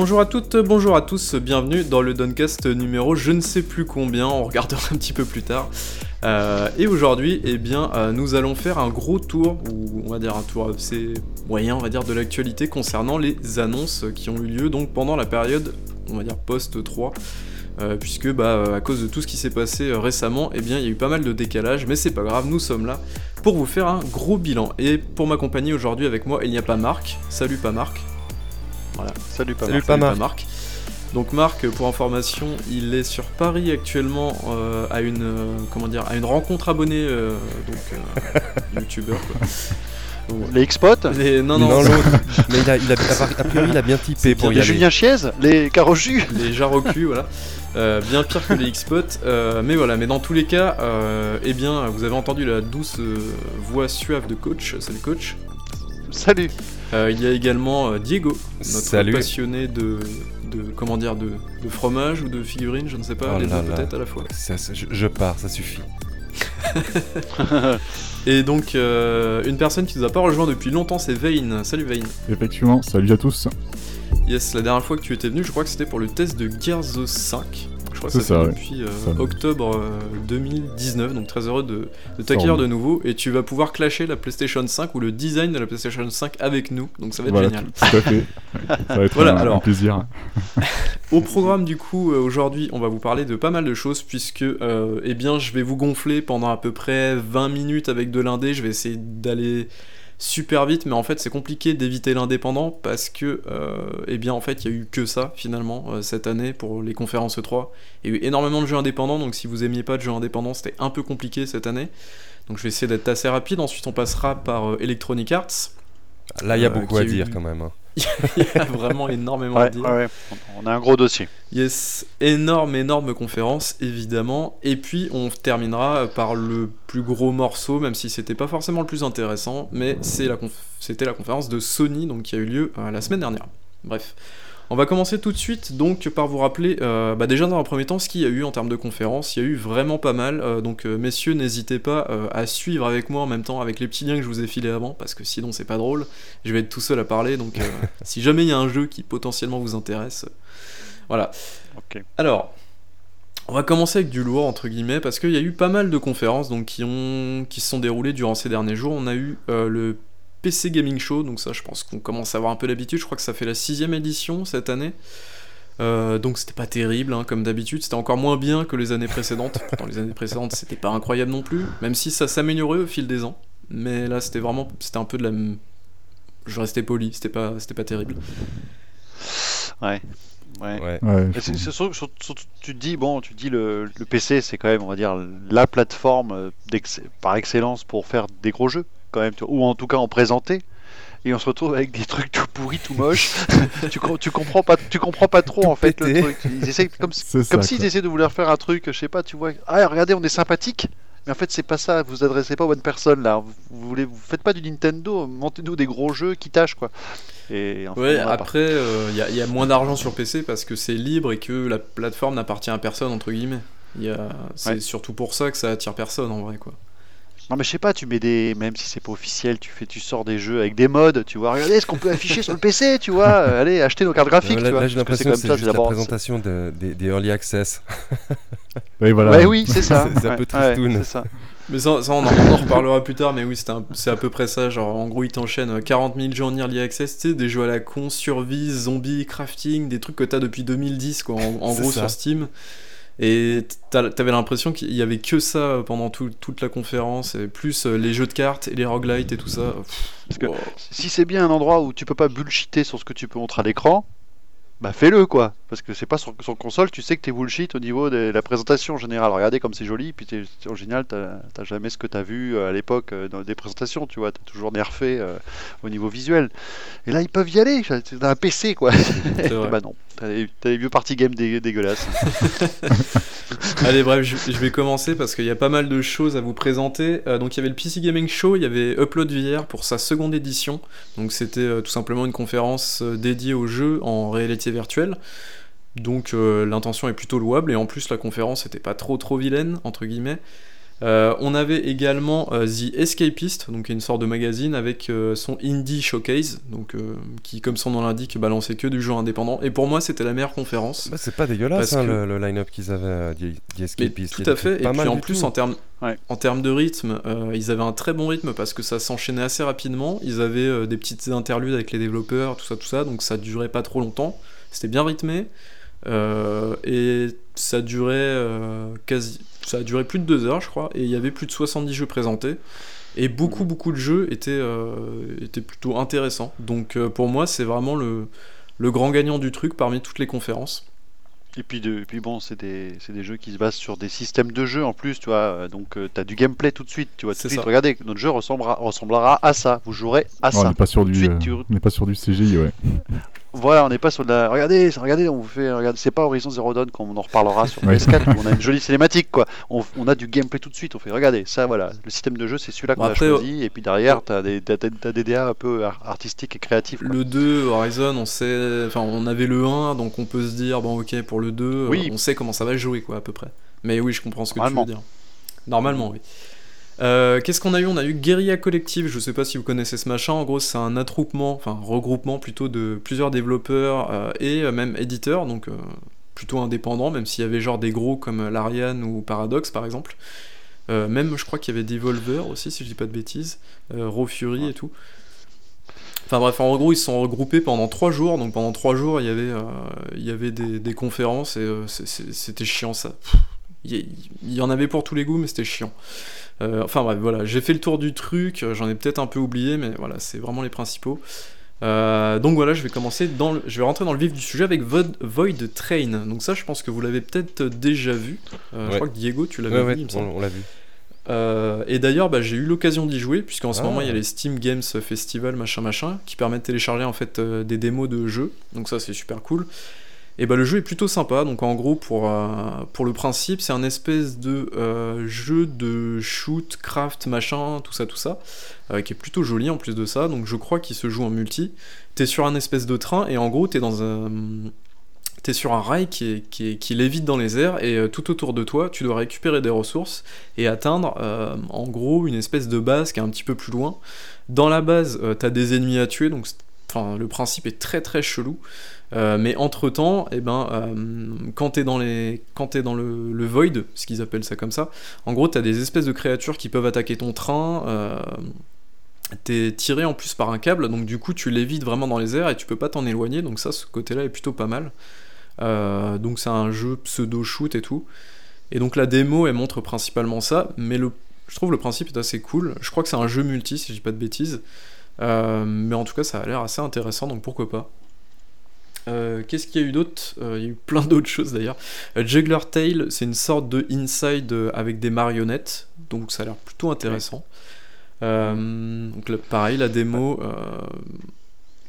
Bonjour à toutes, bonjour à tous, bienvenue dans le Doncast numéro je ne sais plus combien, on regardera un petit peu plus tard. Euh, et aujourd'hui, eh bien, euh, nous allons faire un gros tour, ou on va dire un tour assez moyen, on va dire, de l'actualité concernant les annonces qui ont eu lieu donc pendant la période, on va dire post 3. Euh, puisque bah, à cause de tout ce qui s'est passé récemment, eh bien il y a eu pas mal de décalage, mais c'est pas grave, nous sommes là pour vous faire un gros bilan. Et pour m'accompagner aujourd'hui avec moi, il n'y a pas Marc. Salut pas Marc. Voilà. Salut pas Salut, pas, Marc. Donc Marc, pour information, il est sur Paris actuellement euh, à une euh, comment dire à une rencontre abonnée euh, donc youtubeur Les Xpot Non, non, l'autre. Mais il a, il a, a, priori, il a bien typé pour y les. Julien Chiez Les Caroju Les cul, voilà. bien pire que les Xpot. mais voilà, mais dans tous les cas, eh bien, vous avez entendu la douce voix suave de coach. Salut coach. Salut. Il y a également Diego, notre Salut. passionné de, de comment dire de, de, fromage ou de figurines, je ne sais pas, Oh les deux peut-être à la fois. Ça, ça, je, je pars, ça suffit. Et donc euh, une personne qui nous a pas rejoint depuis longtemps, c'est Vayne. Salut Vayne. Effectivement, salut à tous. Yes, la dernière fois que tu étais venu, je crois que c'était pour le test de Gears 5. Je crois que ça, C'est fait ça, ouais. depuis euh, Ça octobre euh, 2019, donc très heureux de, de t'accueillir de nouveau. Et tu vas pouvoir clasher la PlayStation 5 ou le design de la PlayStation 5 avec nous, donc ça va être Voilà, génial. tout, tout à fait. Ça va être Voilà, un, un alors. plaisir. Au programme du coup euh, aujourd'hui on va vous parler de pas mal de choses puisque euh, eh bien je vais vous gonfler pendant à peu près 20 minutes avec de l'indé, je vais essayer d'aller super vite mais en fait c'est compliqué d'éviter l'indépendant parce que euh, eh bien en fait il y a eu que ça finalement euh, cette année pour les conférences E3. Il y a eu énormément de jeux indépendants donc si vous aimiez pas de jeux indépendants c'était un peu compliqué cette année. Donc je vais essayer d'être assez rapide, ensuite on passera par euh, Electronic Arts. Là, il y a beaucoup à eu- dire quand même. Il y a vraiment énormément à dire. ouais. On a un gros dossier. Yes, énorme, énorme conférence, évidemment. Et puis on terminera par le plus gros morceau, même si c'était pas forcément le plus intéressant, mais c'est la conf- c'était la conférence de Sony, donc qui a eu lieu euh, la semaine dernière. Bref. On va commencer tout de suite donc par vous rappeler euh, bah, déjà dans un premier temps ce qu'il y a eu en termes de conférences. Il y a eu vraiment pas mal. euh, donc euh, messieurs, n'hésitez pas euh, à suivre avec moi en même temps avec les petits liens que je vous ai filés avant parce que sinon c'est pas drôle. Je vais être tout seul à parler donc si jamais il y a un jeu qui potentiellement vous intéresse, voilà. Alors, on va commencer avec du lourd entre guillemets parce qu'il y a eu pas mal de conférences donc qui ont qui se sont déroulées durant ces derniers jours. On a eu euh, le PC Gaming Show, donc ça je pense qu'on commence à avoir un peu l'habitude. Je crois que ça fait la sixième édition cette année. Euh, donc c'était pas terrible hein, comme d'habitude, c'était encore moins bien que les années précédentes. Dans les années précédentes c'était pas incroyable non plus, même si ça s'améliorait au fil des ans. Mais là c'était vraiment, c'était un peu de la... Je restais poli, c'était pas, c'était pas terrible. Ouais. Ouais. Je surtout, surtout- tu te dis, bon, tu te dis le, le PC, c'est quand même, on va dire, la plateforme par excellence pour faire des gros jeux, quand même, tu vois, ou en tout cas en présenter. Et on se retrouve avec des trucs tout pourris, tout moches. tu, tu comprends pas, tu comprends pas trop Tout en fait pété. le truc. Ils essaient comme, ça, comme s'ils quoi. essaient de vouloir faire un truc, je sais pas, tu vois. Ah, regardez, on est sympathique. Mais en fait, c'est pas ça. Vous vous adressez pas aux bonnes personnes là. Vous, vous voulez, vous faites pas du Nintendo. Montez-nous des gros jeux qui tâchent quoi. Et enfin, Ouais, après, il y, a- y a moins d'argent sur PC parce que c'est libre et que la plateforme n'appartient à personne, entre guillemets. Y a- C'est Ouais. surtout pour ça que ça attire personne en vrai, quoi. Non mais je sais pas, tu mets des, même si c'est pas officiel, tu fais, tu sors des jeux avec des modes, tu vois. Regardez ce qu'on peut afficher sur le PC, tu vois. euh, allez, achetez nos cartes graphiques, là, tu vois. là, j'ai l'impression que comme c'est ça, juste la présentation de- des, des Early Access. Ouais, voilà. Ouais, oui, c'est ça. C'est un peu Ouais, ouais, tristoun. c'est ça. Mais ça, ça, on, en, on en reparlera plus tard, mais oui, c'est un- c'est à peu près ça. Genre, en gros, ils t'enchaînent euh, 40 000 jeux en early access, tu sais, des jeux à la con, survie, zombie, crafting, des trucs que t'as depuis 2010, quoi, en, en gros, ça. sur Steam. Et t'avais l'impression qu'il y avait que ça pendant tout- toute la conférence, et plus euh, les jeux de cartes et les roguelites et tout ça. Pff, Parce que wow. si c'est bien un endroit où tu peux pas bullshiter sur ce que tu peux montrer à l'écran, bah fais-le quoi. Parce que c'est pas sur, sur console, tu sais que t'es bullshit au niveau de la présentation en général. Regardez comme c'est joli, puis en général, t'as t'as jamais ce que t'as vu euh, à l'époque euh, dans des présentations, tu vois. T'es toujours nerfé euh, au niveau visuel. Et là, ils peuvent y aller. C'est un PC quoi. bah non, t'as les, t'as les vieux party games dé- dégueulasses. Allez, bref, je, je vais commencer parce qu'il y a pas mal de choses à vous présenter. Euh, donc, il y avait le PC Gaming Show, il y avait Upload VR pour sa seconde édition. Donc, c'était euh, tout simplement une conférence dédiée aux jeux en réalité virtuelle. Donc, euh, l'intention est plutôt louable et en plus, la conférence était pas trop trop vilaine, entre guillemets. Euh, on avait également euh, The Escapist, donc une sorte de magazine avec euh, son Indie Showcase, donc euh, qui, comme son nom l'indique, balançait que du jeu indépendant. Et pour moi, c'était la meilleure conférence. Bah, c'est pas dégueulasse hein, que- le, le line-up qu'ils avaient à The, The Mais Escapist. tout à fait. Et puis en plus, tout. en termes Ouais. en termes de rythme, euh, ils avaient un très bon rythme parce que ça s'enchaînait assez rapidement. Ils avaient euh, des petites interludes avec les développeurs, tout ça, tout ça. Donc ça durait pas trop longtemps. C'était bien rythmé. Euh, et ça durait euh, quasi. Ça a duré plus de deux heures, je crois. Et il y avait plus de 70 jeux présentés. Et beaucoup, beaucoup de jeux étaient, euh, étaient plutôt intéressants. Donc euh, pour moi, c'est vraiment le, le grand gagnant du truc parmi toutes les conférences. Et puis, de, et puis bon, c'est des, c'est des jeux qui se basent sur des systèmes de jeu en plus, tu vois. Donc, tu as du gameplay tout de suite, tu vois. Tout C'est de suite, ça. regardez, notre jeu ressemblera, ressemblera à ça. Vous jouerez à on ça. n'est pas sur Tout de du, suite, euh, tu- on n'est pas sur du CGI, ouais. Voilà, on n'est pas sur de la. Regardez, regardez, on vous fait. Regardez, c'est pas Horizon Zero Dawn comme on en reparlera sur Ouais. PS4 où on a une jolie cinématique quoi. On, on a du gameplay tout de suite. On fait regardez, ça voilà, le système de jeu c'est celui-là qu'on Bon, a choisi et puis derrière t'as des, t'as, des DA un peu ar- artistiques et créatifs. quoi. Le 2, Horizon, on sait. Enfin, on avait le 1, donc on peut se dire, bon, ok, pour le 2, euh, Oui. on sait comment ça va jouer, quoi, à peu près. Mais oui, je comprends ce que tu veux dire. Normalement, oui. Euh, Qu'est-ce qu'on a eu On a eu Guerilla Collective, je sais pas si vous connaissez ce machin, en gros c'est un attroupement, enfin regroupement plutôt de plusieurs développeurs euh, et euh, même éditeurs, donc plutôt indépendants, même s'il y avait genre des gros comme Larian ou Paradox par exemple. Même je crois qu'il y avait Devolver aussi si je dis pas de bêtises, Raw Fury et tout. Enfin bref, en gros ils se sont regroupés pendant trois jours, donc pendant trois jours il y avait, des, conférences et c'était chiant ça. Il y en avait pour tous les goûts mais c'était chiant. Euh, enfin bref, voilà, j'ai fait le tour du truc, euh, j'en ai peut-être un peu oublié, mais voilà, c'est vraiment les principaux. Euh, donc voilà, je vais commencer dans le, je vais rentrer dans le vif du sujet avec Void, Void Train. Donc ça, je pense que vous l'avez peut-être déjà vu. Euh, Je crois que Diego, tu l'avais Ouais, vu, ouais, on, l'a vu. Euh, et d'ailleurs, bah, j'ai eu l'occasion d'y jouer, puisqu'en ce Ah. moment il y a les Steam Games Festival, machin machin, qui permettent de télécharger en fait euh, des démos de jeux. Donc ça, c'est super cool. Et bah le jeu est plutôt sympa. Donc en gros, pour, euh, pour le principe, c'est un espèce de euh, jeu de shoot, craft, machin, tout ça, tout ça, euh, qui est plutôt joli en plus de ça. Donc je crois qu'il se joue en multi. T'es sur un espèce de train et en gros, t'es dans un T'es sur un rail qui, qui, qui lévite dans les airs et tout autour de toi, tu dois récupérer des ressources et atteindre en gros une espèce de base qui est un petit peu plus loin. Dans la base, t'as des ennemis à tuer, donc le principe est très très chelou. Euh, mais entre temps, eh ben, euh, quand t'es dans, les... quand t'es dans le, void, ce qu'ils appellent ça comme ça, en gros t'as des espèces de créatures qui peuvent attaquer ton train. euh, T'es tiré en plus par un câble, donc du coup tu lévites vraiment dans les airs et tu peux pas t'en éloigner, donc ça, ce côté-là est plutôt pas mal. Euh, donc c'est un jeu pseudo-shoot et tout. Et donc la démo, elle montre principalement ça, mais je trouve le principe est assez cool. Je crois que c'est un jeu multi, si je dis pas de bêtises. Mais en tout cas, ça a l'air assez intéressant, donc pourquoi pas. Euh, Qu'est-ce qu'il y a eu d'autre Euh, Il y a eu plein d'autres choses d'ailleurs. Euh, Juggler Tale, c'est une sorte de inside avec des marionnettes, donc ça a l'air plutôt intéressant. Donc là, pareil, la démo,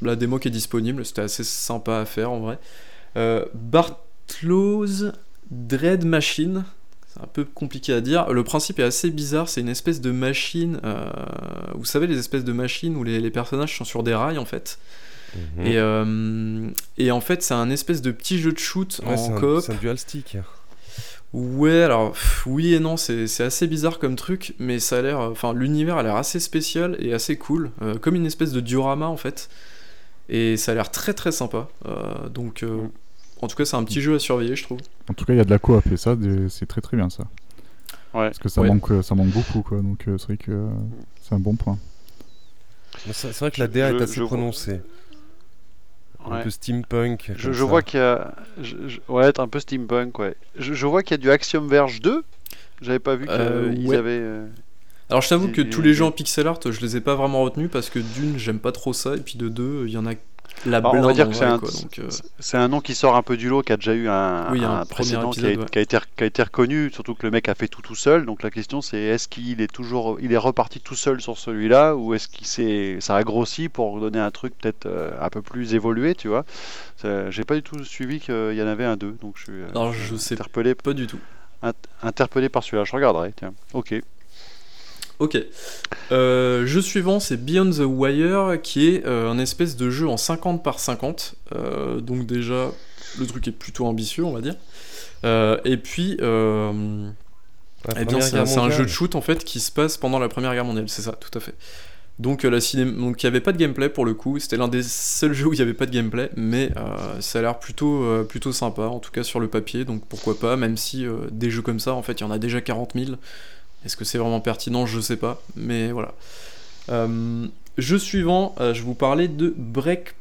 la démo qui est disponible, c'était assez sympa à faire en vrai. Bartlow's Dread Machine, c'est un peu compliqué à dire. Le principe est assez bizarre, c'est une espèce de machine, euh, vous savez les espèces de machines où les, les personnages sont sur des rails en fait. Mhm. Et, euh, et en fait c'est un espèce de petit jeu de shoot Ouais, en coop. c'est un dual stick. Ouais, alors pff, oui et non, c'est assez bizarre comme truc, mais ça a l'air, enfin l'univers a l'air assez spécial et assez cool, euh, comme une espèce de diorama en fait, et ça a l'air très très sympa. Euh, donc, euh, en tout cas, c'est un petit jeu à surveiller, je trouve. En tout cas, il y a de la coop et ça, c'est très très bien ça. Ouais. Parce que ça, Ouais. manque, euh, ça manque beaucoup, quoi. Donc euh, c'est vrai que euh, c'est un bon point. C'est vrai que la DA Je- est assez vois- prononcée. Un Ouais. peu steampunk. Je, vois qu'il y a. je- je- ouais, un peu steampunk, ouais. Je, vois qu'il y a du Axiom Verge 2. J'avais pas vu qu'ils Euh, ouais. avaient. euh, Alors, je t'avoue que tous les jeux en pixel art, je les ai pas vraiment retenus parce que d'une, j'aime pas trop ça, et puis de deux, il y en a la Alors, on va dire que c'est un, euh, c'est un nom qui sort un peu du lot, qui a déjà eu un, Oui, un un premier précédent qui, a, épisode, ouais. qui a été, qui a été reconnu, surtout que le mec a fait tout tout seul. Donc la question c'est est-ce qu'il est toujours, il est reparti tout seul sur celui-là ou est-ce qu'il s'est, ça a grossi pour donner un truc peut-être euh, un peu plus évolué, tu vois? J'ai pas du tout suivi qu'il y en avait un deux, donc je suis euh, Alors, je sais interpellé, pas du tout. interpellé par celui-là. Je regarderai. Tiens. Ok. Ok. Euh, jeu suivant, c'est Beyond the Wire, qui est euh, un espèce de jeu en 50 par 50. Euh, donc déjà, le truc est plutôt ambitieux, on va dire. Et puis, Eh bien, c'est un, jeu de shoot en fait qui se passe pendant la Première Guerre mondiale, c'est ça, tout à fait. Donc, la ciné... Donc il n'y avait pas de gameplay pour le coup, c'était l'un des seuls jeux où il n'y avait pas de gameplay, mais euh, ça a l'air plutôt, euh, plutôt sympa, en tout cas sur le papier, donc pourquoi pas, même si euh, des jeux comme ça, en fait, il y en a déjà 40 000. Est-ce que c'est vraiment pertinent? Je sais pas, mais voilà. Euh, jeu suivant, euh, je vous parlais de Breakpoint,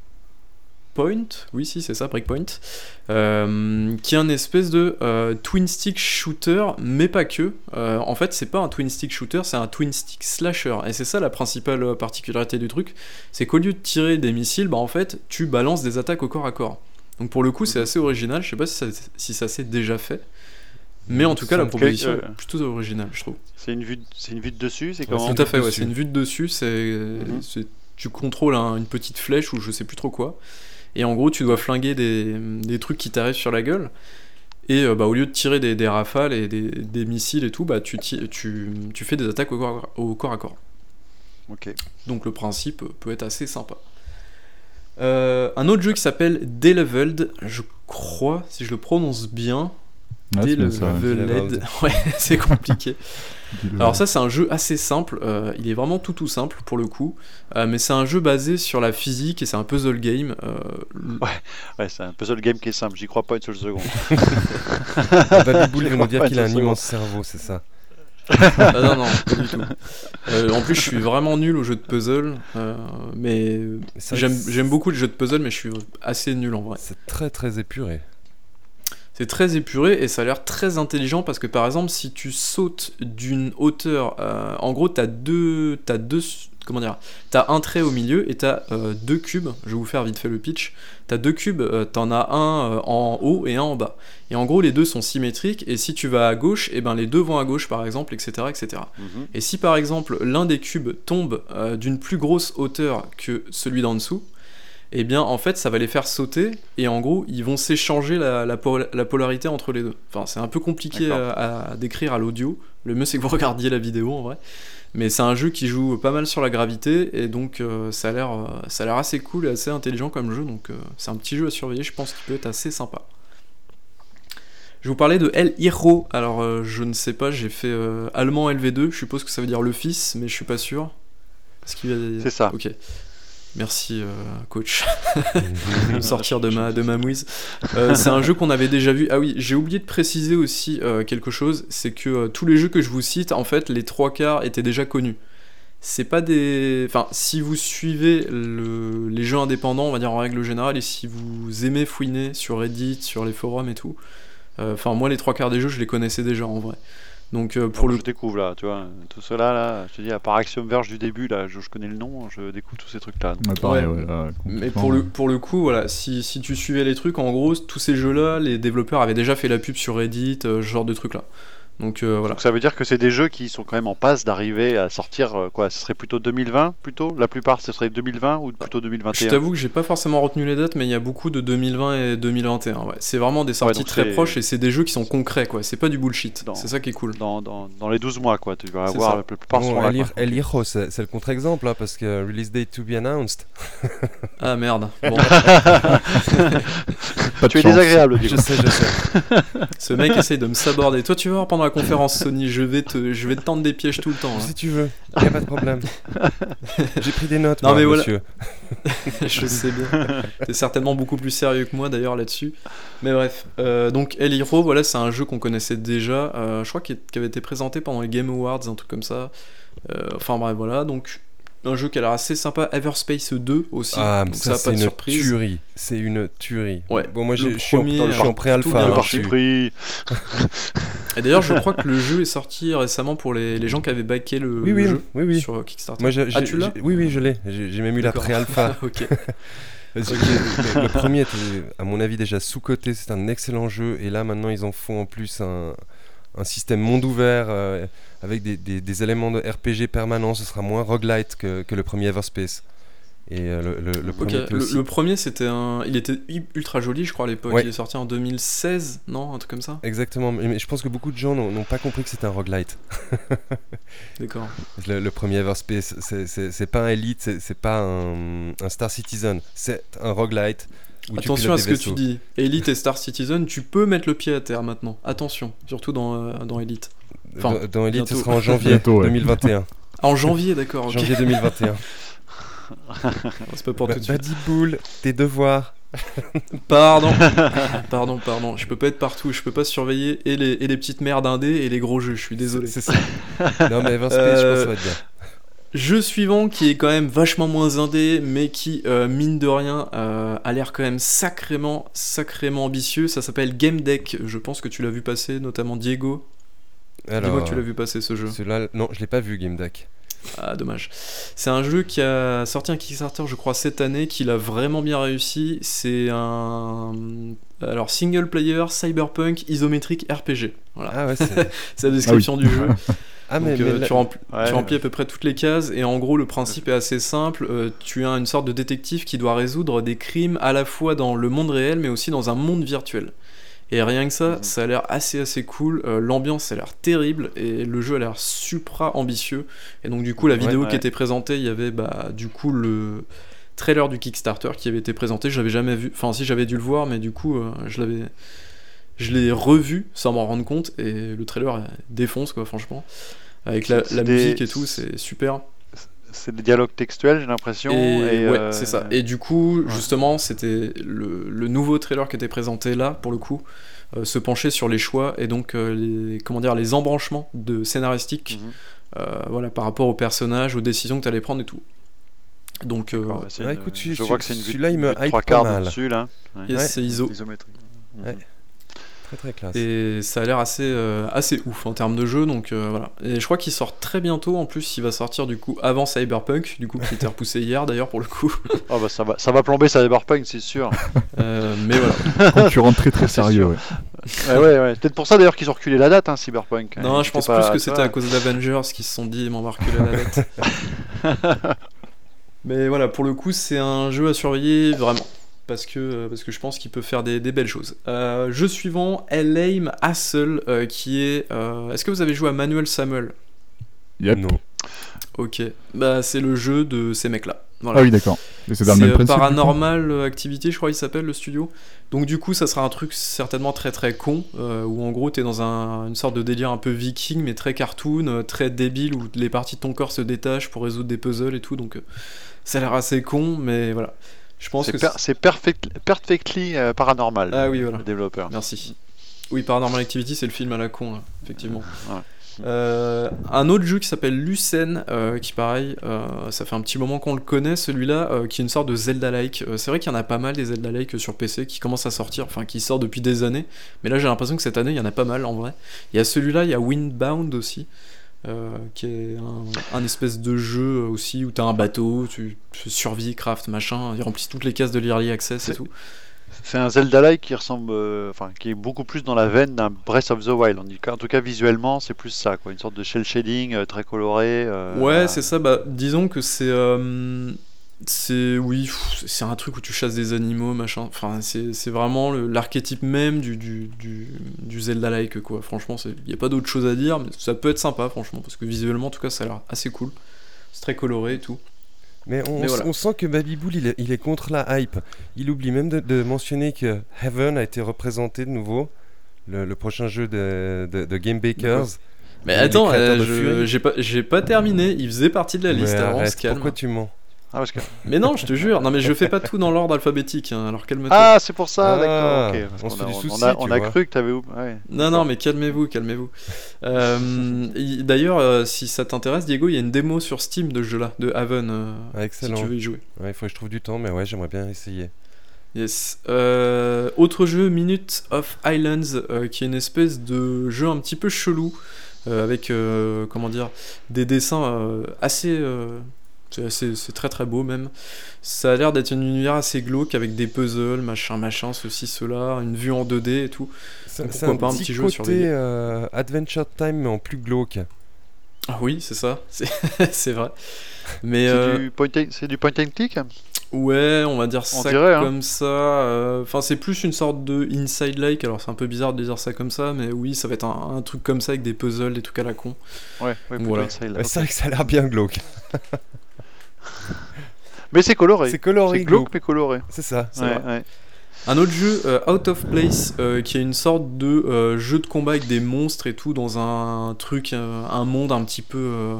oui, si, c'est ça, Breakpoint, euh, qui est un espèce de euh, twin stick shooter, mais pas que. Euh, en fait, c'est pas un twin stick shooter, c'est un twin stick slasher. Et c'est ça la principale particularité du truc, c'est qu'au lieu de tirer des missiles, bah en fait, tu balances des attaques au corps à corps. Donc pour le coup, c'est assez original. Je sais pas si ça, si ça s'est déjà fait. Mais en tout cas, la proposition est plutôt originale, je trouve. C'est une vue, de- c'est une vue de dessus, c'est comment c'est Tout à fait, ouais, c'est une vue de dessus, c'est, Mhm. tu contrôles un- une petite flèche ou je sais plus trop quoi, et en gros tu dois flinguer des, des trucs qui t'arrivent sur la gueule, et euh, bah, au lieu de tirer des, des rafales et des, des missiles et tout, bah, tu, tu, tu fais des attaques au corps, au corps à corps. Ok. Donc le principe peut être assez sympa. Euh, un autre jeu qui s'appelle Deleveled, je crois, si je le prononce bien, Ouais, c'est bien ça, ouais. Ouais, c'est compliqué. Alors ça c'est un jeu assez simple, euh, il est vraiment tout tout simple pour le coup, euh, mais c'est un jeu basé sur la physique et c'est un puzzle game. euh, l- Ouais, c'est un puzzle game qui est simple, j'y crois pas une seule seconde. Nous dire pas qu'il a un immense cerveau, c'est ça. Ah non non, pas du tout. Euh, en plus je suis vraiment nul au jeu de puzzle, euh, mais j'aime beaucoup les jeux de puzzle mais je suis assez nul en vrai. C'est très très épuré. C'est très épuré et ça a l'air très intelligent parce que par exemple si tu sautes d'une hauteur, euh, en gros t'as deux, t'as deux, comment dire, t'as un trait au milieu et t'as euh, deux cubes. Je vais vous faire vite fait le pitch. T'as deux cubes, euh, t'en as un en haut et un en bas. Et en gros les deux sont symétriques et si tu vas à gauche, et ben les deux vont à gauche par exemple, etc., etc. Mhm. Et si par exemple l'un des cubes tombe d'une plus grosse hauteur que celui d'en dessous, eh bien en fait ça va les faire sauter et en gros ils vont s'échanger la, la, pol- la polarité entre les deux. Enfin c'est un peu compliqué D'accord. à, à décrire à l'audio. Le mieux c'est que vous regardiez la vidéo en vrai. Mais c'est un jeu qui joue pas mal sur la gravité et donc euh, ça a l'air euh, assez cool et assez intelligent comme jeu donc euh, c'est un petit jeu à surveiller je pense qu'il peut être assez sympa. Je vous parlais de El Hiro. Alors, euh, je ne sais pas, j'ai fait euh, allemand LV2. Je suppose que ça veut dire le fils, mais je suis pas sûr. C'est ça. Ok. Merci, euh, coach. de me sortir de ma, de ma mouise. Euh, c'est un jeu qu'on avait déjà vu. Ah oui, j'ai oublié de préciser aussi euh, quelque chose. C'est que tous les jeux que je vous cite, en fait, les trois quarts étaient déjà connus. C'est pas des. Enfin, si vous suivez le- les jeux indépendants, on va dire en règle générale, et si vous aimez fouiner sur Reddit, sur les forums et tout, enfin, moi, les trois quarts des jeux, je les connaissais déjà en vrai. Donc, euh, pour Pour le je découvre là, tu vois, tout cela là, je te dis, à part Axiom Verge du début, là, je, je connais le nom, je découvre tous ces trucs là. Ouais, pareil, Ouais. ouais, là, Mais pour le, pour le coup, voilà, si, si tu suivais les trucs, en gros, tous ces jeux-là, les développeurs avaient déjà fait la pub sur Reddit, euh, ce genre de trucs-là. Donc euh, voilà. Donc ça veut dire que c'est des jeux qui sont quand même en passe d'arriver à sortir, euh, quoi, ce serait plutôt 2020 plutôt? La plupart ce serait 2020 ou plutôt Je 2021 t'avoue que j'ai pas forcément retenu les dates, mais il y a beaucoup de 2020 et 2021. Ouais. C'est vraiment des sorties très proches et c'est des jeux qui sont concrets, quoi. C'est pas du bullshit. Dans- C'est ça qui est cool. dans, dans, dans les 12 mois, quoi, tu vas avoir la plupart sont Bon, là. El. Hir- El Hierro, c'est le contre-exemple, hein, parce que release date to be announced. Ah merde. Bon, Pas de Tu es chance. désagréable, Je dis sais, je sais. ce mec essaye de me saborder. Toi, tu vas voir pendant la conférence Sony, je vais te, je vais te tendre des pièges tout le temps. hein. Si tu veux, y a pas de problème. J'ai pris des notes, Non, moi, mais voilà. monsieur. je sais bien. T'es certainement beaucoup plus sérieux que moi d'ailleurs là-dessus. Mais bref, euh, donc El Hero, voilà, c'est un jeu qu'on connaissait déjà. euh, je crois qu'il qui avait été présenté pendant les Game Awards, un truc comme ça. Euh, enfin bref, voilà. Donc un jeu qui a l'air assez sympa. Everspace 2 aussi. Ah, donc ça, ça, c'est une surprise. tuerie. C'est une tuerie. Ouais, Bon, moi, je suis en, premier, je suis en euh, pré-alpha. bien hein, parti pris. Et d'ailleurs, je crois que le jeu est sorti récemment pour les, les gens qui avaient backé le, Oui, le oui, jeu oui, sur Kickstarter. Moi, ah, tu l'as Oui, oui, je l'ai. J'ai même eu la pré-alpha. ok. Le premier était, à mon avis, déjà sous-coté. C'est un excellent jeu. Et là, maintenant, ils en font en plus un, un système monde ouvert euh, avec des, des- des éléments de RPG permanents. Ce sera moins roguelite que, que le premier Everspace. Et euh, le, le- le Ok, premier le, premier c'était un. Il était ultra joli, je crois, à l'époque. Ouais. Il est sorti en 2016, non Un truc comme ça? Exactement. Mais, je pense que beaucoup de gens n'ont pas compris que c'était un roguelite. D'accord. Le, premier Everspace, c'est- pas un Elite, c'est pas un, un Star Citizen. C'est un roguelite. Attention à ce que tu dis. Elite et Star Citizen, tu peux mettre le pied à terre maintenant. Attention, surtout dans, euh, dans Elite. Enfin, dans, dans Elite, ce sera en janvier Bientôt, ouais. 2021. Ah, en janvier, d'accord. ok. Janvier 2021. C'est pas pour Ba- tout de suite. Bull, tes devoirs. Pardon. pardon, pardon. Je peux pas être partout. Je peux pas surveiller et les, et les petites merdes indées et les gros jeux. Je suis désolé. C'est ça. non, mais 20 space, je pense que ça va être bien. Jeu suivant qui est quand même vachement moins indé, mais qui, euh, mine de rien, euh, a l'air quand même sacrément, sacrément ambitieux. Ça s'appelle Game Deck. Je pense que tu l'as vu passer, notamment Diego. Dis-moi que tu l'as vu passer ce jeu. celui-là, non, je l'ai pas vu, Game Deck. Ah, dommage. C'est un jeu qui a sorti un Kickstarter, je crois, cette année, qu'il a vraiment bien réussi. C'est un. Alors, single player, cyberpunk, isométrique, RPG. Voilà, Ah ouais, c'est. c'est la description du jeu. Ah, mais, euh, mais là- tu, remplis, Ouais. tu remplis à peu près toutes les cases, et en gros, le principe est assez simple. Euh, tu as une sorte de détective qui doit résoudre des crimes à la fois dans le monde réel, mais aussi dans un monde virtuel. Et rien que ça, Mhm. ça a l'air assez assez cool. Euh, L'ambiance a l'air terrible et le jeu a l'air supra ambitieux. Et donc du coup, la vidéo ouais. qui était présentée, il y avait bah du coup le trailer du Kickstarter qui avait été présenté. Je l'avais jamais vu. Enfin, si j'avais dû le voir, mais du coup, euh, je l'avais, je l'ai revu sans m'en rendre compte. Et le trailer euh, défonce quoi, franchement. Avec la, C'est la des- musique et tout, c'est super. C'est des dialogues textuels, j'ai l'impression. Et, Et, ouais, euh, c'est ça. Et du coup, ouais. justement, c'était le, le nouveau trailer qui était présenté là, pour le coup, euh, se penchait sur les choix et donc euh, les, comment dire, les embranchements de scénaristiques, Mhm. euh, voilà, par rapport aux personnages, aux décisions que tu allais prendre et tout. Donc, euh, bah, c'est Ouais, une- écoute, tu- je tu- vois que c'est une vue celui-là, il me hype trois quarts dessus là. Ouais. yes, Ouais. c'est ISO. Isométrique. Ouais. Très très classe. Et ça a l'air assez, euh, assez ouf en termes de jeu, donc euh, voilà. Et je crois qu'il sort très bientôt, en plus, il va sortir du coup avant Cyberpunk, du coup, qui était repoussé hier d'ailleurs pour le coup. Ah bah ça va, ça va plomber Cyberpunk, c'est sûr. Euh, mais voilà. Concurrent très très sérieux. ouais. ouais, ouais, ouais. Peut-être pour ça d'ailleurs qu'ils ont reculé la date, hein, Cyberpunk. Non, Ils je pense pas- plus que c'était à cause d'Avengers qui se sont dit, m'en va reculer la date. Mais voilà, pour le coup, c'est un jeu à surveiller vraiment. Parce que, parce que je pense qu'il peut faire des, des belles choses. Euh, jeu suivant, Lame Hassle, euh, qui est. euh, Est-ce que vous avez joué à Manuel Samuel? Yep. Non. Ok. Bah, c'est le jeu de ces mecs-là. Voilà. Ah oui, d'accord. C'est dans le C'est même euh, Paranormal Activity, je crois qu'il s'appelle le studio. Donc du coup, ça sera un truc certainement très très con, euh, où en gros t'es dans un- une sorte de délire un peu viking, mais très cartoon, très débile, où les parties de ton corps se détachent pour résoudre des puzzles et tout. Donc euh, ça a l'air assez con, mais voilà. Je pense que per- c'est- perfect, perfectly euh, paranormal. Ah oui, voilà. Le développeur. Merci. Oui, Paranormal Activity, c'est le film à la con, là, effectivement. Ouais. Euh, un autre jeu qui s'appelle Lucen, euh, qui pareil, euh, ça fait un petit moment qu'on le connaît, celui-là, euh, qui est une sorte de Zelda-like. Euh, c'est vrai qu'il y en a pas mal des Zelda-like sur PC qui commencent à sortir, enfin qui sortent depuis des années, mais là j'ai l'impression que cette année il y en a pas mal en vrai. Il y a celui-là, il y a Windbound aussi. Euh, qui est un, un espèce de jeu aussi où t'as un bateau, tu, tu survis, craft, machin, ils remplissent toutes les cases de l'Early Access et tout. C'est un Zelda-like qui ressemble, euh, enfin, qui est beaucoup plus dans la veine d'un Breath of the Wild. En tout cas, visuellement, c'est plus ça, quoi. Une sorte de shell shading euh, très coloré. Ouais, c'est ça. Bah, disons que c'est. C'est. Oui, c'est un truc où tu chasses des animaux, machin. Enfin, c'est vraiment l'archétype même du, du, du, du Zelda-like, quoi. Franchement, il n'y a pas d'autre chose à dire, mais ça peut être sympa, franchement, parce que visuellement, en tout cas, ça a l'air assez cool. C'est très coloré et tout. Mais on, Mais voilà. on sent que Baby Bull, il est, il est contre la hype. Il oublie même de, de mentionner que Heaven a été représenté de nouveau, le, le prochain jeu de, de, de Game Bakers. Mais attends, euh, j'ai pas, pas terminé. Il faisait partie de la liste Mais avant, arrête, pourquoi tu mens? Ah, parce que... Mais non, je te jure. Non, mais je fais pas tout dans l'ordre alphabétique, hein, alors calme-toi. ah c'est pour ça, Ah, d'accord. on a, on on cru que t'avais oublié. Ouais. Non, non, mais calmez-vous, calmez-vous. Euh, D'ailleurs, euh, si ça t'intéresse, Diego, il y a une démo sur Steam de ce jeu-là, de Haven, euh, Ah, si Excellent. tu veux y jouer. Ouais, il faut que je trouve du temps, mais ouais, j'aimerais bien essayer. Yes. Euh, autre jeu, Minute of Islands, euh, qui est une espèce de jeu un petit peu chelou, euh, avec, euh, comment dire, des dessins euh, assez... euh, c'est très très beau même. Ça a l'air d'être un univers assez glauque avec des puzzles, machin, machin, ceci, cela, une vue en 2D et tout. Donc pourquoi un pas un petit petit jeu côté surveiller. euh, Adventure Time, mais en plus glauque. Ah oui, c'est ça, c'est c'est vrai. Mais C'est euh, du, point and- c'est du point and click? Ouais, on va dire ça dirait, hein. comme ça. euh, Enfin, c'est plus une sorte de inside-like. Alors, c'est un peu bizarre de dire ça comme ça, mais oui, ça va être un, un truc comme ça avec des puzzles, des trucs à la con. Ouais, ouais Voilà. C'est vrai que ça a l'air bien glauque. Mais c'est coloré. C'est coloré C'est glauque mais coloré. C'est ça, c'est Ouais, vrai. Un autre jeu, euh, Out of Place, euh, qui est une sorte de euh, jeu de combat avec des monstres et tout, dans un, truc, euh, un monde un petit peu, euh,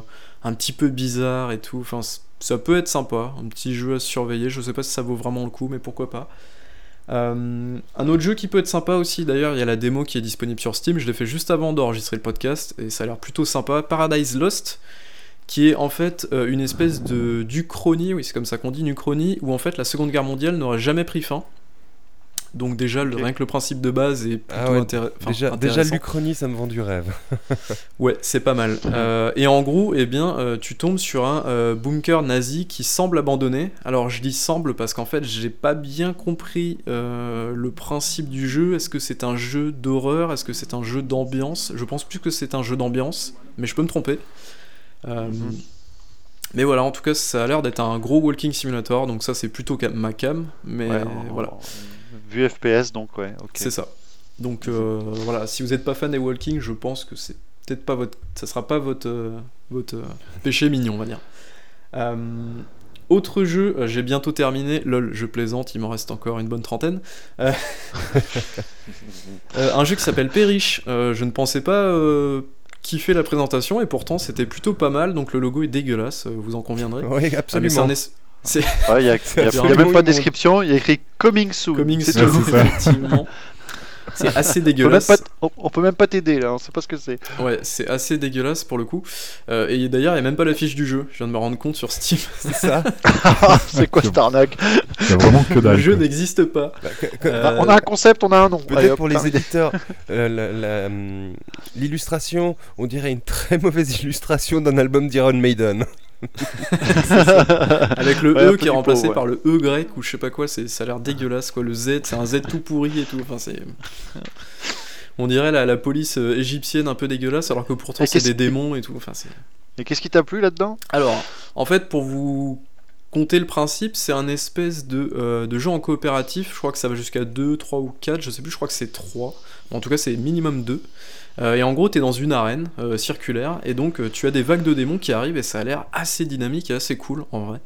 un petit peu bizarre et tout. Enfin, ça peut être sympa, un petit jeu à surveiller. Je sais pas si ça vaut vraiment le coup, mais pourquoi pas. Euh, un autre jeu qui peut être sympa aussi, d'ailleurs, il y a la démo qui est disponible sur Steam. Je l'ai fait juste avant d'enregistrer le podcast et ça a l'air plutôt sympa. Paradise Lost, qui est en fait euh, une espèce de d'Uchronie, oui, c'est comme ça qu'on dit, une Uchronie, où en fait la Seconde Guerre mondiale n'aurait jamais pris fin. Donc déjà, le, rien que le principe de base est plutôt Ah ouais, intér- enfin, Déjà, déjà intéressant. l'Uchronie, ça me vend du rêve. Ouais, c'est pas mal. Euh, et en gros, eh bien, euh, tu tombes sur un euh, bunker nazi qui semble abandonné. Alors, je dis semble parce qu'en fait, j'ai pas bien compris le principe du jeu. Est-ce que c'est un jeu d'horreur? Est-ce que c'est un jeu d'ambiance? Je pense plus que c'est un jeu d'ambiance, mais je peux me tromper. Euh, Mhm. Mais voilà, en tout cas, ça a l'air d'être un gros walking simulator, donc ça, c'est plutôt ma cam. Mais Ouais, voilà. Vu FPS, donc, ouais. C'est ça. Donc euh, voilà, si vous n'êtes pas fan des walking, je pense que c'est peut-être pas votre, ça sera pas votre euh, votre euh, péché mignon, on va dire. Autre jeu, j'ai bientôt terminé. Lol, je plaisante, il m'en reste encore une bonne trentaine. Un jeu qui s'appelle Perish. Je ne pensais pas kiffer la présentation et pourtant c'était plutôt pas mal. Donc le logo est dégueulasse, euh, vous en conviendrez. Oui, Ah, absolument. Ouais, Il n'y a, C'est y a- un y a peu même pas de description, il y a écrit Coming Soon. coming soon, effectivement. C'est assez On peut, même dégueulasse. pas, t- on, peut même pas t'aider là, on sait pas ce que c'est. Ouais, c'est assez dégueulasse pour le coup. Euh, et d'ailleurs, il n'y a même pas la fiche du jeu. Je viens de me rendre compte sur Steam. C'est ça. c'est quoi cette arnaque vraiment que le jeu quoi. n'existe pas. Bah, Euh, On a un concept, on a un nom. Allez, Peut-être hop, pour les éditeurs, euh, la- la, hum, l'illustration, on dirait une très mauvaise illustration d'un album d'Iron Maiden. Avec le Ouais, E qui est remplacé pot, ouais. par le E grec ou je sais pas quoi. C'est, ça a l'air dégueulasse quoi. Le Z, c'est un Z tout pourri et tout. Enfin, c'est. On dirait la, la police euh, égyptienne un peu dégueulasse alors que pourtant c'est des démons et tout. Enfin, c'est. Et qu'est-ce qui t'a plu là-dedans? Alors, en fait, pour vous compter le principe, c'est un espèce de, euh, de jeu en coopératif. Je crois que ça va jusqu'à 2, 3 ou 4, je sais plus, je crois que c'est 3. En tout cas, c'est minimum 2. Euh, et en gros, tu es dans une arène euh, circulaire, et donc tu as des vagues de démons qui arrivent, et ça a l'air assez dynamique et assez cool en vrai.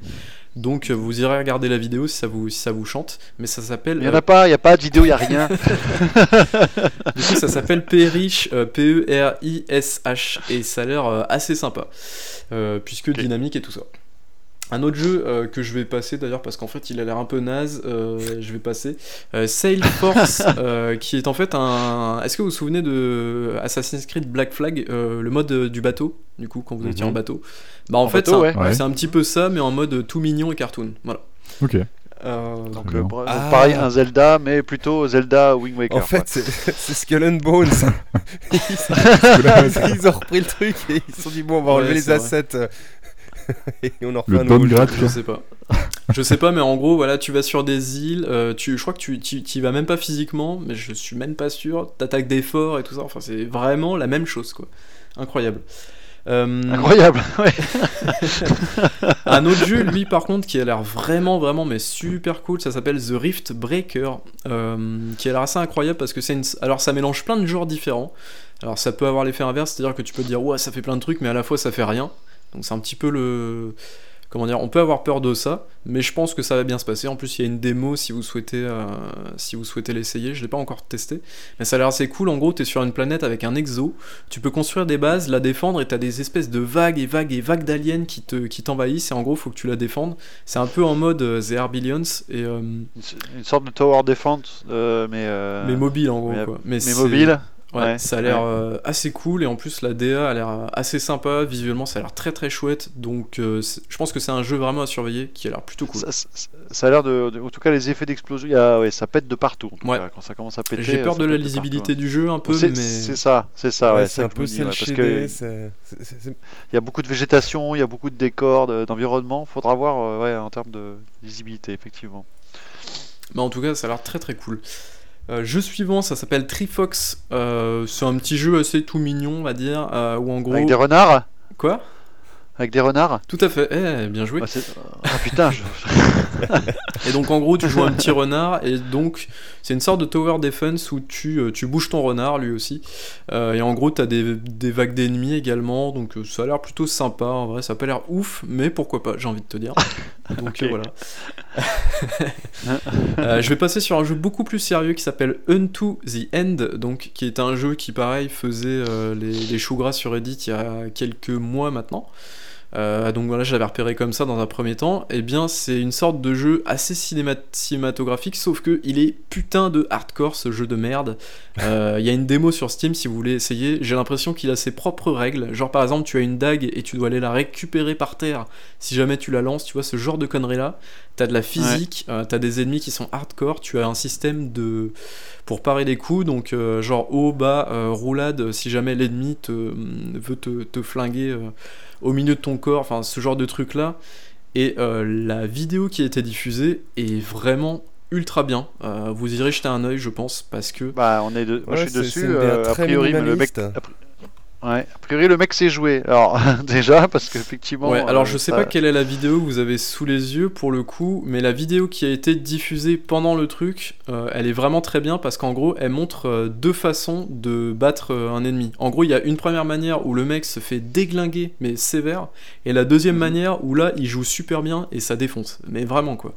Donc vous irez regarder la vidéo si ça vous, si ça vous chante, mais ça s'appelle. Il y en euh, a pas, il y a pas de vidéo, il y a rien. du coup, ça s'appelle Perish, euh, P-E-R-I-S-H, et ça a l'air euh, assez sympa, puisque dynamique et tout ça. Un autre jeu euh, que je vais passer d'ailleurs parce qu'en fait il a l'air un peu naze, euh, je vais passer. Euh, Sail Force, euh, qui est en fait un. Est-ce que vous vous souvenez de Assassin's Creed Black Flag, euh, le mode euh, du bateau, du coup, quand vous étiez Mhm. en bateau? Bah en, En fait, c'est un- ouais. Ouais. c'est un petit peu ça, mais en mode tout mignon et cartoon. Voilà. Ok. Euh, Donc, euh, bra- Ah. donc pareil, un Zelda, mais plutôt Zelda Wind Waker. En fait, c'est Skull and Bones. ils, ils ont repris le truc et ils se sont dit bon, on va Ouais, enlever les assets et on en refait Le un nouveau jeu. Je sais pas. Je sais pas, mais en gros, voilà, tu vas sur des îles, euh, tu, je crois que tu tu- tu y vas même pas physiquement, mais je suis même pas sûr. T'attaques des forts et tout ça, enfin, c'est vraiment la même chose, quoi. Incroyable. Euh, Incroyable, ouais. un autre jeu, lui, par contre, qui a l'air vraiment, vraiment, mais super cool, ça s'appelle The Rift Breaker, euh, qui a l'air assez incroyable parce que c'est une. Alors, ça mélange plein de genres différents. Alors, ça peut avoir l'effet inverse, c'est-à-dire que tu peux te dire, ouais, ça fait plein de trucs, mais à la fois, ça fait rien. Donc, c'est un petit peu le. Comment dire On peut avoir peur de ça, mais je pense que ça va bien se passer. En plus, il y a une démo si vous souhaitez, euh, si vous souhaitez l'essayer. Je l'ai pas encore testé, mais ça a l'air assez cool. En gros, tu es sur une planète avec un exo. Tu peux construire des bases, la défendre, et tu as des espèces de vagues et vagues et vagues d'aliens qui te, qui t'envahissent. Et en gros, faut que tu la défendes. C'est un peu en mode euh, The Herbillions et euh, Une, sorte de tower defense, mais, mais mobile en gros. mais- quoi. mais c'est- mobile. Ouais, Ouais, ça a l'air euh, assez cool et en plus la DA a l'air euh, assez sympa. Visuellement, ça a l'air très très chouette. Donc, euh, je pense que c'est un jeu vraiment à surveiller qui a l'air plutôt cool. Ça, ça- ça a l'air de, de- En tout cas, les effets d'explosion, il y a- ouais, ça pète de partout. Ouais. cas, Quand ça commence à péter. J'ai peur de la lisibilité partout, du jeu un hein. peu, C'est mais c'est ça, c'est ça, Ouais, ouais, c'est un peu dis, parce que il y a beaucoup de végétation, il y a beaucoup de décors, de- d'environnement. Faudra voir, euh, ouais, en termes de lisibilité, effectivement. Mais en tout cas, ça a l'air très très cool. Euh, jeu suivant, ça s'appelle Trifox. Euh, c'est un petit jeu assez tout mignon, on va dire, euh, où en gros. Avec des renards, Quoi? Avec des renards. Tout à fait. Eh, bien joué. Ah, c'est- ah, putain, je- Et donc en gros, tu joues un petit renard et donc c'est une sorte de tower defense où tu, euh, tu bouges ton renard lui aussi. Euh, et en gros, t'as des, des vagues d'ennemis également, donc ça a l'air plutôt sympa. En vrai, ça a pas l'air ouf, mais pourquoi pas, j'ai envie de te dire. Donc voilà. Euh, je vais passer sur un jeu beaucoup plus sérieux qui s'appelle Unto the End, donc qui est un jeu qui pareil faisait euh, les, les choux gras sur Reddit il y a quelques mois maintenant. Euh, donc voilà, je l'avais repéré comme ça dans un premier temps. Et eh bien, c'est une sorte de jeu assez cinéma- cinématographique, sauf que il est putain de hardcore ce jeu de merde. Euh, Il y a une démo sur Steam si vous voulez essayer. J'ai l'impression qu'il a ses propres règles. Genre par exemple, tu as une dague et tu dois aller la récupérer par terre si jamais tu la lances. Tu vois ce genre de conneries là. T'as de la physique, euh, t'as des ennemis qui sont hardcore. Tu as un système de pour parer des coups, donc genre haut, bas, roulade. Si jamais l'ennemi te veut te, te flinguer. Euh, au milieu de ton corps, enfin ce genre de truc là. Et euh, la vidéo qui a été diffusée est vraiment ultra bien. Euh, vous irez jeter un œil, je pense, parce que Bah, on est de... Moi, Ouais, je suis dessus. euh, a très priori, le mec. Ouais, a priori, le mec sait jouer. Alors, déjà, parce qu'effectivement. Ouais, alors euh, je sais ça- pas quelle est la vidéo que vous avez sous les yeux pour le coup, mais la vidéo qui a été diffusée pendant le truc, euh, elle est vraiment très bien parce qu'en gros, elle montre euh, deux façons de battre un ennemi. En gros, il y a une première manière où le mec se fait déglinguer, mais sévère, et la deuxième Mhm. manière où là, il joue super bien et ça défonce. Mais vraiment quoi.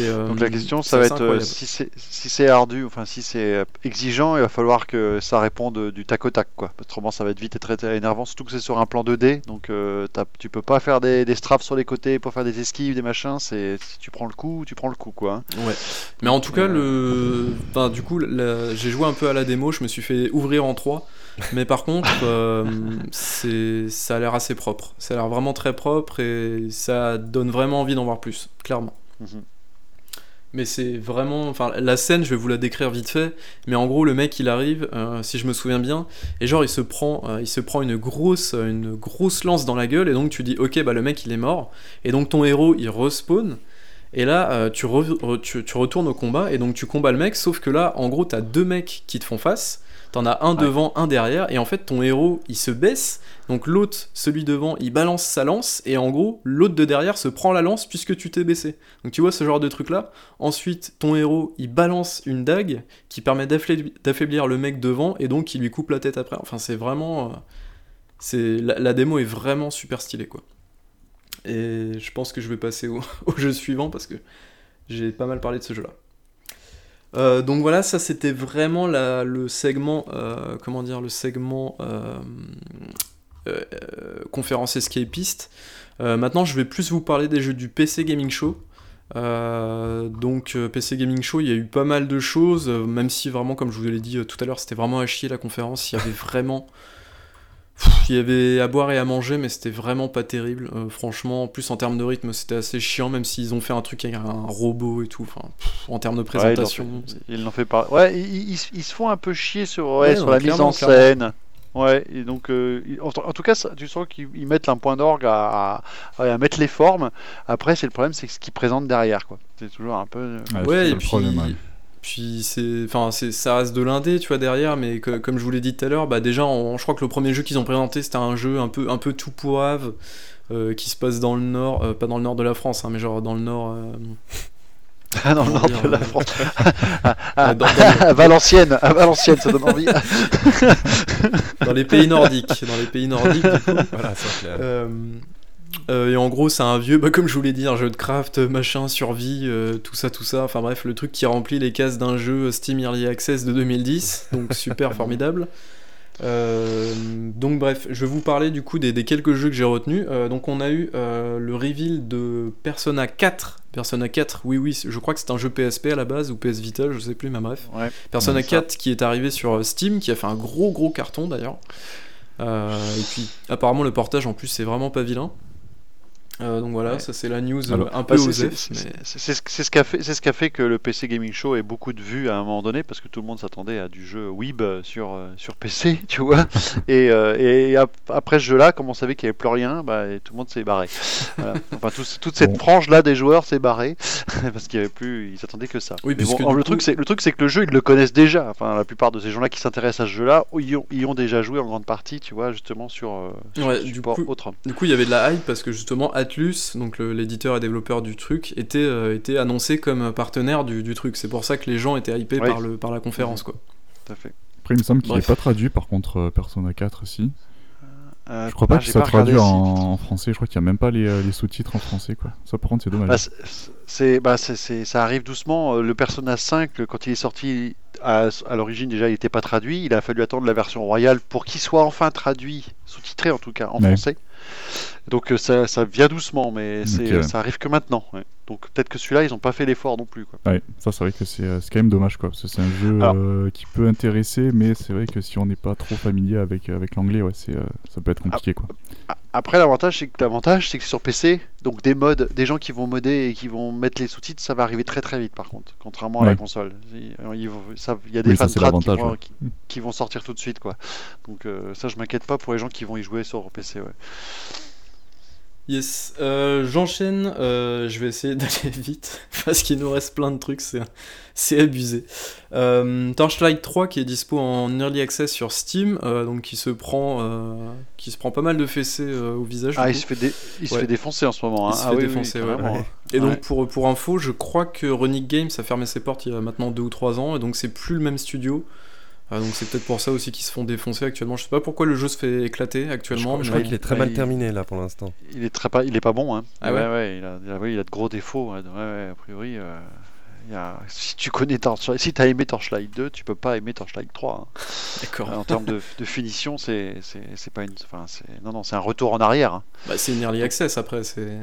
Euh, Donc la question, ça va être euh, incroyable. si c'est si ardu, enfin si c'est euh, exigeant, il va falloir que ça réponde du tac au tac, quoi. Autrement, ça va être vite et très, très énervant, surtout que c'est sur un plan 2D, donc euh, tu peux pas faire des, des strafes sur les côtés pour faire des esquives, des machins. C'est si tu prends le coup, tu prends le coup, quoi. hein. Ouais. Mais en tout cas, le... enfin, du coup, la- j'ai joué un peu à la démo, je me suis fait ouvrir en 3. Mais par contre, euh, c'est... ça a l'air assez propre. Ça a l'air vraiment très propre et ça donne vraiment envie d'en voir plus, clairement. Mhm. Mais c'est vraiment. Enfin, la scène, je vais vous la décrire vite fait. Mais en gros, le mec, il arrive, euh, si je me souviens bien, et genre, il se prend, euh, il se prend une grosse, une grosse lance dans la gueule, et donc tu dis, ok, bah le mec, il est mort. Et donc ton héros, il respawn. Et là, euh, tu, re- tu retournes au combat, et donc tu combats le mec, sauf que là, en gros, t'as deux mecs qui te font face. T'en as un Ouais. devant, un derrière, et en fait, ton héros, il se baisse. Donc l'autre, celui devant, il balance sa lance, et en gros, l'autre de derrière se prend la lance puisque tu t'es baissé. Donc tu vois ce genre de truc là. Ensuite, ton héros, il balance une dague qui permet d'affaiblir le mec devant, et donc il lui coupe la tête après. Enfin, c'est vraiment. euh, c'est la, la démo est vraiment super stylée, quoi. Et je pense que je vais passer au, au jeu suivant parce que j'ai pas mal parlé de ce jeu-là. Euh, donc voilà, ça c'était vraiment le segment, euh, comment dire, le segment euh, conférence escapiste. Maintenant, je vais plus vous parler des jeux du PC Gaming Show. Donc PC Gaming Show, il y a eu pas mal de choses, même si vraiment, comme je vous l'ai dit tout à l'heure, c'était vraiment à chier la conférence. Il y avait vraiment, il y avait à boire et à manger, mais c'était vraiment pas terrible. Euh, franchement, en plus en termes de rythme, c'était assez chiant, même s'ils ont fait un truc avec un robot et tout. Enfin, pff, en termes de Ouais, ils l'ont présentation, fait- ils l'ont fait pas. Ouais, ils, ils- ils se font un peu chier sur, ouais, Ouais, sur la mise en clairement. scène. Ouais, et donc, euh, en, en tout cas, ça- tu sens qu'ils ils mettent un point d'orgue à, à- à mettre les formes. Après, c'est le problème, c'est ce qu'ils présentent derrière, quoi. C'est toujours un peu. euh, Ouais, et le puis, problème, ouais. Puis c'est, enfin, c'est, ça reste de l'indé, tu vois, derrière, mais que- comme je vous l'ai dit tout à l'heure, bah déjà, on- je crois que le premier jeu qu'ils ont présenté, c'était un jeu un peu, un peu tout poivre, euh, qui se passe dans le nord, euh, pas dans le nord de la France, hein, mais genre dans le nord, euh, dans le nord dire, de la euh, France. à, à- dans- dans- à Valenciennes, à Valenciennes, ça donne envie. dans les pays nordiques, dans les pays nordiques. du coup. Voilà. Euh, euh, et en gros, c'est un vieux, bah, comme je vous l'ai dit, un jeu de craft, machin, survie, euh, tout ça, tout ça. Enfin bref, le truc qui remplit les cases d'un jeu Steam Early Access de 2010, donc super formidable. Euh, donc bref, je vais vous parler du coup des, des quelques jeux que j'ai retenus. Euh, donc on a eu euh, le reveal de Persona 4. Persona 4, oui oui, je crois que c'est un jeu PSP à la base ou PS Vita, je sais plus, mais bref. Ouais. Persona Ouais, ça. 4 qui est arrivé sur euh, Steam, qui a fait un gros gros carton d'ailleurs. Euh, et puis apparemment le portage en plus c'est vraiment pas vilain. Euh, donc voilà, Ouais. ça c'est la news Alors, un peu c'est- osée. c'est- ce qu'a fait, c'est ce qu'a fait que le PC Gaming Show ait beaucoup de vues à un moment donné parce que tout le monde s'attendait à du jeu Weeb sur, euh, sur PC, tu vois. Et, euh, et ap- après ce jeu-là, comme on savait qu'il n'y avait plus rien, bah, et tout le monde s'est barré. Voilà. Enfin, toute cette Bon. frange-là des joueurs s'est barrée parce qu'il y avait plus, ils s'attendaient que ça. Oui, Mais puisque bon, du le coup- truc, c'est le truc, c'est que le jeu, ils le connaissent déjà. Enfin, la plupart de ces gens-là qui s'intéressent à ce jeu-là, y ont, y ont déjà joué en grande partie, tu vois, justement sur, sur Ouais, ce du support coup- autre. Du coup, il y avait de la hype parce que justement Atlus, donc l'éditeur et développeur du truc, était, euh, était annoncé comme partenaire du, du truc. C'est pour ça que les gens étaient hypés Ouais. par, le, par la conférence. Quoi. Tout à fait. Après, il me semble qu'il n'est pas traduit par contre euh, Persona 4 aussi. Euh, Je crois pas ah, que ça traduit si- en, en français. Je crois qu'il y a même pas les, euh, les sous-titres en français, quoi. Ça, par contre, c'est dommage. Bah, c'est- bah, c'est, c'est- ça arrive doucement. Le Persona 5, le- quand il est sorti, à, à l'origine déjà, il n'était pas traduit. Il a fallu attendre la version royale pour qu'il soit enfin traduit, sous-titré en tout cas, en Ouais. français. Donc euh, ça, ça vient doucement, mais Ok. ça arrive que maintenant. ouais. Donc peut-être que celui-là, ils n'ont pas fait l'effort non plus. Quoi. Ouais, ça, c'est vrai que c'est euh, quand même dommage, quoi. Parce que c'est un jeu Alors- euh, qui peut intéresser, mais c'est vrai que si on n'est pas trop familier avec, avec l'anglais, ouais, c'est, euh, ça peut être compliqué, quoi. A- Après, l'avantage, c'est que l'avantage, c'est que sur PC, donc des mods, des gens qui vont modder et qui vont mettre les sous-titres, ça va arriver très très vite par contre, contrairement à la console. Il il vont- ça- il y a des Oui, fans qui, vont- ouais. qui, qui vont sortir tout de suite, quoi. Donc euh, ça, je m'inquiète pas pour les gens qui vont y jouer sur PC. Ouais. Yes, euh, j'enchaîne, euh, je vais essayer d'aller vite parce qu'il nous reste plein de trucs, c'est, c'est abusé. Euh, Torchlight 3 qui est dispo en early access sur Steam, euh, donc qui se prend, euh, qui se prend pas mal de fessées euh, au visage. Ah, il se fait, dé- il se fait défoncer en ce moment. Il hein. se Ah fait oui, oui, défoncer, ouais. Et donc pour, pour info, je crois que Runic Games a fermé ses portes il y a maintenant 2 ou 3 ans, et donc c'est plus le même studio. Euh, donc c'est peut-être pour ça aussi qu'ils se font défoncer actuellement. Je sais pas pourquoi le jeu se fait éclater actuellement. Je mais- crois qu'il est très Ouais, mal il- terminé là pour l'instant. Il est très pas, il est pas bon. Hein. Ah ouais ouais, il a, il a- oui, il a de gros défauts. ouais. Ouais, ouais, a priori. euh, il y a- Si tu connais Torchlight, si t'as aimé Torchlight 2, tu peux pas aimer Torchlight 3. hein. D'accord. en termes de, de finition, c'est c'est- c'est pas une. Enfin, c'est non, non, c'est un retour en arrière. hein. Bah, c'est une early access après, c'est.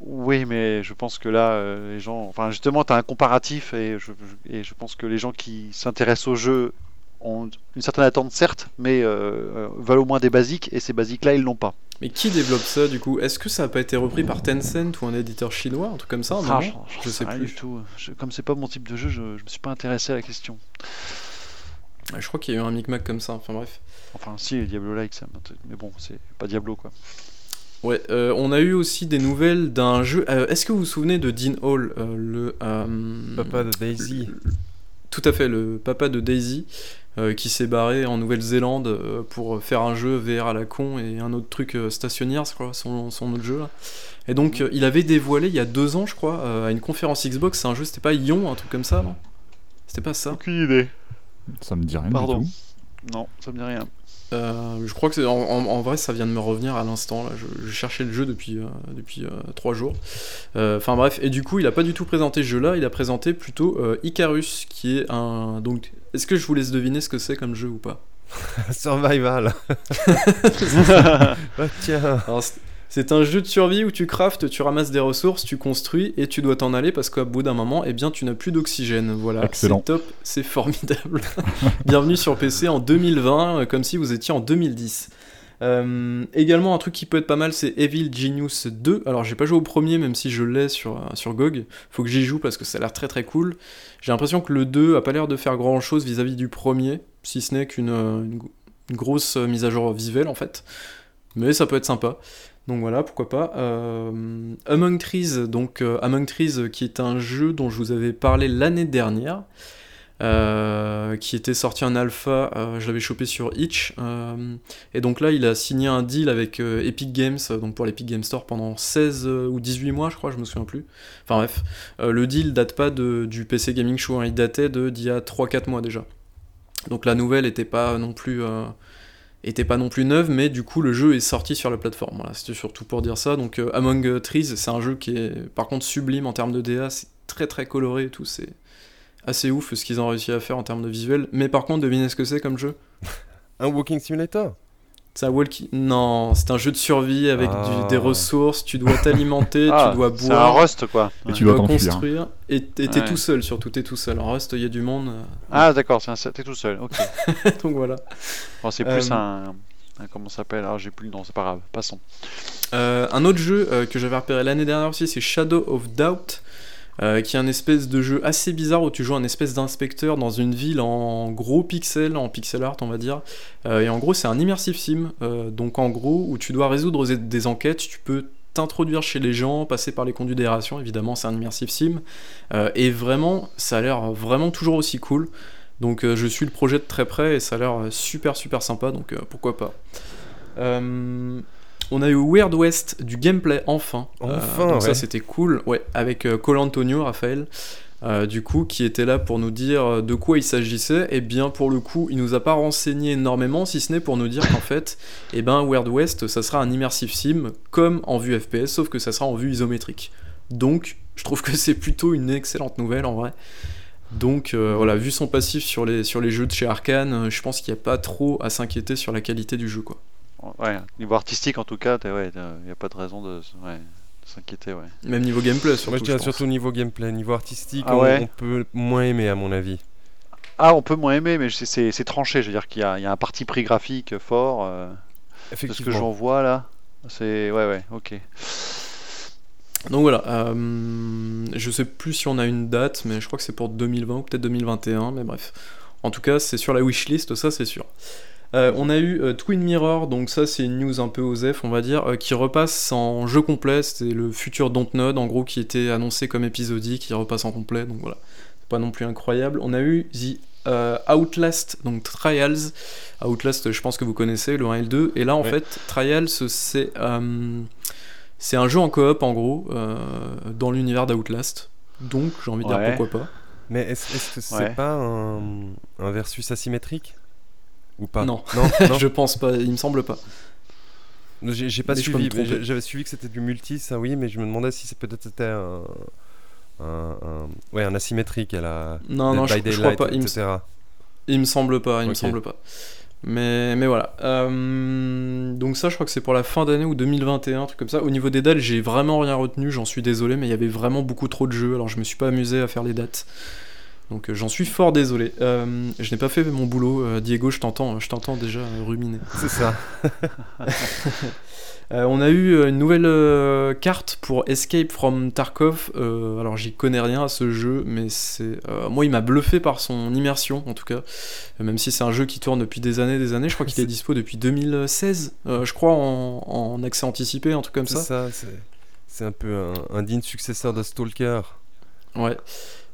Oui, mais je pense que là, euh, les gens. Enfin, justement, tu as un comparatif et je, je- et je pense que les gens qui s'intéressent au jeu ont une certaine attente, certes, mais euh, euh, veulent au moins des basiques et ces basiques-là, ils l'ont pas. Mais qui développe ça du coup? Est-ce que ça a pas été repris par Tencent ou un éditeur chinois, un truc comme ça Ah, j'en Je sais rien plus. du tout. Je- comme c'est pas mon type de jeu, je, je me suis pas intéressé à la question. Je crois qu'il y a eu un micmac comme ça, enfin bref. Enfin, si, Diablo-like, ça. Mais bon, c'est pas Diablo, quoi. Ouais, euh, on a eu aussi des nouvelles d'un jeu. euh, Est-ce que vous vous souvenez de Dean Hall, euh, le euh, Papa de Daisy. le- Tout à fait, le papa de Daisy, qui s'est barré en Nouvelle-Zélande euh, pour faire un jeu VR à la con et un autre truc euh, stationnaire, je crois, son, son autre jeu là. Et donc, euh, il avait dévoilé il y a deux ans, je crois, euh, à une conférence Xbox, c'est un jeu, c'était pas Ion, un truc comme ça, non? C'était pas ça Aucune idée. Ça me dit rien Pardon. du tout. Non, ça me dit rien. Euh, je crois que c'est- en, en- en vrai ça vient de me revenir à l'instant là. Je, je cherchais le jeu depuis euh, depuis euh, trois jours. Euh, Enfin bref et du coup il a pas du tout présenté ce jeu là. Il a présenté plutôt Icarus qui est un donc. Est-ce que je vous laisse deviner ce que c'est comme jeu ou pas? Survival. Ah, tiens. Alors, c'est- un jeu de survie où tu craftes, tu ramasses des ressources, tu construis et tu dois t'en aller parce qu'au bout d'un moment, eh bien, tu n'as plus d'oxygène. Voilà, c'est top, c'est formidable. Bienvenue sur PC en 2020, euh, comme si vous étiez en 2010. Euh, également, un truc qui peut être pas mal, c'est Evil Genius 2. Alors, j'ai pas joué au premier, même si je l'ai sur, euh, sur GOG. Faut que j'y joue parce que ça a l'air très très cool. J'ai l'impression que le 2 a pas l'air de faire grand chose vis-à-vis du premier, si ce n'est qu'une une, une grosse mise à jour visuelle en fait. Mais ça peut être sympa. Donc voilà, pourquoi pas. Euh, Among Trees, donc euh, Among Trees, euh, qui est un jeu dont je vous avais parlé l'année dernière, qui était sorti en alpha, je l'avais chopé sur Itch, et donc là il a signé un deal avec Epic Games, donc pour l'Epic Game Store pendant 16 euh, ou 18 mois, je crois, je me souviens plus. Enfin bref, le deal date pas de, du PC Gaming Show, hein, il datait d'il y a 3-4 mois déjà. Donc la nouvelle était pas non plus. Était pas non plus neuve, mais du coup le jeu est sorti sur la plateforme. Voilà, c'était surtout pour dire ça. Donc euh, Among Trees, c'est un jeu qui est par contre sublime en termes de DA, c'est très très coloré et tout, c'est assez ouf ce qu'ils ont réussi à faire en termes de visuel. Mais par contre, devinez ce que c'est comme jeu? Un walking simulator. C'est un walkie. Non, c'est un jeu de survie avec du- Ah. des ressources, tu dois t'alimenter, Ah, tu dois c'est un boire. Rust, quoi. Et Ouais. tu dois construire et et t'es Ouais. tout seul surtout t'es tout seul en reste il y a du monde euh, Ah, d'accord, c'est un- t'es tout seul. Ok. donc voilà Bon, c'est plus Euh, un, un- Comment ça s'appelle? Ah, j'ai plus le nom, c'est pas grave. Passons. Euh, un autre jeu euh, que j'avais repéré l'année dernière aussi, c'est Shadow of Doubt, euh, qui est un espèce de jeu assez bizarre où tu joues un espèce d'inspecteur dans une ville en gros pixels, en pixel art on va dire. Euh, et en gros c'est un immersive sim, euh, donc en gros où tu dois résoudre des- enquêtes, tu peux t'introduire chez les gens, passer par les conduits d'aération, évidemment c'est un immersive sim, et vraiment ça a l'air vraiment toujours aussi cool. Donc je suis le projet de très près et ça a l'air super super sympa, donc pourquoi pas. On a eu Weird West du gameplay enfin. Euh, Enfin, donc ça c'était cool. Ouais, avec euh, Cole Antonio, Raphaël. euh, du coup, qui était là pour nous dire de quoi il s'agissait. Et bien, pour le coup, il nous a pas renseigné énormément, si ce n'est pour nous dire qu'en fait, eh ben, Weird West, ça sera un immersive sim comme en vue FPS, sauf que ça sera en vue isométrique. Donc, je trouve que c'est plutôt une excellente nouvelle en vrai. Donc euh, voilà, vu son passif sur les, sur les jeux de chez Arkane, je pense qu'il n'y a pas trop à s'inquiéter sur la qualité du jeu. quoi. Ouais, niveau artistique en tout cas, il ouais, n'y a pas de raison de, s'inquiéter. Ouais. Même niveau gameplay, surtout. Moi je dirais pense. surtout niveau gameplay, niveau artistique, Ah on, ouais. on peut moins aimer à mon avis. Ah, on peut moins aimer, mais c'est- tranché. Je veux dire qu'il y, a il y a un parti pris graphique fort. euh, de ce que j'en vois là, c'est. Ouais, ouais, ok. Donc voilà, euh, je sais plus si on a une date, mais je crois que c'est pour 2020 ou peut-être 2021, mais bref. En tout cas, c'est sur la wishlist, ça c'est sûr. Euh, on a eu euh, Twin Mirror, donc ça c'est une news un peu osef, on va dire, euh, qui repasse en jeu complet. C'était le futur Dontnod, en gros, qui était annoncé comme épisodique, qui repasse en complet, donc voilà. C'est pas non plus incroyable. On a eu The euh, Outlast, donc Trials. Outlast, je pense que vous connaissez, le 1 et le 2. Et là, en Ouais. fait, Trials, c'est euh, c'est un jeu en coop, en gros, euh, dans l'univers d'Outlast. Donc, j'ai envie de dire pourquoi pas. Mais est-ce est-ce que c'est Ouais. pas un, un versus asymétrique? Ou pas Non. non, non je pense pas, il me semble pas. J'ai j'ai pas Mais suivi. J'avais suivi que c'était du multi, ça oui, mais je me demandais si c'est peut-être c'était un, un, un- ouais, un asymétrique à la Non, non, je, je crois pas. Il me, il me semble pas, il me semble pas. Mais, mais voilà. Euh, donc ça, je crois que c'est pour la fin d'année ou 2021, un truc comme ça. Au niveau des dates, j'ai vraiment rien retenu, j'en suis désolé, mais il y avait vraiment beaucoup trop de jeux, alors je me suis pas amusé à faire les dates. Donc euh, j'en suis fort désolé. Euh, je n'ai pas fait mon boulot, euh, Diego, je t'entends, je t'entends déjà ruminer. C'est ça. Euh, on a eu une nouvelle euh, carte pour Escape from Tarkov. Alors j'y connais rien à ce jeu, mais c'est moi il m'a bluffé par son immersion en tout cas. Même si c'est un jeu qui tourne depuis des années, des années. Je crois qu'il est dispo depuis 2016, euh, je crois en, en accès anticipé, un truc comme C'est ça. ça. c'est- C'est un peu un, un digne successeur de Stalker. Ouais.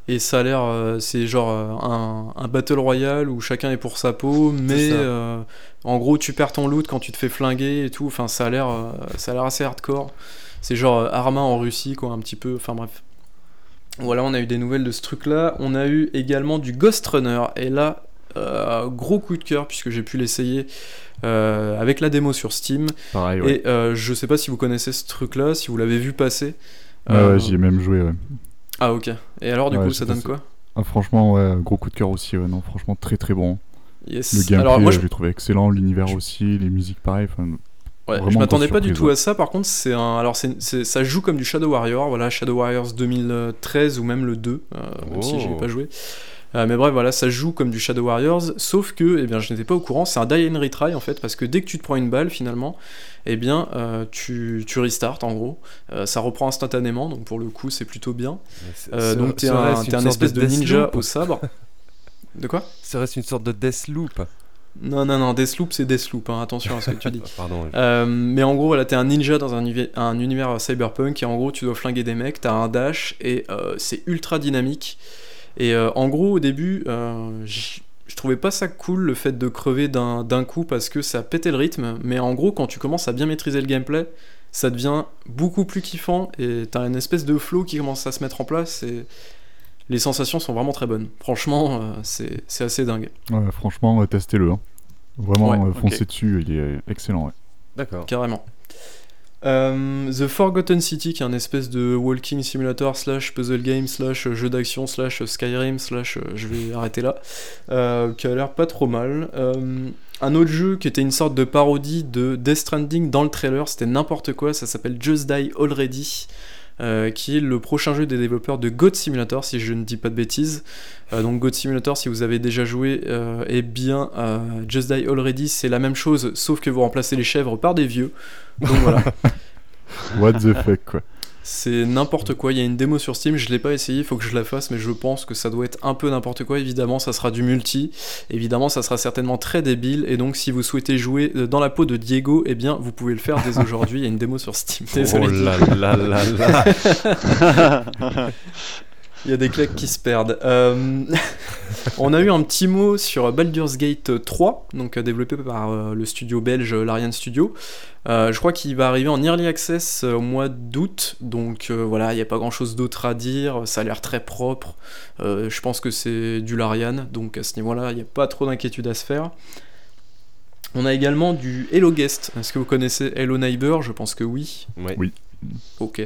Et ça a l'air, euh, c'est genre euh, un, un battle royale où chacun est pour sa peau, mais euh, en gros tu perds ton loot quand tu te fais flinguer et tout. Enfin, ça a l'air, euh, ça a l'air assez hardcore. C'est genre Arma en Russie, quoi, un petit peu. Enfin bref. Voilà, on a eu des nouvelles de ce truc-là. On a eu également du Ghost Runner. Et là, gros coup de cœur puisque j'ai pu l'essayer avec la démo sur Steam. Pareil, ouais. Et je sais pas si vous connaissez ce truc-là, si vous l'avez vu passer. Euh, ouais, j'y ai même joué, ouais. Ah ok. Et alors du Ouais, coup, ça donne quoi Ah, franchement, ouais, gros coup de cœur aussi, ouais, non, franchement, très très bon. Yes. Le gameplay, Alors moi, je, je l'ai trouvé excellent, l'univers aussi, les musiques pareil, ouais, je m'attendais pas du tout à ça. Par contre, c'est un, alors c'est, ça joue comme du Shadow Warrior. Voilà, Shadow Warriors 2013 ou même le 2, euh, même si je l'ai Oh. pas joué. Euh, mais bref, voilà, ça joue comme du Shadow Warriors, sauf que, eh bien, je n'étais pas au courant, c'est un die and retry en fait, parce que dès que tu te prends une balle finalement, eh bien, euh, tu, tu restarts en gros, Euh, ça reprend instantanément, donc pour le coup, c'est plutôt bien. Ce- donc t'es un, espèce de, ninja au sabre. De quoi? Serait-ce une sorte de Deathloop Non, non, non, Deathloop, c'est Deathloop, hein, attention à ce que tu dis. Pardon. Euh, mais en gros, voilà, t'es un ninja dans un, univers cyberpunk et en gros, tu dois flinguer des mecs, t'as un dash et euh, c'est ultra dynamique. Et euh, en gros, au début, euh, j- je trouvais pas ça cool le fait de crever d'un d'un coup parce que ça pétait le rythme. Mais en gros, quand tu commences à bien maîtriser le gameplay, ça devient beaucoup plus kiffant et t'as une espèce de flow qui commence à se mettre en place et les sensations sont vraiment très bonnes. Franchement, euh, c'est c'est assez dingue. ouais, franchement, euh, testez-le. hein. Vraiment, Ouais, euh, foncez dessus, il est excellent. Ouais. D'accord. Carrément. Euh, The Forgotten City, qui est un espèce de walking simulator slash puzzle game slash jeu d'action slash Skyrim slash euh, je vais arrêter là, euh, qui a l'air pas trop mal. Un autre jeu qui était une sorte de parodie de Death Stranding dans le trailer, c'était n'importe quoi, ça s'appelle Just Die Already. Euh, qui est le prochain jeu des développeurs de God Simulator, si je ne dis pas de bêtises. Euh, donc God Simulator, si vous avez déjà joué, euh, eh bien Just Die Already, c'est la même chose, sauf que vous remplacez les chèvres par des vieux. Donc voilà, What the fuck, quoi. C'est n'importe quoi. Il y a une démo sur Steam, je l'ai pas essayé, il faut que je la fasse, mais je pense que ça doit être un peu n'importe quoi. Évidemment, ça sera du multi. Évidemment, ça sera certainement très débile. Et donc, si vous souhaitez jouer euh, dans la peau de Diego, eh bien, vous pouvez le faire dès aujourd'hui. Il y a une démo sur Steam. Désolé. Oh là là là là. Il y a des claques qui se perdent. Euh, on a eu un petit mot sur Baldur's Gate 3, donc euh, développé par euh, le studio belge Larian Studio. je crois qu'il va arriver en early access au mois d'août, donc voilà, il n'y a pas grand chose d'autre à dire. Ça a l'air très propre. je pense que c'est du Larian, donc à ce niveau-là, il n'y a pas trop d'inquiétude à se faire. On a également du Hello Guest. Est-ce que vous connaissez Hello Neighbor? Je pense que oui. Oui. Ok.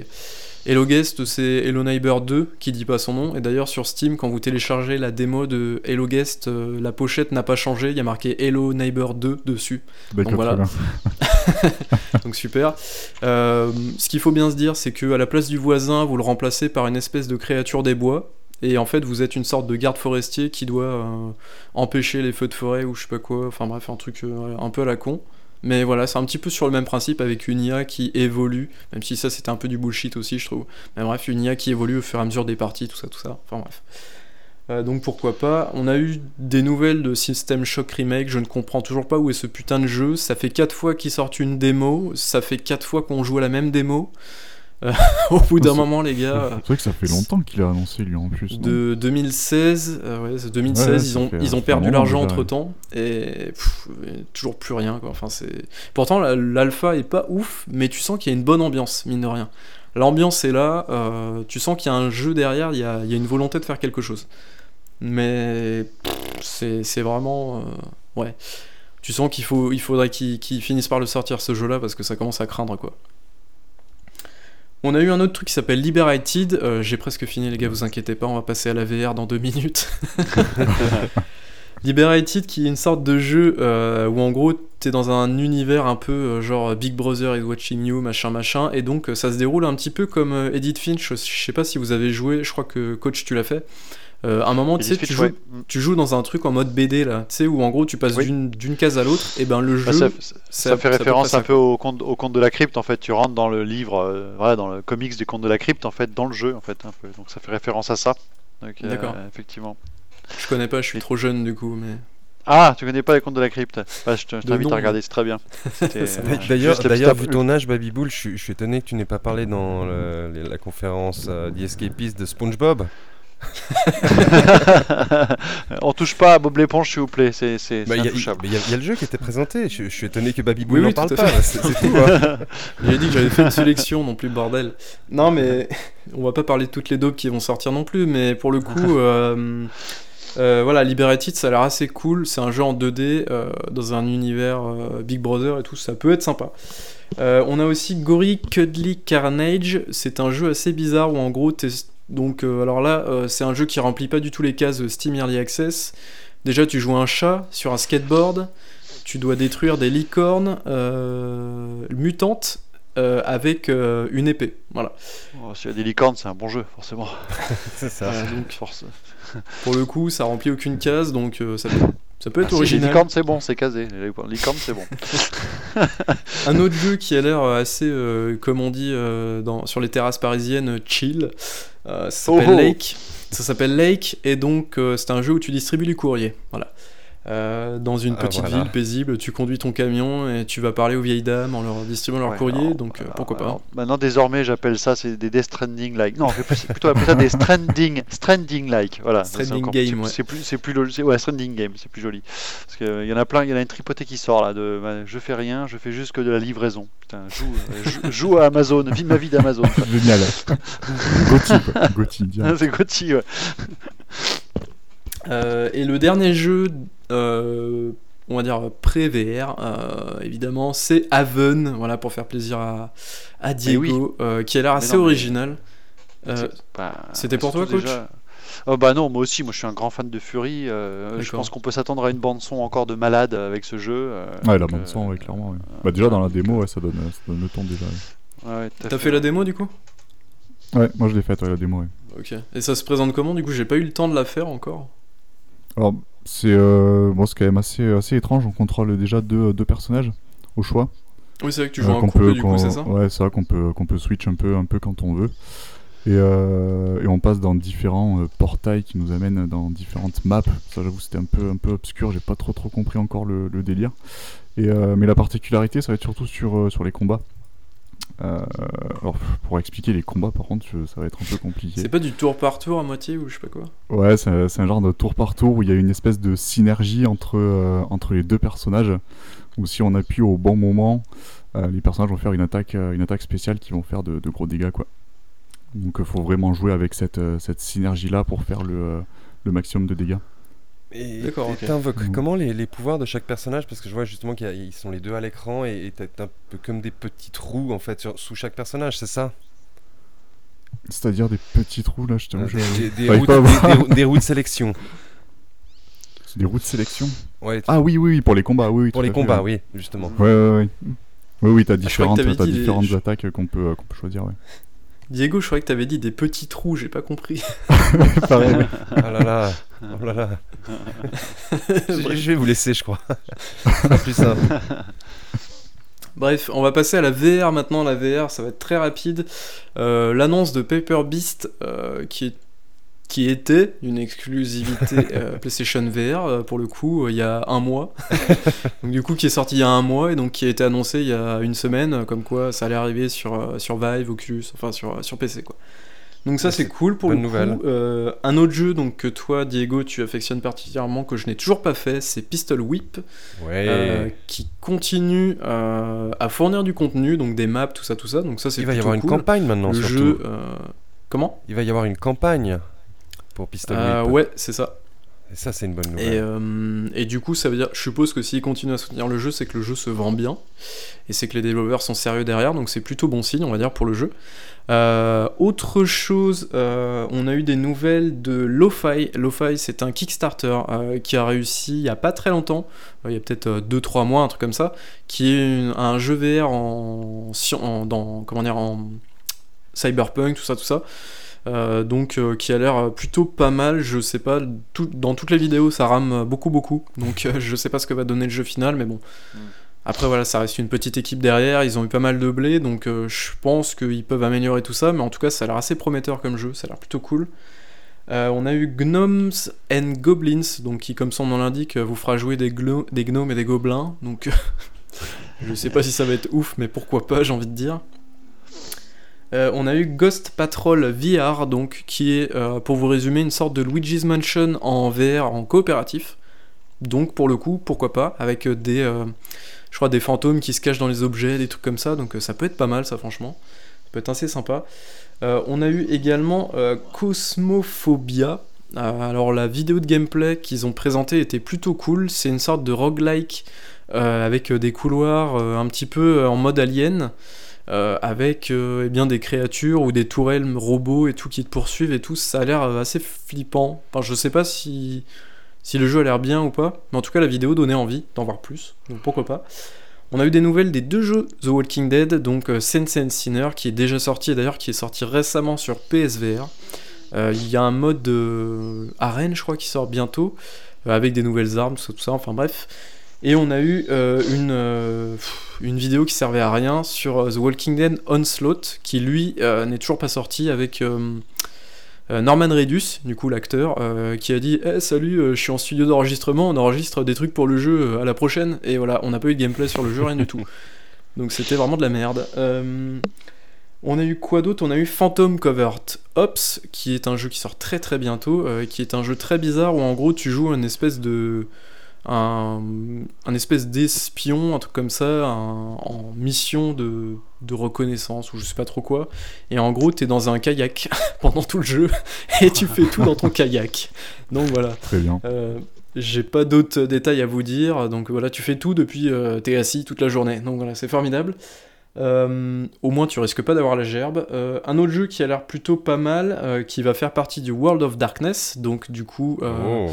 Hello Guest, c'est Hello Neighbor 2 qui dit pas son nom. Et d'ailleurs, sur Steam, quand vous téléchargez la démo de Hello Guest, euh, la pochette n'a pas changé. Il y a marqué Hello Neighbor 2 dessus. Donc voilà. Donc super. Euh, ce qu'il faut bien se dire, c'est que à la place du voisin, vous le remplacez par une espèce de créature des bois. Et en fait, vous êtes une sorte de garde forestier qui doit euh, empêcher les feux de forêt ou je sais pas quoi. Enfin bref, un truc un peu à la con. Mais voilà, c'est un petit peu sur le même principe avec une IA qui évolue, même si ça c'était un peu du bullshit aussi, je trouve. Mais bref, une IA qui évolue au fur et à mesure des parties, tout ça, tout ça. Enfin bref. Euh, donc pourquoi pas? On a eu des nouvelles de System Shock Remake, je ne comprends toujours pas où est ce putain de jeu. Ça fait 4 fois qu'ils sortent une démo, ça fait 4 fois qu'on joue à la même démo. Euh, au bout d'un moment, les gars. C'est vrai que ça fait longtemps qu'il a annoncé lui en plus. De 2016, euh, ouais, 2016, ils ont, ils ont perdu l'argent entre temps et, toujours plus rien. Quoi. Enfin. Pourtant, l'alpha est pas ouf, mais tu sens qu'il y a une bonne ambiance, mine de rien. L'ambiance est là, euh, tu sens qu'il y a un jeu derrière, il y a, il y a une volonté de faire quelque chose. Mais c'est vraiment. ouais. Tu sens qu'il faut, il faudrait qu'ils finissent par le sortir ce jeu-là parce que ça commence à craindre quoi. On a eu un autre truc qui s'appelle Liberated. Euh, j'ai presque fini, les gars, vous inquiétez pas, on va passer à la VR dans deux minutes. Liberated, qui est une sorte de jeu euh, où en gros t'es dans un univers un peu euh, genre Big Brother is watching you, machin machin, et donc ça se déroule un petit peu comme Edith Finch. Je sais pas si vous avez joué, je crois que coach tu l'as fait. Euh, à un moment, tu sais, tu joues, dans un truc en mode BD là, tu sais, où en gros tu passes d'une case à l'autre, et ben le bah, jeu. ça, fait référence un peu au conte, au conte de la crypte en fait. Tu rentres dans le livre, euh, dans le comics du conte de la crypte en fait, dans le jeu en fait, un peu. Donc ça fait référence à ça. Euh, D'accord. effectivement. Je connais pas, je suis trop jeune du coup, mais. Ah, tu connais pas les contes de la crypte bah, Je t'invite à regarder, c'est très bien. D'ailleurs, d'ailleurs, vu ton âge, Babybull, je, je suis étonné que tu n'aies pas parlé dans la conférence euh, The Escapist de SpongeBob. On touche pas à Bob l'éponge, s'il vous plaît. C'est bah, Il y, a le jeu qui était présenté. Je, suis étonné que Baby Boo n'en parle pas. C'est tout. Hein. J'ai dit que j'avais fait une sélection, non plus bordel. Non, mais on va pas parler de toutes les dopes qui vont sortir non plus. Mais pour le coup, euh, euh, voilà, Liberated, ça a l'air assez cool. C'est un jeu en 2D euh, dans un univers Big Brother et tout. Ça peut être sympa. on a aussi Gory Cuddly Carnage. C'est un jeu assez bizarre où en gros, t'es donc euh, alors là, euh, c'est un jeu qui remplit pas du tout les cases Steam Early Access. Déjà, tu joues un chat sur un skateboard, tu dois détruire des licornes euh, mutantes avec une épée. Voilà. Oh, S'il y a des licornes, c'est un bon jeu, forcément. c'est ça. donc, force. pour le coup, ça remplit aucune case, donc ça peut ça peut être ah, original. Les licornes, c'est bon, c'est casé. Les licornes, c'est bon. un autre jeu qui a l'air assez, euh, comme on dit euh, dans, sur les terrasses parisiennes, chill. Euh, ça s'appelle oh, oh. Lake. Ça s'appelle Lake, et donc c'est un jeu où tu distribues du courrier. Voilà. Euh, dans une ah, petite ville paisible, tu conduis ton camion et tu vas parler aux vieilles dames en leur distribuant leur courrier, donc euh, pourquoi pas. maintenant, désormais, j'appelle ça c'est des Death Stranding like. Non, je vais plutôt appeler ça des Stranding, Stranding like. Voilà. Stranding game, ouais. C'est plus, c'est plus ouais, Stranding game, c'est plus joli. Parce qu'il euh, y en a plein, il y en a une tripotée qui sort là de, bah, je fais rien, je fais juste que de la livraison. Putain, joue, joue, à Amazon, vis ma vie d'Amazon. Génial. Gauthier, C'est Gauthier, ouais. Euh, et le dernier jeu, euh, on va dire pré-VR, euh, évidemment, c'est Haven, voilà, pour faire plaisir à, à Diego, qui a l'air assez original. C'était pour toi, coach Oh bah non, moi aussi, moi je suis un grand fan de Fury. je pense qu'on peut s'attendre à une bande son encore de malade avec ce jeu. ouais, la bande son, oui, clairement. Bah déjà dans la démo, ça, donne, ça donne le ton déjà. Ouais, T'as fait, la démo du coup? Ouais, moi je l'ai faite, la démo. Ok. Et ça se présente comment Du coup, j'ai pas eu le temps de la faire encore. Alors, c'est euh, bon, quand même assez, assez étrange. On contrôle déjà deux, deux personnages au choix. Oui, c'est vrai que tu joues euh, un couple, du coup, c'est ça Ouais, c'est vrai qu'on peut, qu'on peut switch un peu, un peu quand on veut. Et, euh, et on passe dans différents euh, portails qui nous amènent dans différentes maps. Ça, j'avoue, c'était un peu, un peu obscur. J'ai pas trop, trop compris encore le, le délire. Et, mais la particularité, ça va être surtout sur, sur les combats. Euh, alors, pour expliquer les combats, par contre, je- ça va être un peu compliqué. C'est pas du tour par tour à moitié ou je sais pas quoi Ouais, c'est un- genre de tour par tour où il y a une espèce de synergie entre, euh, entre les deux personnages. Où si on appuie au bon moment, euh, les personnages vont faire une attaque, une attaque spéciale qui vont faire de, de gros dégâts. Quoi. Donc il faut vraiment jouer avec cette, cette synergie-là pour faire le, le maximum de dégâts. Et t'invoques Mhm. comment les, les pouvoirs de chaque personnage? Parce que je vois justement qu'ils sont les deux à l'écran et t'as un peu comme des petits trous en fait sur- sous chaque personnage, c'est ça? C'est-à-dire des petits trous là, je t'avoue. Des, des des- routes de sélection. C'est des routes de sélection? Ouais, Ah oui, oui, oui, pour les combats, oui. oui pour les fait, combats, ouais. oui, justement. Ouais, ouais, ouais. Oui, oui, t'as que différentes, les- différentes attaques qu'on peut, euh, qu'on peut choisir. Ouais. Diego, je croyais que t'avais dit des petits trous, j'ai pas compris. Pareil. Ah là là, oh là là. je, je vais vous laisser, je crois. C'est plus simple. Bref, on va passer à la VR maintenant. La VR, ça va être très rapide. Euh, L'annonce de Paper Beast, euh, qui, est- qui était une exclusivité euh, PlayStation VR, euh, pour le coup, euh, il y a un mois. donc, du coup, qui est sorti il y a un mois et donc qui a été annoncé il y a une semaine, comme quoi ça allait arriver sur, sur Vive, Oculus, enfin sur, sur PC, quoi. Donc ça Ouais, c'est cool pour le nouvelle. coup. Un autre jeu donc que toi Diego tu affectionnes particulièrement que je n'ai toujours pas fait, c'est Pistol Whip. Ouais. Qui continue à fournir du contenu, donc des maps, tout ça, tout ça. Donc ça, c'est Il va y avoir une campagne maintenant, Le surtout. jeu, comment? Il va y avoir une campagne pour Pistol Whip. Ouais, c'est ça. Et ça, c'est une bonne Et, nouvelle. euh, et du coup, ça veut dire, je suppose que s'ils continuent à soutenir le jeu, c'est que le jeu se vend bien, et c'est que les développeurs sont sérieux derrière, donc c'est plutôt bon signe, on va dire, pour le jeu. Euh, autre chose, euh, on a eu des nouvelles de Lo-Fi. Lo-Fi, c'est un Kickstarter qui a réussi il y a pas très longtemps, il y a peut-être 2-3 mois, un truc comme ça, qui est une- un jeu VR en, sci- en- dans, comment dire, en cyberpunk, tout ça, tout ça. Euh, donc euh, qui a l'air plutôt pas mal, je sais pas, tout- dans toutes les vidéos ça rame beaucoup beaucoup, donc euh, je sais pas ce que va donner le jeu final, mais bon. Mm. Après voilà, ça reste une petite équipe derrière, ils ont eu pas mal de blé, donc euh, je pense qu'ils peuvent améliorer tout ça, mais en tout cas ça a l'air assez prometteur comme jeu, ça a l'air plutôt cool. Euh, on a eu Gnomes and Goblins, donc qui comme son nom l'indique vous fera jouer des gnomes et des gobelins, donc je sais pas si ça va être ouf, mais pourquoi pas j'ai envie de dire. Euh, on a eu Ghost Patrol VR, donc qui est, euh, pour vous résumer, une sorte de Luigi's Mansion en VR, en coopératif. Donc pour le coup, pourquoi pas, avec euh, des, des fantômes qui se cachent dans les objets, des trucs comme ça. Donc ça peut être pas mal, ça franchement. Ça peut être assez sympa. On a eu également Cosmophobia. Alors la vidéo de gameplay qu'ils ont présentée était plutôt cool. C'est une sorte de roguelike avec des couloirs un petit peu en mode alien. Euh, avec euh, eh bien des créatures ou des tourelles robots et tout qui te poursuivent et tout, ça a l'air euh, assez flippant. Enfin, je sais pas si, si le jeu a l'air bien ou pas, mais en tout cas la vidéo donnait envie d'en voir plus, donc pourquoi pas. On a eu des nouvelles des deux jeux The Walking Dead, donc euh, Sense and Sinner qui est déjà sorti et d'ailleurs qui est sorti récemment sur PSVR. Euh, Il y a un mode de arène, je crois, qui sort bientôt, avec des nouvelles armes, tout ça, enfin bref. Et on a eu euh, une, euh, une vidéo qui servait à rien sur euh, The Walking Dead Onslaught, qui lui n'est toujours pas sorti avec Norman Reedus, du coup l'acteur, euh, qui a dit Eh, Salut, euh, je suis en studio d'enregistrement, on enregistre des trucs pour le jeu euh, à la prochaine. Et voilà, on n'a pas eu de gameplay sur le jeu, rien du tout. Donc c'était vraiment de la merde. On a eu quoi d'autre? On a eu Phantom Covert Ops, qui est un jeu qui sort très très bientôt, qui est un jeu très bizarre où en gros tu joues une espèce de. Un, un espèce d'espion, un truc comme ça, un- en mission de, de reconnaissance ou je sais pas trop quoi. Et en gros, t'es dans un kayak pendant tout le jeu et tu fais tout dans ton kayak. Donc voilà. Très bien. Euh, J'ai pas d'autres détails à vous dire, donc voilà, tu fais tout depuis euh, t'es assis toute la journée, donc voilà, c'est formidable. Euh, au moins, tu risques pas d'avoir la gerbe. Euh, un autre jeu qui a l'air plutôt pas mal, euh, qui va faire partie du World of Darkness, donc du coup euh, Oh.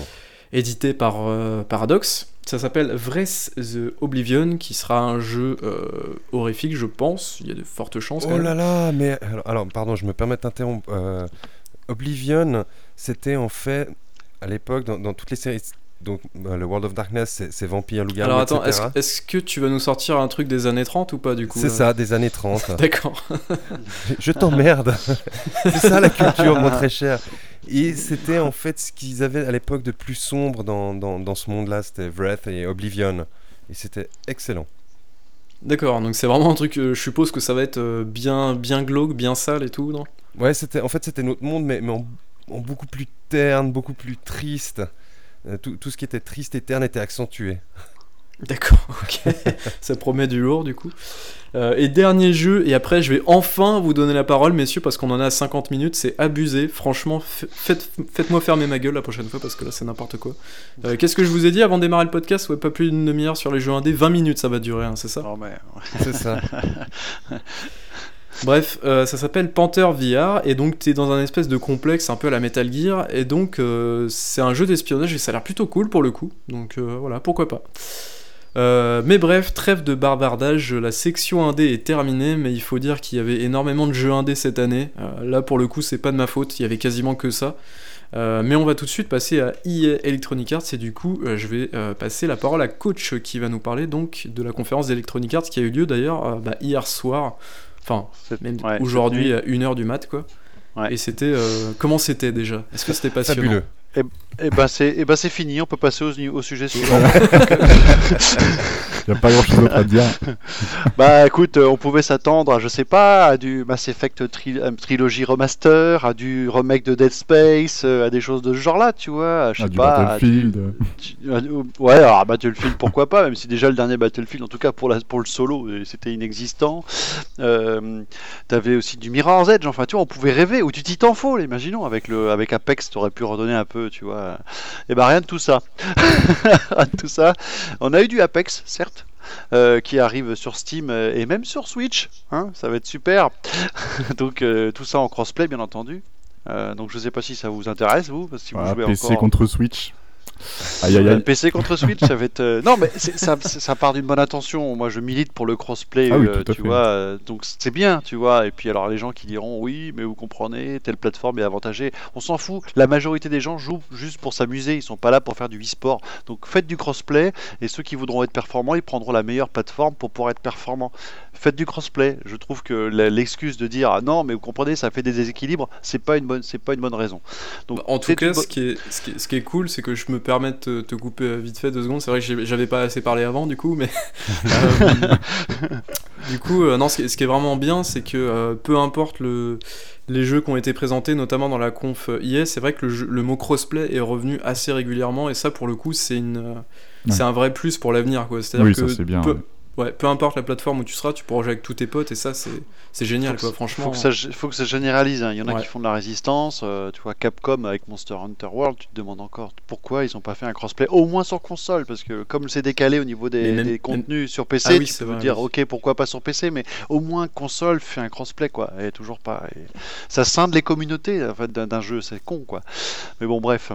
Édité par euh, Paradox. Ça s'appelle Vress the Oblivion, qui sera un jeu euh, horrifique, je pense. Il y a de fortes chances. quand Oh même. là là, mais alors, alors, pardon, je me permets d'interrompre. Euh, Oblivion, c'était en fait à l'époque dans, dans toutes les séries. Donc euh, le World of Darkness, c'est vampire, loup-garou, Alors attends, est-ce que tu vas nous sortir un truc des années 30 ou pas du coup C'est là ça, des années 30. D'accord. Je t'emmerde. c'est ça la culture, mon très cher. Et c'était en fait ce qu'ils avaient à l'époque de plus sombre dans, dans, dans ce monde-là. C'était Wrath et Oblivion. Et c'était excellent. D'accord, donc c'est vraiment un truc, euh, je suppose que ça va être euh, bien, bien glauque, bien sale et tout, non? Ouais, c'était en fait c'était notre monde, mais, mais en, en beaucoup plus terne, beaucoup plus triste. Euh, tout, tout ce qui était triste et terne était accentué. D'accord, ok. ça promet du lourd du coup. Euh, et dernier jeu, et après je vais enfin vous donner la parole, messieurs, parce qu'on en a 50 minutes, c'est abusé. Franchement, faites, faites-moi fermer ma gueule la prochaine fois, parce que là c'est n'importe quoi. Euh, Qu'est-ce que je vous ai dit avant de démarrer le podcast? Ouais, pas plus d'une demi-heure sur les jeux indés, 20 minutes ça va durer, hein, c'est ça? Non, mais... C'est ça. Bref, euh, ça s'appelle Panther VR, et donc t'es dans un espèce de complexe un peu à la Metal Gear, et donc euh, c'est un jeu d'espionnage et ça a l'air plutôt cool pour le coup, donc euh, voilà, pourquoi pas. Mais bref, trêve de bavardage, la section indé est terminée, mais il faut dire qu'il y avait énormément de jeux indés cette année. Là pour le coup, c'est pas de ma faute, il y avait quasiment que ça. Mais on va tout de suite passer à EA Electronic Arts et du coup je vais passer la parole à Coach qui va nous parler donc de la conférence d'Electronic Arts qui a eu lieu d'ailleurs bah, hier soir, enfin C'est- même ouais, aujourd'hui à 1h du mat quoi. Ouais. Et c'était euh, comment c'était déjà? Est-ce que c'était passionnant? Fabuleux. Et c'est et bah c'est fini, on peut passer au, au sujet suivant. Il n'y a pas grand chose d'autre à dire. bah écoute, euh, on pouvait s'attendre à je sais pas, à du Mass Effect tri- euh, trilogie remaster, à du remake de Dead Space, euh, à des choses de ce genre-là, tu vois, je sais pas, Battlefield. du- à- ouais, alors Battlefield pourquoi pas, même si déjà le dernier Battlefield, en tout cas pour la pour le solo, c'était inexistant. Euh, T'avais aussi du Mirror's Edge, enfin tu vois, on pouvait rêver, ou du Titanfall, imaginons avec le avec Apex, t'aurais pu redonner un peu, tu vois. Et bah rien de tout ça, Rien de tout ça. On a eu du Apex, certes. Euh, qui arrive sur Steam euh, et même sur Switch, hein, ça va être super. donc euh, tout ça en crossplay bien entendu. Euh, donc je sais pas si ça vous intéresse vous, parce que si vous Voilà, jouez PC encore. contre Switch. Aïe aïe aïe. PC contre Switch, ça va être. euh, Non, mais c'est- ça, c'est- ça part d'une bonne intention. Moi, je milite pour le crossplay, Ah oui, euh, tu fait. vois. euh, donc c'est bien, tu vois. Et puis alors, les gens qui diront oui, mais vous comprenez, telle plateforme est avantagée. On s'en fout. La majorité des gens jouent juste pour s'amuser. Ils sont pas là pour faire du e-sport. Donc faites du crossplay. Et ceux qui voudront être performants, ils prendront la meilleure plateforme pour pouvoir être performants. Faites du crossplay. Je trouve que l'excuse de dire ah non, mais vous comprenez, ça fait des déséquilibres, c'est pas une bonne, c'est pas une bonne raison. Donc En tout cas, une bo- ce qui, est, ce, qui est, ce qui est cool, c'est que je me permets de te, te couper vite fait deux secondes. C'est vrai que j'avais pas assez parlé avant, du coup, mais. euh, du coup, euh, non, ce qui, est, ce qui est vraiment bien, c'est que euh, peu importe le, les jeux qui ont été présentés, notamment dans la conf IS, c'est vrai que le, jeu- le mot crossplay est revenu assez régulièrement, et ça, pour le coup, c'est une. C'est un vrai plus pour l'avenir, quoi. C'est-à-dire Oui, que ça c'est bien. peu, ouais. Ouais, peu importe la plateforme où tu seras, tu pourras jouer avec tous tes potes, et ça, c'est génial, Faut quoi. Franchement. Faut que, ça, faut que ça généralise. hein. Il y en a Ouais. qui font de la résistance. euh, tu vois, Capcom avec Monster Hunter World, tu te demandes encore pourquoi ils n'ont pas fait un crossplay, au moins sur console, parce que comme c'est décalé au niveau des, Mais même- des contenus sur PC, Ah tu peux vrai, dire oui. ok, pourquoi pas sur PC, mais au moins console fait un crossplay, quoi. Et toujours pas. et ça scinde les communautés en fait, d'un d'un jeu, c'est con, quoi. Mais bon, bref.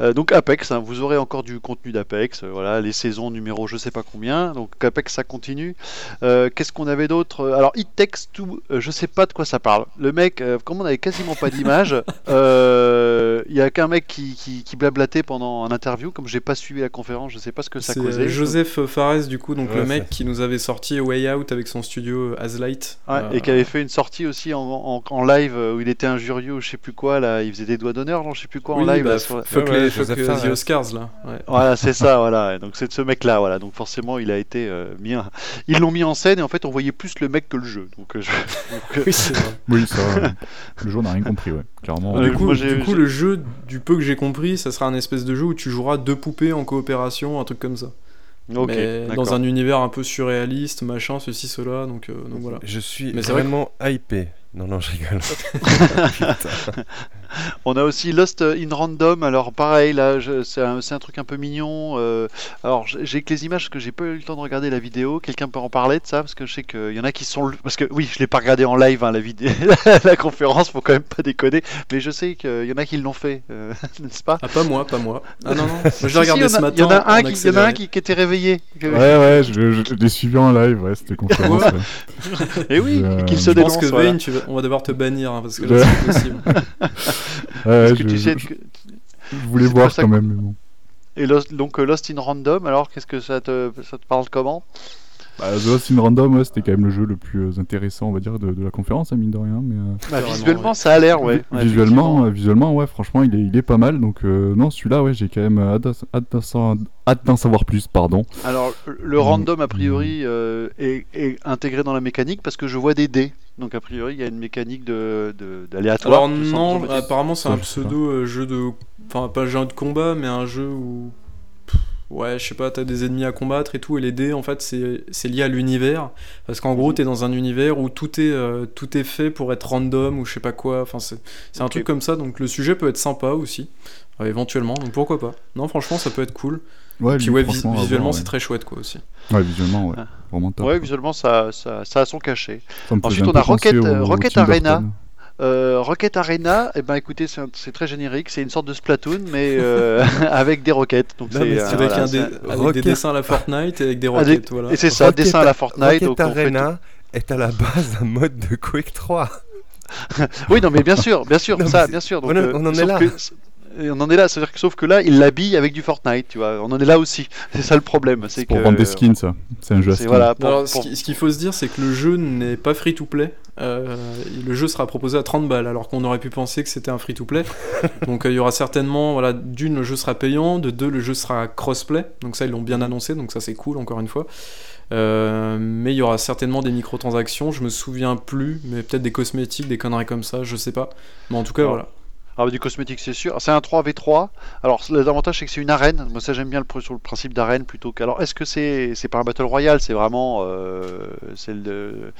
Euh, donc Apex, hein, vous aurez encore du contenu d'Apex, euh, voilà, les saisons numéro je sais pas combien. Donc Apex, ça continue. Euh, Qu'est-ce qu'on avait d'autre? Alors, It Takes Two, euh, je sais pas de quoi ça parle. Le mec, euh, comme on avait quasiment pas d'image, euh, il y a qu'un mec qui, qui, qui blablatait pendant un interview. Comme j'ai pas suivi la conférence, je sais pas ce que ça causait. Joseph Fares, du coup, donc Ouais, le mec qui nous avait sorti Way Out avec son studio Aslight. Ouais, Euh, Et qui avait fait une sortie aussi en, en, en live où il était injurieux ou je sais plus quoi là, il faisait des doigts d'honneur, je sais plus quoi en oui, live. bah, là, sur la- fuck, Ouais, ouais, les, fuck the Oscars, là. Ouais. Voilà, c'est ça, voilà. Donc c'est de ce mec-là, voilà. Donc forcément, il a été euh, mis. Ils l'ont mis en scène et en fait, on voyait plus le mec que le jeu. Donc, euh, je- donc, euh, Oui, c'est vrai. Oui, ça. le jeu on n'a rien compris, ouais. Clairement. Ouais, du euh, coup, moi, j'ai- du coup le jeu, du peu que j'ai compris, ça sera un espèce de jeu où tu joueras deux poupées en coopération, un truc comme ça. Mais dans un univers un peu surréaliste, machin, ceci, cela, donc, euh, donc voilà. Je suis Mais vraiment hypé. Non, non, je rigole. On a aussi Lost in Random. Alors pareil, là, c'est un, truc un peu mignon. euh, alors j'ai que les images parce que j'ai pas eu le temps de regarder la vidéo. Quelqu'un peut en parler de ça? Parce que je sais qu'il y en a qui sont parce que oui, je l'ai pas regardé en live hein, la vidéo, la conférence, faut quand même pas déconner. Mais je sais qu'il y en a qui l'ont fait, euh, n'est-ce pas? Ah, pas moi, pas moi. Ah non, non, je l'ai si, regardé il y en ce a- matin. Il y en a un en qui, il y en a un accéléré. qui, qui était réveillé. Ouais, ouais, je, l'ai suivi en live, ouais, c'était conférence. Ouais. ouais. Et oui, qu'il se Je pense dénonce. que voilà. Tu vas- on va devoir te bannir, hein, parce que là, c'est possible. Parce que je, tu sais que- je voulais voir quand même, mais bon. Et Lost- donc euh, Lost in Random, alors qu'est-ce que ça te, ça te parle comment? Bah, The Lost in Random, ouais, c'était quand même le jeu le plus euh, intéressant, on va dire, de, de la conférence, hein, mine de rien. Mais, euh, Bah, visuellement, ouais. ça a l'air, ouais. Ouais, visuellement, euh, visuellement, ouais, franchement, il est, il est pas mal. Donc, euh, non, celui-là, ouais, j'ai quand même hâte d'en- savoir plus, pardon. Alors, le random, a priori, euh, est, est intégré dans la mécanique parce que je vois des dés. Donc, a priori, il y a une mécanique de, de- d'aléatoire. Alors de non, apparemment c'est un je sais pseudo euh, jeu de... Enfin pas jeu de combat, mais un jeu où... Ouais, je sais pas, t'as des ennemis à combattre et tout, et les dés, en fait, c'est c'est lié à l'univers. Parce qu'en gros, t'es dans un univers où tout est, euh, tout est fait pour être random ou je sais pas quoi. Enfin, c'est c'est un truc comme ça, donc le sujet peut être sympa aussi, euh, éventuellement, donc pourquoi pas. Non, franchement, ça peut être cool. Ouais, Puis lui, ouais, vis- visuellement, c'est très chouette quoi aussi. Ouais, visuellement, ouais. Ah. Vraiment top. Ouais, visuellement, ça, ça, ça a son cachet. Ça Ensuite, on a Rocket- euh, au Rocket Arena. Burton. Euh, Rocket Arena, eh ben écoutez, c'est très générique, c'est une sorte de Splatoon, mais euh, avec des roquettes. Donc Non, c'est, mais euh, avec voilà, un dé- c'est- avec Rocket- des dessins à la Fortnite et avec des roquettes, voilà. Et c'est ça, Rocket- dessin à la Fortnite. Rocket donc on fait Arena est à la base un mode de Quake 3. tout- Oui, non, mais bien sûr, bien sûr, Non, ça, bien sûr. Donc, on en- on en est là. que- et on en est là, c'est-à-dire que sauf que là, il l'habille avec du Fortnite, tu vois. On en est là aussi. C'est ça le problème, c'est pour que vendre des skins, ça. C'est un jeu à skins. voilà. pour- Alors, ce pour- qui- ce qu'il faut se dire, c'est que le jeu n'est pas free to play. Euh, le jeu sera proposé à 30 balles, alors qu'on aurait pu penser que c'était un free to play. donc, euh, il y aura certainement, voilà, d'une, le jeu sera payant, de deux, le jeu sera crossplay. Donc, ça, ils l'ont bien annoncé, donc ça, c'est cool, encore une fois. Euh, mais il y aura certainement des microtransactions, je me souviens plus, mais peut-être des cosmétiques, des conneries comme ça, je sais pas. Mais en tout cas, Alors, voilà. Alors, du cosmétique, c'est sûr. C'est un 3v3. Alors, l'avantage, c'est que c'est une arène. Moi, ça, j'aime bien le, pr- sur le principe d'arène plutôt que. Alors, est-ce que c'est c'est pas un Battle Royale? C'est vraiment. Euh, c'est le.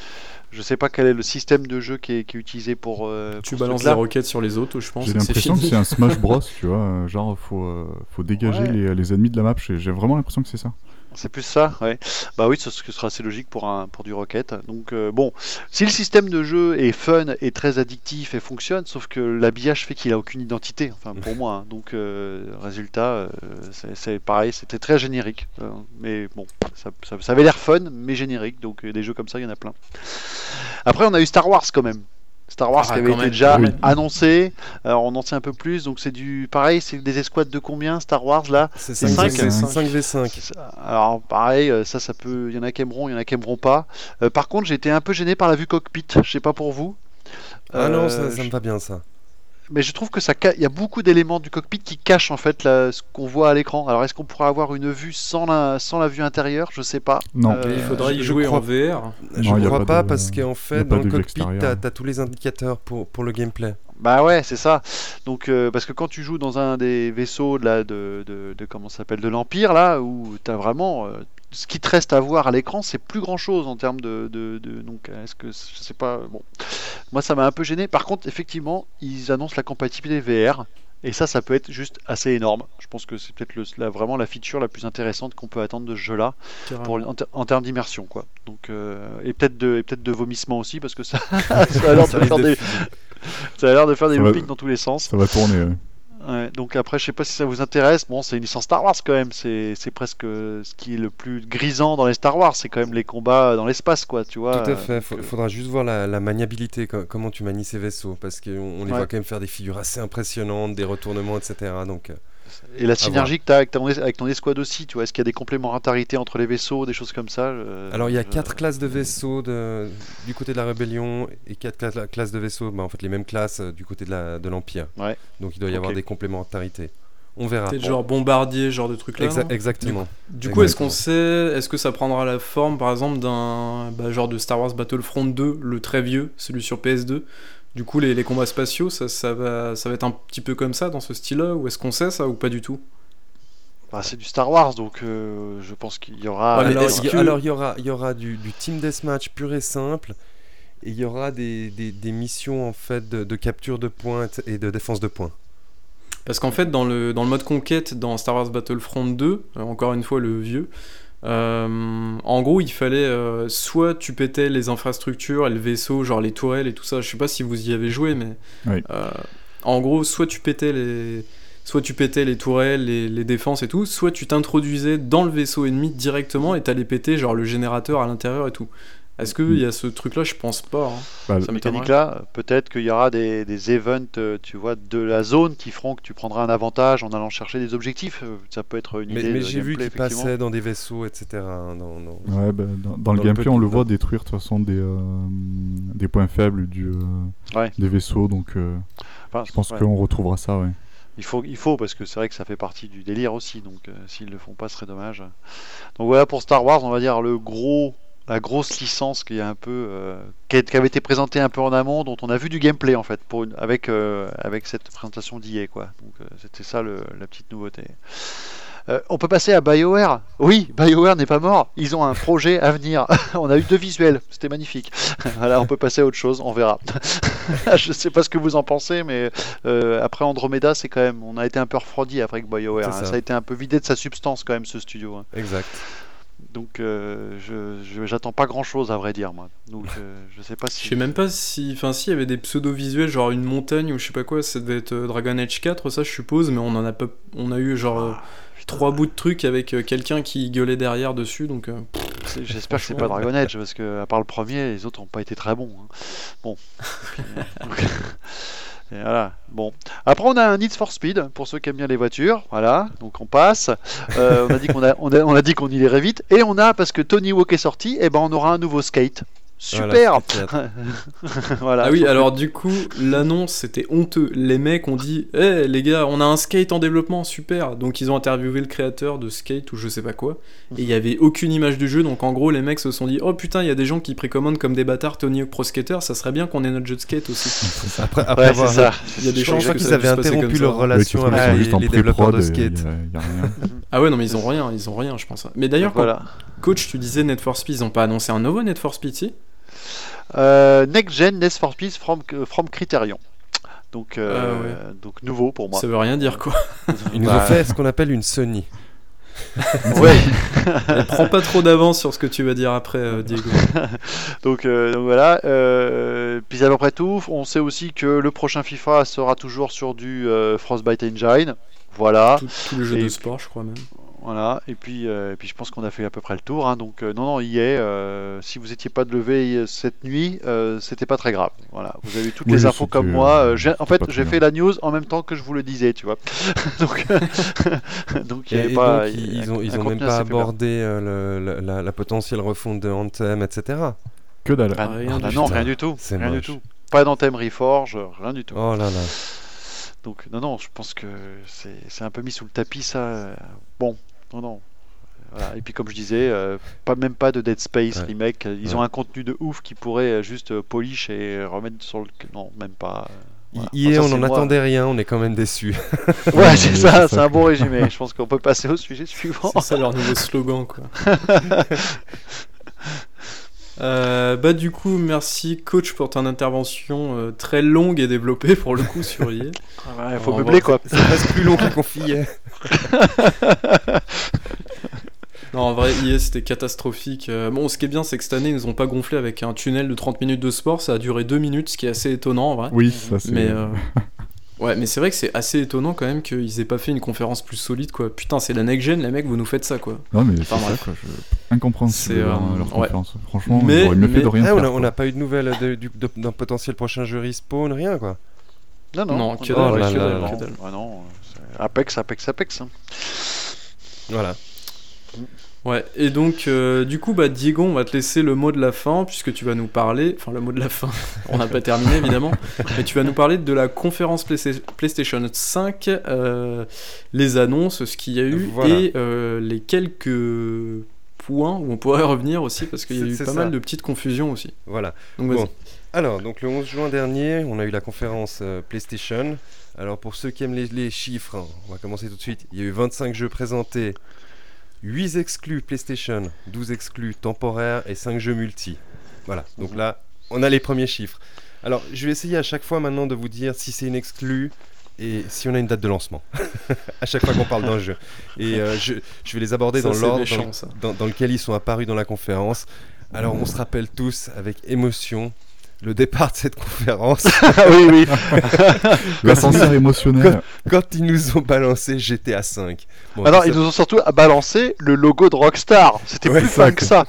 Je sais pas quel est le système de jeu qui est, qui est utilisé pour. euh, Tu pour balances des truc-là. roquettes sur les autres, je pense. J'ai l'impression que c'est un Smash Bros, tu vois. euh, Genre, faut, euh, faut dégager Ouais. les, les ennemis de la map. J'ai vraiment l'impression que c'est ça. C'est plus ça, ouais. Bah oui, ce sera assez logique pour, un, pour du Rocket. Donc euh, bon, si le système de jeu est fun et très addictif et fonctionne, sauf que l'habillage fait qu'il a aucune identité, enfin pour moi. hein. Donc euh, résultat, euh, c'est- pareil, c'était très générique. Mais bon, ça, ça- avait l'air fun, mais générique. Donc des jeux comme ça, il y en a plein. Après, on a eu Star Wars quand même. Star Wars Ah, qui avait été même. déjà Oui. annoncé. Alors on en sait un peu plus. Donc c'est du pareil, c'est des escouades de combien Star Wars là? C'est C'est 5 cinq? 5v5. c'est ça. Alors pareil, euh, ça, ça peut. Il y en a qui aimeront, il y en a qui aimeront pas. Euh, par contre, j'ai été un peu gêné par la vue cockpit. Je sais pas pour vous. Ah non, Euh, ça, ça me va bien ça. Mais je trouve que ça, il y a beaucoup d'éléments du cockpit qui cachent en fait la- ce qu'on voit à l'écran. Alors est-ce qu'on pourra avoir une vue sans la, sans la vue intérieure? Je sais pas. Non. Euh, Il faudra y jouer crois- en VR. Je a crois pas pas, de- parce qu'en fait, dans le cockpit, t'as as tous les indicateurs pour, pour le gameplay. Bah ouais, c'est ça. Donc euh, parce que quand tu joues dans un des vaisseaux de la de, de, de- comment s'appelle de l'empire là où t'as vraiment euh, ce qui te reste à voir à l'écran, c'est plus grand chose en termes de, de, de- donc est-ce que je sais pas bon. Moi ça m'a un peu gêné. Par contre, effectivement, ils annoncent la compatibilité VR et ça ça peut être juste assez énorme. Je pense que c'est peut-être le- la- vraiment la feature la plus intéressante qu'on peut attendre de ce jeu là pour, en, ter- en termes d'immersion quoi. Donc euh, et peut-être de et peut-être de vomissement aussi parce que ça, ça a l'air de faire de des ça a l'air de faire des loopings dans tous les sens. Ça va tourner. ouais. Ouais, donc après, je sais pas si ça vous intéresse. Bon, c'est une licence Star Wars quand même. C'est c'est presque ce qui est le plus grisant dans les Star Wars. C'est quand même les combats dans l'espace, quoi. Tu vois. Tout à euh, fait. Donc, euh, faudra juste voir la, la maniabilité, co- comment tu manies ces vaisseaux, parce qu'on on les Ouais. voit quand même faire des figures assez impressionnantes, des retournements, etc. Donc, euh, Et la synergie que tu as avec ton, avec ton escouade aussi. Tu vois, est-ce qu'il y a des complémentarités entre les vaisseaux, des choses comme ça euh, alors il y a euh, quatre classes de vaisseaux de- du côté de la rébellion et quatre cla- classes de vaisseaux, bah, en fait les mêmes classes euh, du côté de l'empire. Ouais. Donc il doit y avoir des complémentarités. On verra. Peut-être genre bombardier, genre de truc là. Exa- exactement. Du coup, est-ce qu'on sait, est-ce que ça prendra la forme, par exemple, d'un bah, genre de Star Wars Battlefront 2, le très vieux, celui sur PS2 Du coup, les, les combats spatiaux, ça, ça, va, ça va être un petit peu comme ça, dans ce style-là Ou est-ce qu'on sait ça, ou pas du tout? Bah, c'est du Star Wars, donc euh, je pense qu'il y aura. Ouais, alors, il y, que- aura, il y aura du, du team deathmatch pur et simple, et il y aura des, des- des missions en fait de, de capture de points et de défense de points. Parce qu'en fait, dans le, dans le mode conquête, dans Star Wars Battlefront 2, euh, encore une fois le vieux, euh, en gros, il fallait euh, soit tu pétais les infrastructures et le vaisseau, genre les tourelles et tout ça. Je sais pas si vous y avez joué, mais Oui. euh, en gros, soit tu pétais les, soit tu pétais les tourelles, les, les défenses et tout, soit tu t'introduisais dans le vaisseau ennemi directement et t'allais péter genre le générateur à l'intérieur et tout. Est-ce qu'il y a ce truc-là? Je pense pas. hein. Bah, Ça mécanique-là, peut-être qu'il y aura des, des events, euh, tu vois, de la zone qui feront que tu prendras un avantage en allant chercher des objectifs. Euh, Ça peut être une Mais, idée. mais j'ai vu gameplay, qu'il effectivement. passait dans des vaisseaux, etc. hein, dans- dans- Ouais, bah, dans, dans le Dans le gameplay, on petit- le voit détruire de toute façon des, euh, des points faibles du, euh, Ouais. des vaisseaux, donc euh, Enfin, je pense ouais. qu'on retrouvera ça, ouais. Il faut, il faut parce que c'est vrai que ça fait partie du délire aussi. Donc, euh, s'ils le font pas, ce serait dommage. Donc voilà pour Star Wars, on va dire le gros, la grosse licence qui est un peu, euh, qui, avait été présentée un peu en amont, dont on a vu du gameplay en fait, pour une- avec euh, avec cette présentation d'IA quoi. Donc euh, c'était ça le- la petite nouveauté. Euh, on peut passer à BioWare. Oui, BioWare n'est pas mort. Ils ont un projet à venir. on a eu deux visuels. C'était magnifique. voilà, on peut passer à autre chose. On verra. Je sais pas ce que vous en pensez, mais après Andromeda, c'est quand même. On a été un peu refroidi après BioWare. Hein. ça. Ça. a été un peu vidé de sa substance quand même ce studio. hein. Exact. Donc euh, je j'attends pas grand chose à vrai dire moi. Donc euh, je sais pas Je si. sais même pas si. Enfin, si, il y avait des pseudo-visuels, genre une montagne ou je sais pas quoi, ça devait être euh, Dragon Age 4, ça je suppose, mais on en a pas. On a eu genre. Ah. Trois bouts de trucs avec quelqu'un qui gueulait derrière dessus, donc euh, J'espère que c'est pas Dragon Age parce que à part le premier, les autres ont pas été très bons. hein. Bon. Bon. Après, on a un Need for Speed pour ceux qui aiment bien les voitures. Voilà. Donc on passe. Euh, on a dit qu'on a, on dit qu'on irait vite. Et on a parce que Tony Hawk est sorti. Et ben on aura un nouveau skate. Super. Voilà. Voilà. Ah oui, Faut- alors du coup, l'annonce c'était honteux. Les mecs ont dit Eh les gars, on a un skate en développement, super Donc ils ont interviewé le créateur de skate ou je sais pas quoi. Et il y avait aucune image du jeu, donc en gros, les mecs se sont dit Oh putain, il y a des gens qui précommandent comme des bâtards Tony Hawk Pro Skater, ça serait bien qu'on ait notre jeu de skate aussi. Après, après Ouais, avoir. c'est ça. Il y a des qu'ils ça avaient interrompu leur ça. relation Ouais, avec les, développeurs de et skate. y a- y a rien. Ah ouais, non, mais ils ont rien, ils ont rien, je pense. Mais d'ailleurs, voilà. coach, tu disais Net for Speed, ils ont pas annoncé un nouveau Net for Speed, si? Euh, Next Gen Need for Speed from, from Criterion. Donc, euh, Ah donc nouveau pour moi. Ça veut rien dire quoi. Ils nous Bah, ont fait ce qu'on appelle une Sony. Ouais. Prends pas trop d'avance sur ce que tu vas dire après, euh, Diego. Donc, euh, donc voilà. Euh, puis à peu près tout. On sait aussi que le prochain FIFA sera toujours sur du euh, Frostbite Engine. Voilà. Tous les jeux Et de sport, je crois même. Voilà. Et puis, euh, et puis je pense qu'on a fait à peu près le tour. hein. Donc euh, non, non, y est. euh, si vous n'étiez pas de lever cette nuit, euh, c'était pas très grave. Voilà. Vous avez toutes Oui, les infos comme moi. en fait, j'ai fait la news en même temps que je vous le disais, tu vois. donc, donc il y avait et pas. donc, il y a ils ont, un ils ont même contenu pas abordé le- le- la, la potentielle refonte de Anthem, etc. Que dalle. Ah, Rien ah du non, tout. rien du tout. Rien du tout. Pas d'Anthem Reforge, rien du tout. Oh là là. Donc non, non, je pense que c'est c'est un peu mis sous le tapis ça. Bon, non, non. Voilà. Et puis comme je disais, euh, pas même pas de Dead Space Ouais. remake. Ils Ouais. ont un contenu de ouf qui pourrait euh, juste euh, polish et remettre sur le. Non, même pas. voilà. Hier, Enfin, ça, on c'est en moi. attendait rien, on est quand même déçus. Ouais, c'est c'est ça, ça. c'est un bon résumé. Je pense qu'on peut passer au sujet suivant. C'est ça leur nouveau slogan, quoi. Euh, bah du coup, merci coach pour ton intervention euh, très longue et développée pour le coup sur IE. Il faut On meubler quoi. C'est presque plus long qu'on confiait. Non, en vrai, IE c'était catastrophique. Euh, bon, ce qui est bien, c'est que cette année, ils nous ont pas gonflé avec un tunnel de 30 minutes de sport. Ça a duré 2 minutes, ce qui est assez étonnant en vrai. Oui, ça c'est. Mais euh, ouais, mais c'est vrai que c'est assez étonnant quand même qu'ils aient pas fait une conférence plus solide quoi. Putain, c'est la next gen, les mecs, vous nous faites ça quoi. Non, mais c'est Enfin, ça quoi. Je... Incompréhensible C'est, leur, euh, leur ouais. conférence. Franchement, Mais- ils auraient mieux mais- fait de rien Ah, on faire. n'a pas eu de nouvelles de- du- de- d'un potentiel prochain jeu respawn, rien quoi. Non, non. Non, que dalle, non. Ah non, Apex, Apex, Apex. hein. Voilà. Ouais, et donc euh, du coup, bah Diego, on va te laisser le mot de la fin puisque tu vas nous parler, enfin le mot de la fin, on n'a pas terminé évidemment, mais tu vas nous parler de la conférence Playsta- PlayStation 5, euh, les annonces, ce qu'il y a eu Voilà. et euh, les quelques points où on pourrait revenir aussi parce qu'il y a eu pas ça. mal de petites confusions aussi. Voilà. Donc. Bon. Alors, donc le 11 juin dernier, on a eu la conférence PlayStation. Alors, pour ceux qui aiment les, les chiffres, hein, on va commencer tout de suite. Il y a eu 25 jeux présentés, 8 exclus PlayStation, 12 exclus temporaires et 5 jeux multi. Voilà, donc là, on a les premiers chiffres. Alors, je vais essayer à chaque fois maintenant de vous dire si c'est une exclue et si on a une date de lancement. à chaque fois qu'on parle d'un jeu. Et euh, je, je vais les aborder Ça, dans l'ordre dans lequel ils sont apparus dans la conférence. Alors, on se rappelle tous avec émotion le départ de cette conférence, Ah oui, oui. L'ascenseur émotionnel. quand ils nous ont balancé GTA 5. Bon, Alors, ça- ils nous ont surtout balancé le logo de Rockstar. C'était Ouais, plus fun que ça.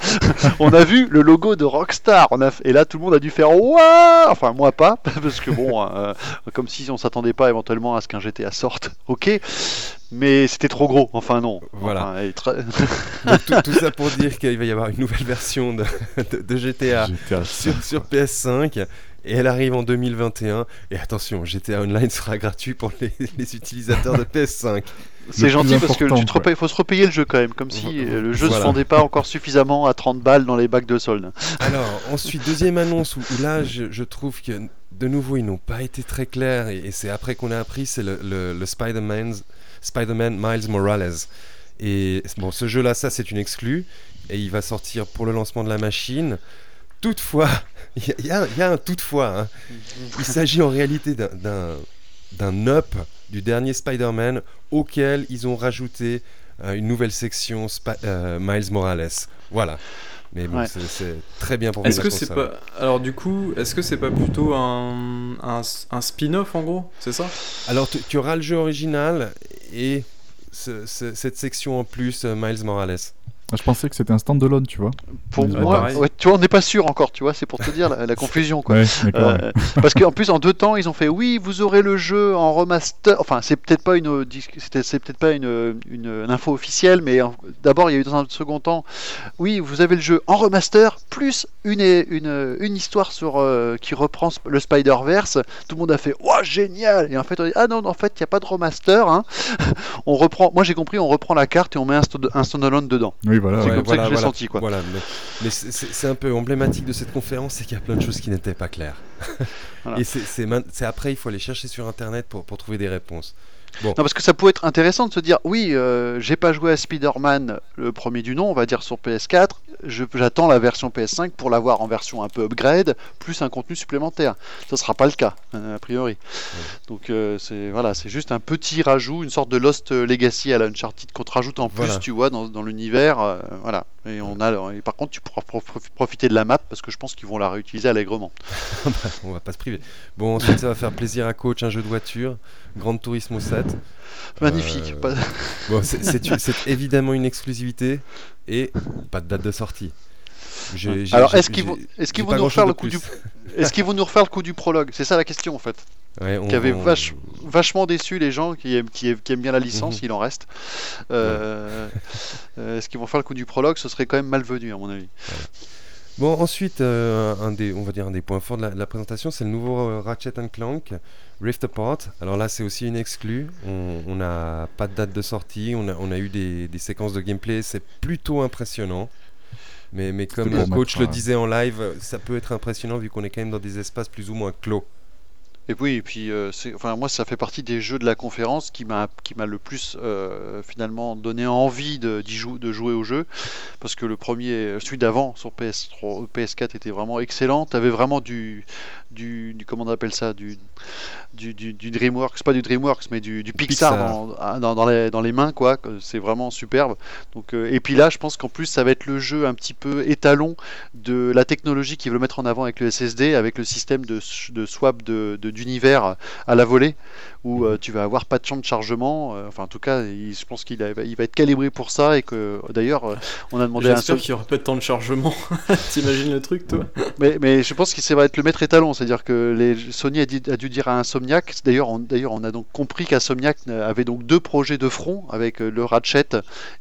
on a vu le logo de Rockstar. On a... Et là, tout le monde a dû faire Ouah Enfin, moi pas, parce que bon, euh, comme si on s'attendait pas éventuellement à ce qu'un GTA sorte. Ok. Mais c'était trop gros. Enfin, non. Voilà. Enfin, et très- donc, tout, tout ça pour dire qu'il va y avoir une nouvelle version de, de- de GTA GTA sur, sur PS5 et elle arrive en 2021. Et attention, GTA Online sera gratuit pour les, les utilisateurs de PS5. C'est gentil parce que important, tu te quoi. repayes- faut se repayer le jeu quand même, comme si euh, le jeu Voilà. se vendait pas encore suffisamment à 30 balles dans les bacs de solde. Alors, ensuite, deuxième annonce où, où là, je, je trouve que de nouveau, ils n'ont pas été très clairs et, et c'est après qu'on a appris, c'est le, le, le Spider-Man Spider-Man Miles Morales. Et bon, ce jeu-là, ça, c'est une exclue et il va sortir pour le lancement de la machine. Toutefois, il y, a- un toutefois. hein. Il s'agit en réalité d'un- up du dernier Spider-Man auquel ils ont rajouté euh, une nouvelle section euh, Miles Morales. Voilà. Mais bon, Ouais. c'est- très bien pour Est-ce que c'est pas. Alors, du coup, est-ce que c'est pas plutôt un, un, un spin-off en gros? C'est ça? Alors, tu, tu auras le jeu original et ce- ce- cette section en plus, euh, Miles Morales. Je pensais que c'était un stand-alone, tu vois. Pour moi, ouais, tu vois, on n'est pas sûr encore, tu vois, c'est pour te dire la, la confusion quoi. Ouais. Euh, parce qu'en plus en deux temps ils ont fait oui vous aurez le jeu en remaster enfin c'est peut-être pas une c'est peut-être pas une, une, une info officielle mais d'abord il y a eu dans un second temps oui vous avez le jeu en remaster plus une une, une histoire sur euh, qui reprend le Spider Verse tout le monde a fait waouh génial et en fait on dit ah non en fait il n'y a pas de remaster hein. on reprend moi j'ai compris on reprend la carte et on met un, stand- un standalone dedans Oui, voilà. c'est ouais. comme ça que je l'ai senti, quoi. Voilà, mais, mais c'est- un peu emblématique de cette conférence, c'est qu'il y a plein de choses qui n'étaient pas claires. Et c'est- après, il faut aller chercher sur Internet pour, pour trouver des réponses. Non, parce que ça pourrait être intéressant de se dire oui, euh, j'ai pas joué à Spider-Man le premier du nom, on va dire sur PS4, je- j'attends la version PS5 pour l'avoir en version un peu upgrade, plus un contenu supplémentaire. Ça sera pas le cas, euh, a priori. Donc euh, c'est voilà, c'est juste un petit rajout, une sorte de Lost Legacy à la Uncharted qu'on te rajoute en plus, tu vois, dans, dans l'univers. euh, voilà. Et, on a, et par contre, tu pourras prof- profiter de la map parce que je pense qu'ils vont la réutiliser allègrement. On va pas se priver. Bon, ensuite, ça va faire plaisir à coach, un jeu de voiture, Grand Turismo 7. Magnifique. Euh, Pas- Bon, c'est- évidemment une exclusivité et pas de date de sortie. Alors, est-ce qu'ils vont, nous refaire le coup du, plus. est-ce qu'ils vont nous refaire le coup du prologue? C'est ça la question en fait. Ouais, on- qui avait on- vachement déçu les gens qui aiment, qui aiment, qui aiment bien la licence, Mhm. il en reste. Euh, euh, Est-ce qu'ils vont faire le coup du prologue? Ce serait quand même malvenu à mon avis. Bon, ensuite, euh, un des, on va dire un des points forts de la, présentation, c'est le nouveau euh, Ratchet Clank Rift Apart. Alors là, c'est aussi une exclue. On n'a pas de date de sortie. On a, on a eu des, des séquences de gameplay. C'est plutôt impressionnant. Mais, mais comme le coach le disait en live, ça peut être impressionnant vu qu'on est quand même dans des espaces plus ou moins clos. Et oui, et puis euh, enfin, moi ça fait partie des jeux de la conférence qui m'a le plus euh, finalement donné envie de, jouer au jeu. Parce que le premier, celui d'avant sur PS3, PS4 était vraiment excellent. Tu avais vraiment du, du, du- comment on appelle ça, du, du, du DreamWorks, pas du DreamWorks, mais du, du Pixar, Pixar. Dans, ah, dans, dans les, dans les mains, quoi. C'est vraiment superbe. Donc, euh, et puis là, je pense qu'en plus, ça va être le jeu un petit peu étalon de la technologie qu'ils veulent mettre en avant avec le SSD, avec le système de, de swap de, de- d'univers à la volée, où euh, tu vas avoir pas de champ de chargement. euh, enfin, en tout cas, il- je pense qu'il il va être calibré pour ça et que d'ailleurs, on a demandé à un J'espère seul. qu'il n'y aura pas de temps de chargement. T'imagines le truc, toi? Mais, mais je pense que ça va être le maître étalon, c'est-à-dire que les, Sony a, dit- a dû dire à Insomniac, d'ailleurs on, d'ailleurs on a donc compris qu'Insomniac avait donc deux projets de front avec euh, le Ratchet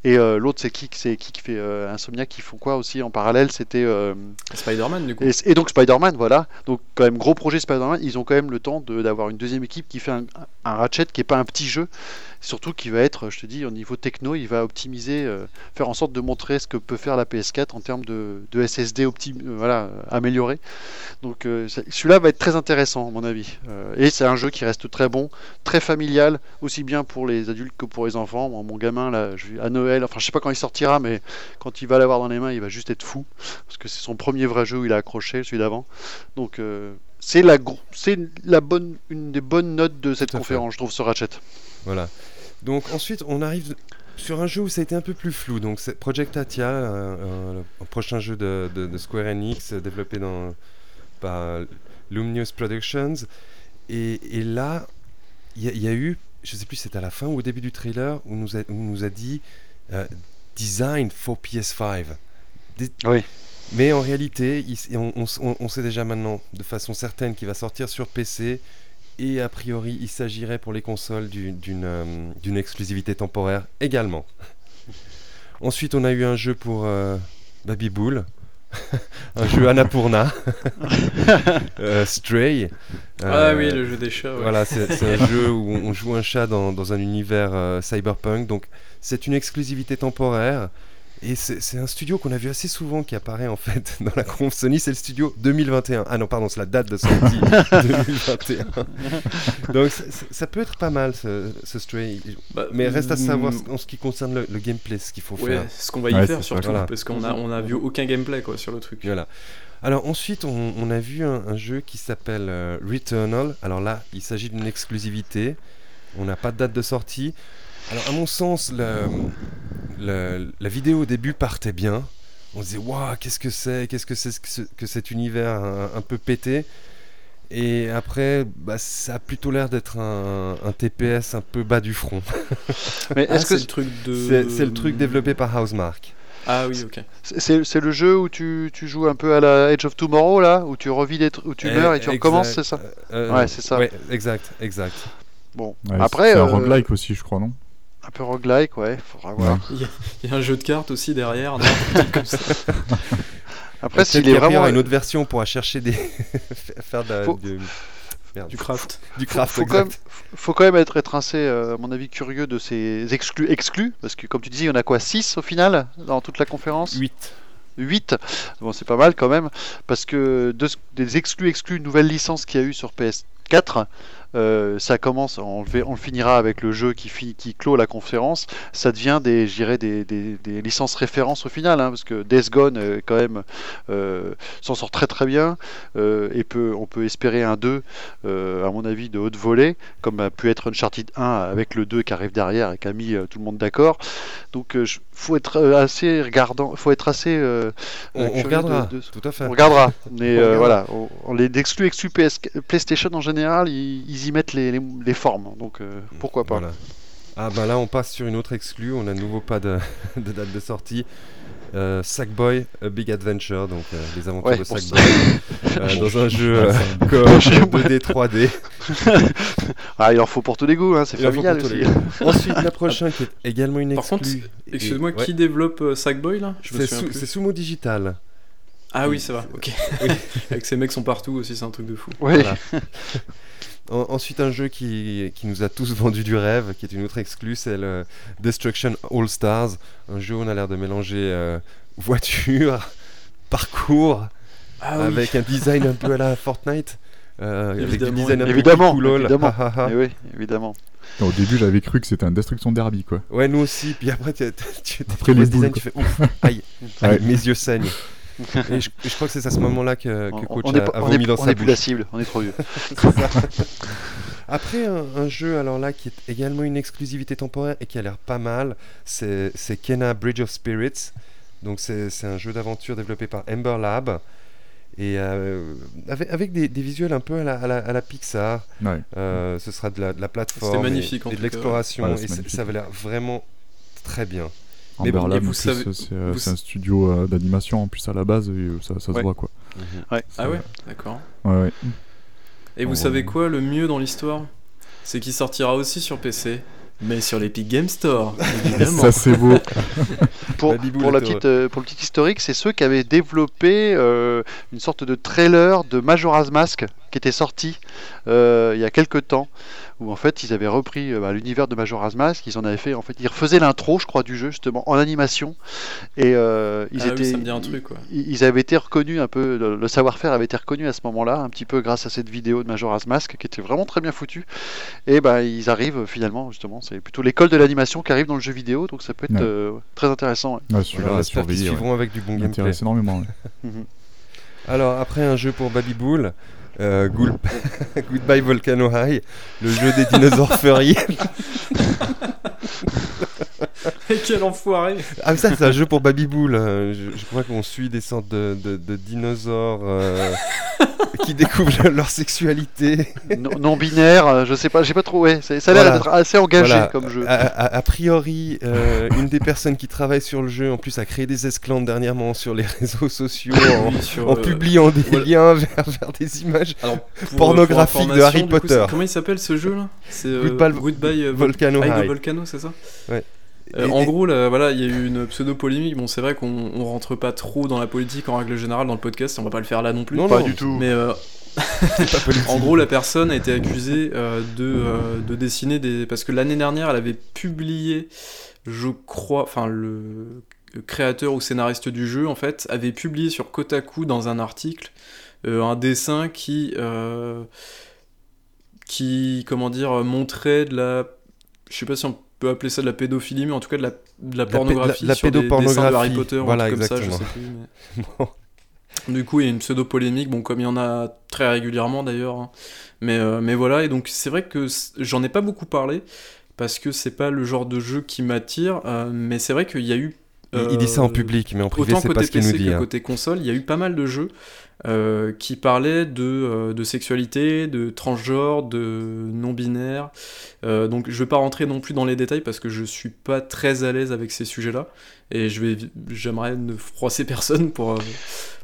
et euh, l'autre c'est qui, c'est qui qui fait euh, Insomniac qui font quoi aussi en parallèle, c'était Spider-Man, du coup. et, et donc Spider-Man, voilà. Donc quand même gros projet Spider-Man. Ils ont quand même le temps de- d'avoir une deuxième équipe qui fait un, un Ratchet qui est pas un petit jeu. Surtout qui va être, je te dis, au niveau techno, il va optimiser, euh, faire en sorte de montrer ce que peut faire la PS4 en termes de, de SSD optim, euh, voilà, amélioré. Donc euh, celui-là va être très intéressant à mon avis. Et c'est un jeu qui reste très bon, très familial, aussi bien pour les adultes que pour les enfants. Mon gamin là, je- à Noël, enfin je sais pas quand il sortira, mais quand il va l'avoir dans les mains, il va juste être fou parce que c'est son premier vrai jeu où il a accroché, celui d'avant. Donc c'est la la bonne une des bonnes notes de cette fait. conférence, je trouve ce Ratchet. Voilà. Donc ensuite, on arrive sur un jeu où ça a été un peu plus flou. Donc c'est Project Atia, euh, euh, un prochain jeu de, de- de Square Enix euh, développé dans, par Luminous Productions. Et, et là, il y, a- il y a eu, je sais plus si c'était à la fin ou au début du trailer, où on nous a, où on nous a dit euh, Design for PS5. Des- Oui. Mais en réalité, il on sait déjà maintenant de façon certaine qu'il va sortir sur PC. Et a priori, il s'agirait pour les consoles du- euh, d'une exclusivité temporaire également. Ensuite, on a eu un jeu pour euh, Baby Bull, un jeu Annapurna, euh, Stray. Ah Euh, oui, le jeu des chats. ouais. Voilà, c'est un jeu où on joue un chat dans, dans un univers euh, cyberpunk. Donc, c'est une exclusivité temporaire. Et c'est un studio qu'on a vu assez souvent qui apparaît en fait dans la conf Sony, c'est le studio 2021. Ah non, pardon, c'est la date de sortie 2021. Donc ça, peut être pas mal ce, ce Stray. Bah, Mais reste à savoir mm, en ce qui concerne le, le gameplay, ce qu'il faut Ouais, faire. ce qu'on va y Ouais, faire surtout, voilà. parce qu'on a, on a vu aucun gameplay quoi sur le truc. Voilà. Alors ensuite, on, on a vu un, un jeu qui s'appelle euh, Returnal. Alors là, il s'agit d'une exclusivité. On n'a pas de date de sortie. Alors à mon sens, le- le- la vidéo au début partait bien. On se disait, waouh, qu'est-ce que c'est Qu'est-ce que c'est que, ce- que cet univers un, un peu pété Et après, bah, ça a plutôt l'air d'être un, un TPS un peu bas du front. Mais Ah, est-ce c'est que le truc de. C'est c'est le truc développé par Housemark. Ah oui, ok. c'est c'est- c'est le jeu où tu, tu joues un peu à la Edge of Tomorrow là, où tu revis des tr- où tu meurs et tu Eh, recommences, c'est ça? Euh, Ouais, c'est ça. Ouais, exact, exact. Bon. Ouais, Après, c'est un euh, roguelike aussi, je crois, non? Un peu roguelike, ouais, faudra voir. Ouais. Il y a un jeu de cartes aussi derrière. non comme ça. Après, s'il est vraiment une autre version pour chercher des. faire de la- Faut- de- merde. du craft. du faut, craft. faut quand même, exact. faut quand même être étrincé, euh, à mon avis, curieux de ces exclus exclus, parce que comme tu dis, il y en a quoi 6 au final dans toute la conférence? 8. 8. Bon, c'est pas mal quand même, parce que de des exclus exclus, nouvelle licence qu'il y a eu sur PS4, euh, ça commence, on le, fait- on le finira avec le jeu qui, fi- qui clôt la conférence, ça devient des, des, des- des licences références au final, hein, parce que Death Gone, quand même, euh, s'en sort très très bien, euh, et peut, on peut espérer un 2, euh, à mon avis, de haute volée, comme a pu être Uncharted 1 avec le 2 qui arrive derrière et qui a mis tout le monde d'accord. Donc, il faut être assez regardant, faut être assez. On, regardera, de- de- tout à fait. on regardera. Mais On regardera. voilà, on, on les exclus, exclus PS, PlayStation en général, ils, ils y mettent les, les, les formes. Donc euh, pourquoi pas. Voilà. Ah bah là on passe sur une autre exclue, on a de nouveau pas de, de date de sortie. Euh, Sackboy A Big Adventure, donc euh, les aventures Ouais, de Sackboy euh, dans un jeu euh, coop 2D 3D. Ah, il en faut pour tous les goûts, hein, c'est familial aussi. Ensuite la prochaine qui est également une Par contre, exclue. et- Excuse-moi, ouais, qui développe euh, Sackboy là? C'est c'est Sumo Digital. Ah oui, ça va. Ok. Avec ces mecs sont partout aussi, c'est un truc de fou. Oui. Voilà. En- ensuite, un jeu qui, qui nous a tous vendu du rêve, qui est une autre exclue, c'est le Destruction All Stars. Un jeu où on a l'air de mélanger euh, voiture, parcours, Ah avec un design un peu à la Fortnite. euh, avec Évidemment, design un peu évidemment, cool, évidemment. ha. Eh oui, évidemment. Au début, j'avais cru que c'était un Destruction Derby, quoi. Ouais, nous aussi. Puis après, tu, tu, Après les ce design, boules, tu fais ouf, aïe, Ouais. aïe, mes yeux saignent. Et je, je crois que c'est à ce moment-là que, que On, Coach on a, a on vomi est- dans on sa est plus la cible, on est trop vieux. Après, un, un jeu alors là qui est également une exclusivité temporaire et qui a l'air pas mal, c'est Kena Bridge of Spirits. Donc c'est un jeu d'aventure développé par Ember Lab et euh, avec, avec des, des visuels un peu à la, à la- à la Pixar. Ouais. Euh, ce sera de la, de la plateforme magnifique, et, en et tout de l'exploration Ouais, et ça avait l'air vraiment très bien. Mais bon, savez- c'est vous un studio euh, d'animation en plus à la base, et euh, ça, ça se voit, quoi. Ouais. Ah ouais D'accord. Ouais, ouais. Et vous savez quoi, le mieux dans l'histoire? C'est qu'il sortira aussi sur PC, mais sur l'Epic Game Store, évidemment. Ça, c'est beau. Pour, Babibou, pour, le la taureau. petite, euh, pour le petit historique, c'est ceux qui avaient développé euh, une sorte de trailer de Majora's Mask qui était sorti euh, il y a quelques temps, où en fait ils avaient repris euh, bah, l'univers de Majora's Mask, ils en avaient fait, en fait, ils refaisaient l'intro, je crois, du jeu justement en animation, et euh, ils Ah oui, étaient, ça me dit un truc, quoi. ils, ils avaient été reconnus un peu, le, le savoir-faire avait été reconnu à ce moment-là, un petit peu grâce à cette vidéo de Majora's Mask qui était vraiment très bien foutue, et ben ils arrivent finalement justement, c'est plutôt l'école de l'animation qui arrive dans le jeu vidéo, donc ça peut être Ouais. euh, très intéressant. ouais. Ouais, Voilà, ouais. suivront avec du bon gameplay. M'intéresse énormément. ouais. Alors après un jeu pour Baby Bull, euh, Goodbye Volcano High, le jeu des dinosaures furry. Et quel enfoiré Ah mais ça c'est un jeu pour Baby Bull. euh, Je, je crois qu'on suit des sortes de, de- de dinosaures euh, qui découvrent leur sexualité. non, non binaire, euh, je sais pas, j'ai pas trop. Ouais, ça a l'air Voilà. d'être assez engagé Voilà. comme jeu. A, a- a priori, euh, une des personnes qui travaille sur le jeu, en plus, a créé des esclandres dernièrement sur les réseaux sociaux en, Oui, sur, en euh, publiant des voilà. liens vers, vers des images. alors, pour- pornographique pour de Harry coup, Potter. comment il s'appelle ce jeu là C'est euh, Goodbye- Goodbye Vol- Volcano High. Volcano, c'est ça? Ouais. Euh, Et- en et- gros, là, voilà, il y a eu une pseudo polémique. Bon, c'est vrai qu'on on rentre pas trop dans la politique en règle générale dans le podcast. On va pas le faire là non plus. Non, pas non, du tout. Mais euh, en gros, la personne a été accusée euh, de, euh, de dessiner des. Parce que l'année dernière, elle avait publié, je crois, enfin, le créateur ou scénariste du jeu, en fait, avait publié sur Kotaku dans un article euh, un dessin qui. euh, qui, comment dire, montrait de la. Je sais pas si on peut appeler ça de la pédophilie, mais en tout cas de la, de la pornographie la- la sur des dessins de Harry pédopornographie. Potter Voilà, comme ça, je sais plus. mais- Du coup, il y a une pseudo-polémique, bon, comme il y en a très régulièrement d'ailleurs. hein. Mais, euh, mais voilà, et donc c'est vrai que j'en ai pas beaucoup parlé, parce que c'est pas le genre de jeu qui m'attire, euh, mais c'est vrai qu'il y a eu. Il, il dit ça en euh, public, mais en privé, Autant c'est côté pas ce qu'il nous PC dit. que hein. côté console, il y a eu pas mal de jeux euh, qui parlaient de, euh, de sexualité, de transgenre, de non-binaire. Euh, donc je vais pas rentrer non plus dans les détails parce que je suis pas très à l'aise avec ces sujets-là et je vais j'aimerais ne froisser personne pour, euh,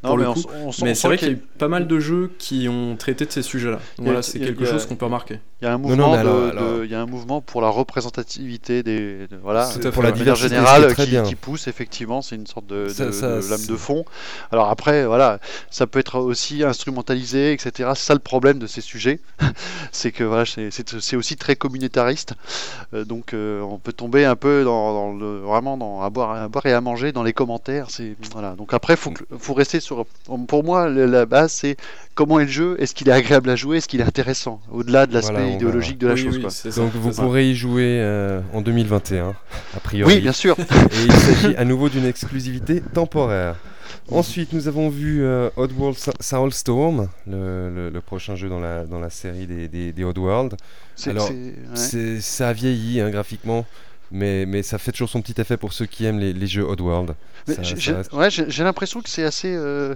Non, pour mais le on coup. on sent- Mais on c'est vrai qu'il y a- eu pas mal de jeux qui ont traité de ces sujets-là. Voilà, c'est quelque a- chose qu'on peut remarquer. Il y a un non, mouvement, mais de- alors- de- alors- il y a un mouvement pour la représentativité des, de- voilà, Tout à Pour fait, la ouais. de manière diversité, générale qui pousse effectivement, c'est une sorte de, Ça- de- ça, de lame de fond. Alors après, voilà, ça peut être aussi instrumentalisé, etc. C'est ça le problème de ces sujets, c'est que voilà, c'est- aussi très communautariste, Euh, donc euh, on peut tomber un peu dans, dans le vraiment dans à boire, à boire et à manger dans les commentaires. C'est voilà. Donc après, faut faut rester sur. Pour moi, la base c'est comment est le jeu, est-ce qu'il est agréable à jouer, est-ce qu'il est intéressant, au-delà de l'aspect Voilà, idéologique de la Oui, chose. oui, quoi. c'est ça, Donc vous ça. pourrez y jouer euh, en 2021, a priori. Oui, bien sûr. Et il s'agit à nouveau d'une exclusivité temporaire. Ensuite, nous avons vu euh, Oddworld Soulstorm, le, le- le prochain jeu dans la, dans la série des, des, des Oddworld. Alors, ouais. Ça a vieilli hein, graphiquement, mais, mais ça fait toujours son petit effet pour ceux qui aiment les, les jeux Oddworld. Ça- j'ai- reste- ouais, j'ai- l'impression que c'est assez. euh,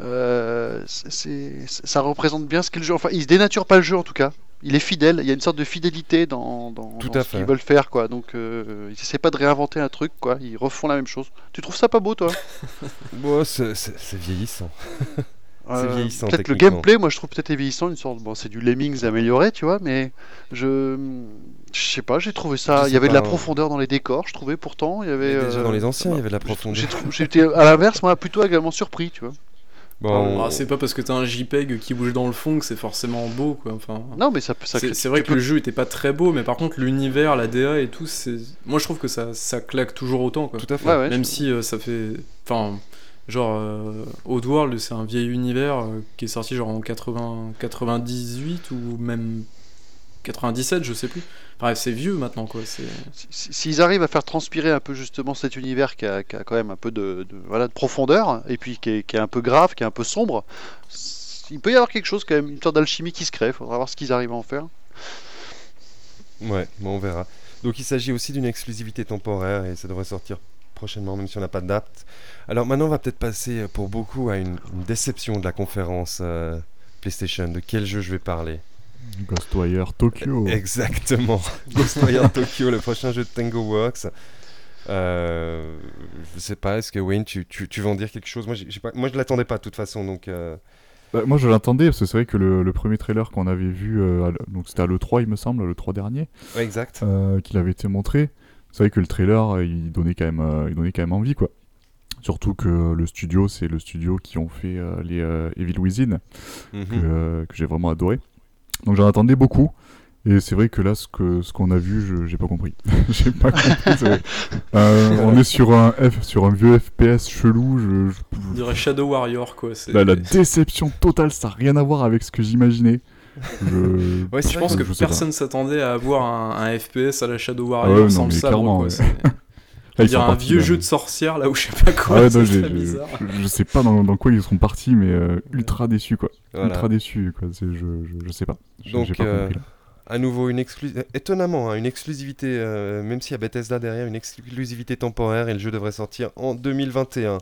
euh, c'est- c'est- ça représente bien ce qu'est le jeu. Enfin, il se dénature pas le jeu en tout cas. Il est fidèle. Il y a une sorte de fidélité dans, dans, Tout dans à ce fait. qu'ils veulent faire, quoi. Donc, euh, ils essaient pas de réinventer un truc, quoi. Ils refont la même chose. Tu trouves ça pas beau, toi? Bon, c'est c'est- c'est vieillissant. Euh, vieillissant, Peut-être le gameplay, moi, je trouve peut-être vieillissant. Une sorte, bon, c'est du Lemmings amélioré, tu vois, mais je, je sais pas. J'ai trouvé ça. Il y avait de la profondeur dans les décors, je trouvais. Pourtant, il y avait. Déjà euh, dans les anciens, il y avait de la profondeur. j'ai trou- J'étais à l'inverse, moi, plutôt agréablement surpris, tu vois. Bon, Ah, c'est pas parce que t'as un JPEG qui bouge dans le fond que c'est forcément beau, quoi. Enfin, Non, mais ça, ça c'est c'est vrai peux- que le jeu était pas très beau, mais par contre l'univers, la DA et tout, c'est. Moi je trouve que ça, ça claque toujours autant, quoi. tout à fait. Ouais, ouais, Même je- si euh, ça fait. Enfin, genre, euh, Oddworld, c'est un vieil univers euh, qui est sorti genre en 80... 98 ou même 97, je sais plus. Bref, c'est vieux maintenant, quoi. C'est. si- S'ils arrivent à faire transpirer un peu justement cet univers qui a, qui a quand même un peu de, de- voilà, de profondeur, et puis qui est, qui est un peu grave, qui est un peu sombre, il peut y avoir quelque chose quand même, une sorte d'alchimie qui se crée, faudra voir ce qu'ils arrivent à en faire. Ouais, bon, on verra. Donc il s'agit aussi d'une exclusivité temporaire et ça devrait sortir prochainement, même si on n'a pas de date. Alors maintenant, on va peut-être passer euh, pour beaucoup à une, une déception de la conférence euh, PlayStation. De quel jeu je vais parler? Ghostwire Tokyo. Exactement. Ghostwire Tokyo, le prochain jeu de Tango Works. Euh, je sais pas, est-ce que Wayne, tu, tu, tu veux en dire quelque chose? Moi, pas, moi je l'attendais pas de toute façon, donc. euh, Bah, moi je l'attendais parce que c'est vrai que le, le premier trailer qu'on avait vu, euh, donc c'était à l'E3 il me semble, le 3 dernier, ouais, exact. euh, qu'il avait été montré, c'est vrai que le trailer euh, il donnait quand même, euh, il donnait quand même envie quoi. Surtout que le studio c'est le studio qui ont fait euh, les euh, Evil Within, Mhm. que, euh, que j'ai vraiment adoré. Donc j'en attendais beaucoup. Et c'est vrai que là, ce que ce qu'on a vu, je j'ai pas compris. j'ai pas compris. c'est vrai. Euh, on est sur un F, sur un vieux FPS chelou. Je, je- On dirait Shadow Warrior, quoi. c'est- la, la déception totale, ça n'a rien à voir avec ce que j'imaginais. Je... Ouais, Je pense que je personne s'attendait à avoir un, un FPS à la Shadow Ah Warrior ouais, sans non, le sabre, ouais. un vieux jeu de sorcière là où je sais pas quoi. Ah ouais, non, je, bizarre. je- je sais pas dans, dans quoi ils sont partis, mais euh, ultra déçu quoi. Voilà. Ultra déçu quoi. Je, je, je sais pas. Donc, pas euh, compris, à nouveau une étonnamment, hein, une exclusivité, euh, même s'il y a Bethesda derrière, une exclusivité temporaire et le jeu devrait sortir en 2021.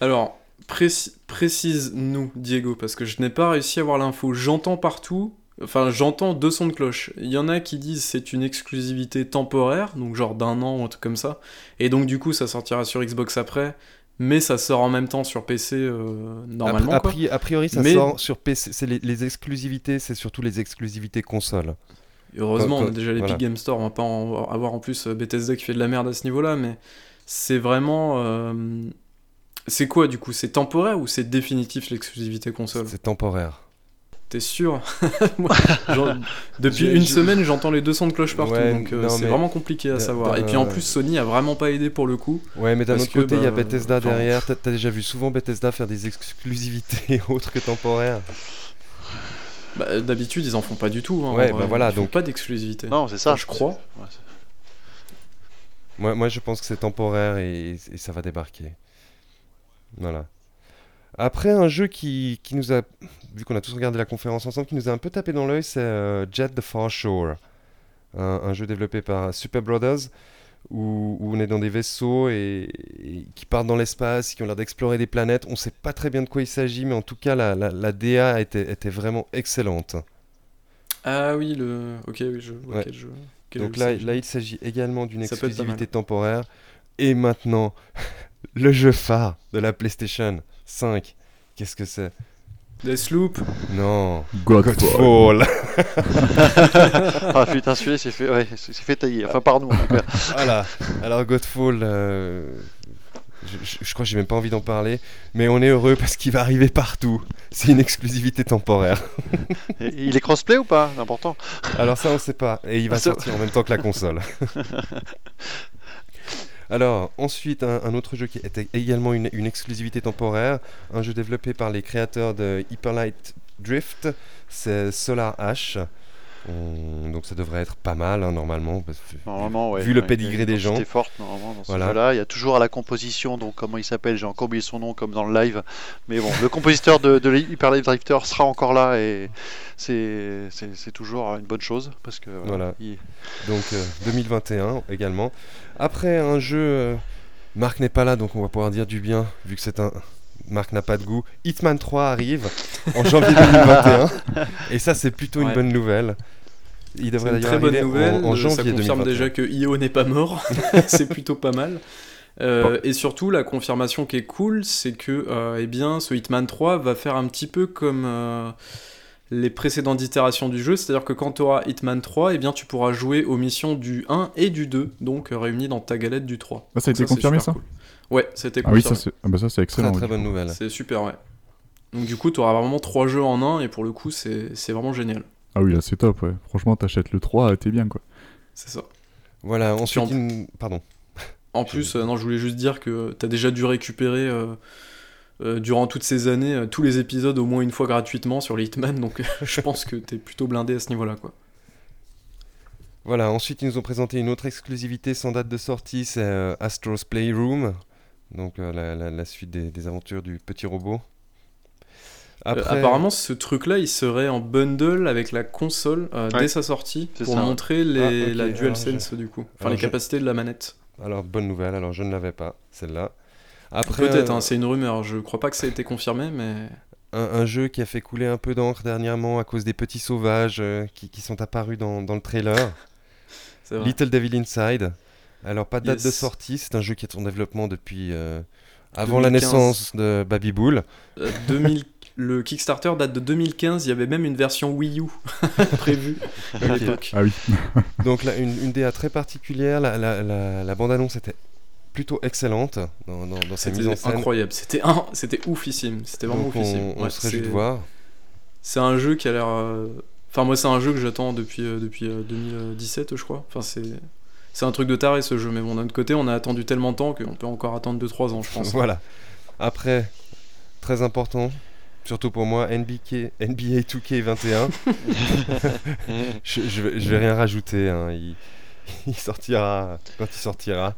Alors, préci- précise-nous, Diego, parce que je n'ai pas réussi à avoir l'info. J'entends partout, enfin j'entends deux sons de cloche. Il y en a qui disent c'est une exclusivité temporaire, donc genre d'un an ou un truc comme ça. Et donc du coup ça sortira sur Xbox après, mais ça sort en même temps sur PC euh, normalement. a, quoi. a priori, ça Mais- sort sur PC. C'est les, les exclusivités, c'est surtout les exclusivités console. Heureusement, on a déjà l'Epic voilà. Game Store, on va pas en avoir en plus euh, Bethesda qui fait de la merde à ce niveau-là, mais c'est vraiment. euh, C'est quoi du coup C'est temporaire ou c'est définitif l'exclusivité console? C'est temporaire. T'es sûr? Moi, genre, Depuis une semaine, j'entends les deux sons de cloche partout, Ouais, donc euh, c'est mais- vraiment compliqué à savoir. Et puis en plus, Sony a vraiment pas aidé pour le coup. Ouais, mais d'un autre côté, il y a bah, Bethesda derrière. T'as déjà vu souvent Bethesda faire des exclusivités autres que temporaires. Bah, D'habitude, ils en font pas du tout. hein, Ouais, bah voilà, Ils font donc- pas d'exclusivité. Non, c'est ça. Enfin, je crois. Ouais, Moi, moi, je pense que c'est temporaire et, et ça va débarquer. Voilà. Après, un jeu qui, qui nous a, vu qu'on a tous regardé la conférence ensemble, qui nous a un peu tapé dans l'œil, c'est euh, Jet the Far Shore. Un, un jeu développé par Super Brothers, où, où on est dans des vaisseaux et, et qui partent dans l'espace, qui ont l'air d'explorer des planètes. On sait pas très bien de quoi il s'agit, mais en tout cas, la, la, la DA était, était vraiment excellente. Ah oui, le. Ok, oui, je vois Ouais. quel jeu. quel Donc jeu là, là, il s'agit également d'une exclusivité temporaire. Et maintenant, le jeu phare de la PlayStation 5. Qu'est-ce que c'est? Deathloop. Non, Godfall. Godfall. Ah putain, celui-là, c'est fait, ouais, fait tailler. Enfin, par nous, en tout cas. voilà. Alors Godfall, euh, je, je- je crois que j'ai même pas envie d'en parler, mais on est heureux parce qu'il va arriver partout. C'est une exclusivité temporaire. Et Il est crossplay ou pas? Important. Alors ça, on sait pas. Et il va Ah, sortir en même temps que la console. Alors, ensuite, un, autre jeu qui était également une, une exclusivité temporaire, un jeu développé par les créateurs de Hyper Light Drift, c'est Solar Ash. On- donc ça devrait être pas mal, hein, normalement. parce que- Normalement, ouais. Vu le Ouais, une des gens. forte, normalement, dans ce Voilà. Il y a toujours à la composition, donc comment il s'appelle, j'ai encore oublié son nom, comme dans le live. Mais bon, le compositeur de, de Hyper Light Drifter sera encore là et c'est toujours une bonne chose. Parce que Voilà. il- Donc euh, 2021 également. Après un jeu, euh, Marc n'est pas là, donc on va pouvoir dire du bien, vu que c'est un... Marc n'a pas de goût. Hitman 3 arrive en janvier 2021. et ça, c'est plutôt une bonne nouvelle. Il devrait une d'ailleurs très bonne arriver nouvelle. en, en janvier ça confirme 2021. déjà que IO n'est pas mort. c'est plutôt pas mal. Euh, Et surtout, la confirmation qui est cool, c'est que euh, eh bien, ce Hitman 3 va faire un petit peu comme euh, les précédentes itérations du jeu. C'est-à-dire que quand tu auras Hitman 3, eh bien, tu pourras jouer aux missions du 1 et du 2, donc réunies dans ta galette du 3. Ah, ça a été confirmé ça cool. Ouais, c'était Ah oui, ça c'est ah bah ça, c'est excellent. Très très bonne nouvelle. c'est super, ouais. Donc du coup, tu auras vraiment trois jeux en un, et pour le coup, c'est c'est vraiment génial. Ah oui, là c'est top, ouais. Franchement, t'achètes le 3, t'es bien quoi. C'est ça. Voilà, ensuite, en- une- pardon. En plus, euh, non, je voulais juste dire que t'as déjà dû récupérer euh, euh, durant toutes ces années euh, tous les épisodes au moins une fois gratuitement sur les Hitman, donc je pense que t'es plutôt blindé à ce niveau-là, quoi. Voilà, ensuite ils nous ont présenté une autre exclusivité sans date de sortie, c'est euh, Astro's Playroom, donc euh, la, la- la suite des, des aventures du petit robot. Euh, Après, apparemment, ce truc-là, il serait en bundle avec la console euh, Ouais. dès sa sortie C'est pour ça, montrer les, Ah, la alors DualSense du coup, enfin alors les je- capacités de la manette. alors bonne nouvelle, alors je ne l'avais pas, celle-là. Après, Peut-être, hein, c'est une rumeur. Je crois pas que ça a été confirmé, mais un, un jeu qui a fait couler un peu d'encre dernièrement à cause des petits sauvages euh, qui, qui sont apparus dans, dans le trailer. Little Devil Inside. Alors pas de date de sortie, c'est un jeu qui est en développement depuis euh, avant la 2015. naissance de Baby Bull. Euh, 2000 Le Kickstarter date de 2015. Il y avait même une version Wii U prévue à l'époque. Ah oui. Donc là, une, une DA très particulière, la, la, la- la bande-annonce était plutôt excellente dans, dans, dans sa mise en C'était scène. incroyable. C'était un... c'était oufissime. C'était vraiment Donc oufissime. on, on Ouais, se réjouit c'est- de voir. C'est un jeu qui a l'air. euh, Enfin, moi, c'est un jeu que j'attends depuis, euh, depuis euh, 2017, je crois. Enfin, c'est. C'est un truc de taré ce jeu, mais bon, d'un autre côté, on a attendu tellement de temps qu'on peut encore attendre 2-3 ans, je pense. Voilà. Après, très important, surtout pour moi, NBK, NBA 2K21. je, je, vais, je vais rien rajouter. hein. Il, il sortira quand il sortira.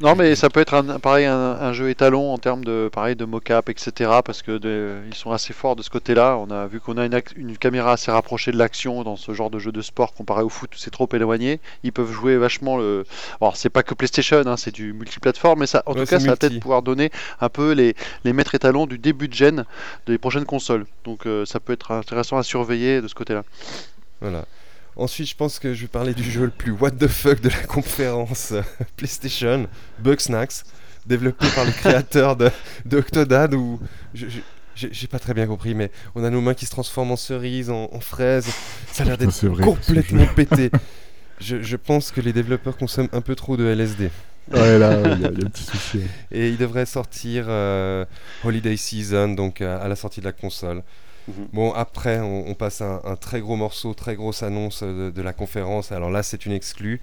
Non, mais ça peut être un, pareil un, un jeu étalon en termes de pareil de mocap, etc. Parce que de- ils sont assez forts de ce côté-là. On a vu qu'on a une, caméra assez rapprochée de l'action dans ce genre de jeu de sport comparé au foot où c'est trop éloigné. Ils peuvent jouer vachement le. Alors c'est pas que PlayStation, hein, c'est du multiplateforme, mais ça, en Ouais, tout cas, ça va peut-être pouvoir donner un peu les, les maîtres étalons du début de gène des prochaines consoles. Donc euh, ça peut être intéressant à surveiller de ce côté-là. Voilà. Ensuite, je pense que je vais parler du jeu le plus what the fuck de la conférence euh, PlayStation, Bugsnax, développé par le créateur de, de Octodad, où j'ai pas très bien compris, mais on a nos mains qui se transforment en cerises, en, en fraises. Ça a l'air d'être complètement pété. Je, je pense que les développeurs consomment un peu trop de LSD. Ouais, là, il y, a un petit souci. Et il devrait sortir euh, Holiday Season, donc à, à la sortie de la console. Mhm. Bon, après, on, on passe à un, un très gros morceau, très grosse annonce euh, de, de la conférence. Alors là, c'est une exclue.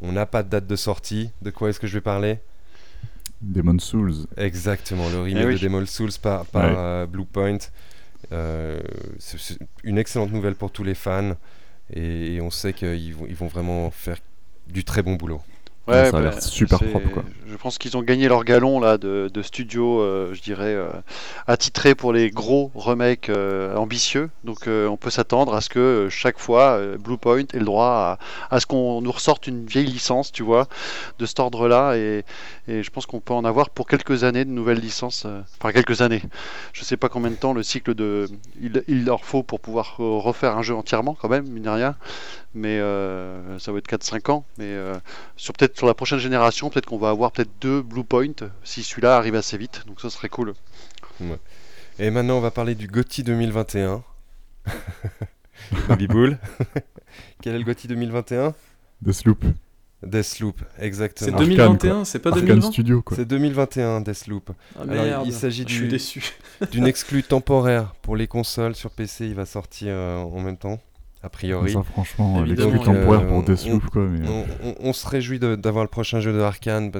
On n'a pas de date de sortie. De quoi est-ce que je vais parler? Demon Souls. Exactement, le remake Eh oui. de Demon Souls par, par Ouais. euh, Bluepoint. Euh, c'est c'est une excellente nouvelle pour tous les fans. Et, et on sait qu'ils vont, ils vont vraiment faire du très bon boulot. Ouais, ça a bah, l'air super c'est- propre, quoi. Je pense qu'ils ont gagné leur galon là de, de studio, euh, je dirais, euh, attitré pour les gros remakes euh, ambitieux. Donc on peut s'attendre à ce que chaque fois Bluepoint ait le droit à, à ce qu'on nous ressorte une vieille licence, tu vois, de cet ordre-là. Et, et je pense qu'on peut en avoir pour quelques années de nouvelles licences. Enfin quelques années. Je sais pas combien de temps le cycle de il, il leur faut pour pouvoir refaire un jeu entièrement quand même, mine de rien. Mais euh, ça va être 4-5 ans. Mais euh, sur peut-être sur la prochaine génération, peut-être qu'on va avoir peut-être deux Blue Point si celui-là arrive assez vite. Donc ça serait cool. Et maintenant, on va parler du GOTY 2021. Biboule. Quel est le GOTY 2021 Deathloop. Deathloop, C'est exactement. Arkane, 2021, c'est pas Arkane 2020 Studio, quoi. C'est 2021, Deathloop. Ah Alors, merde, il s'agit je suis du- déçu. D'une exclue temporaire pour les consoles sur PC, il va sortir euh, en même temps, a priori. Ça, franchement, Évidemment. l'exclu temporaire Euh, pour on- Deathloop, quoi. Mais... On, on- on se réjouit d'avoir le prochain jeu de Arkane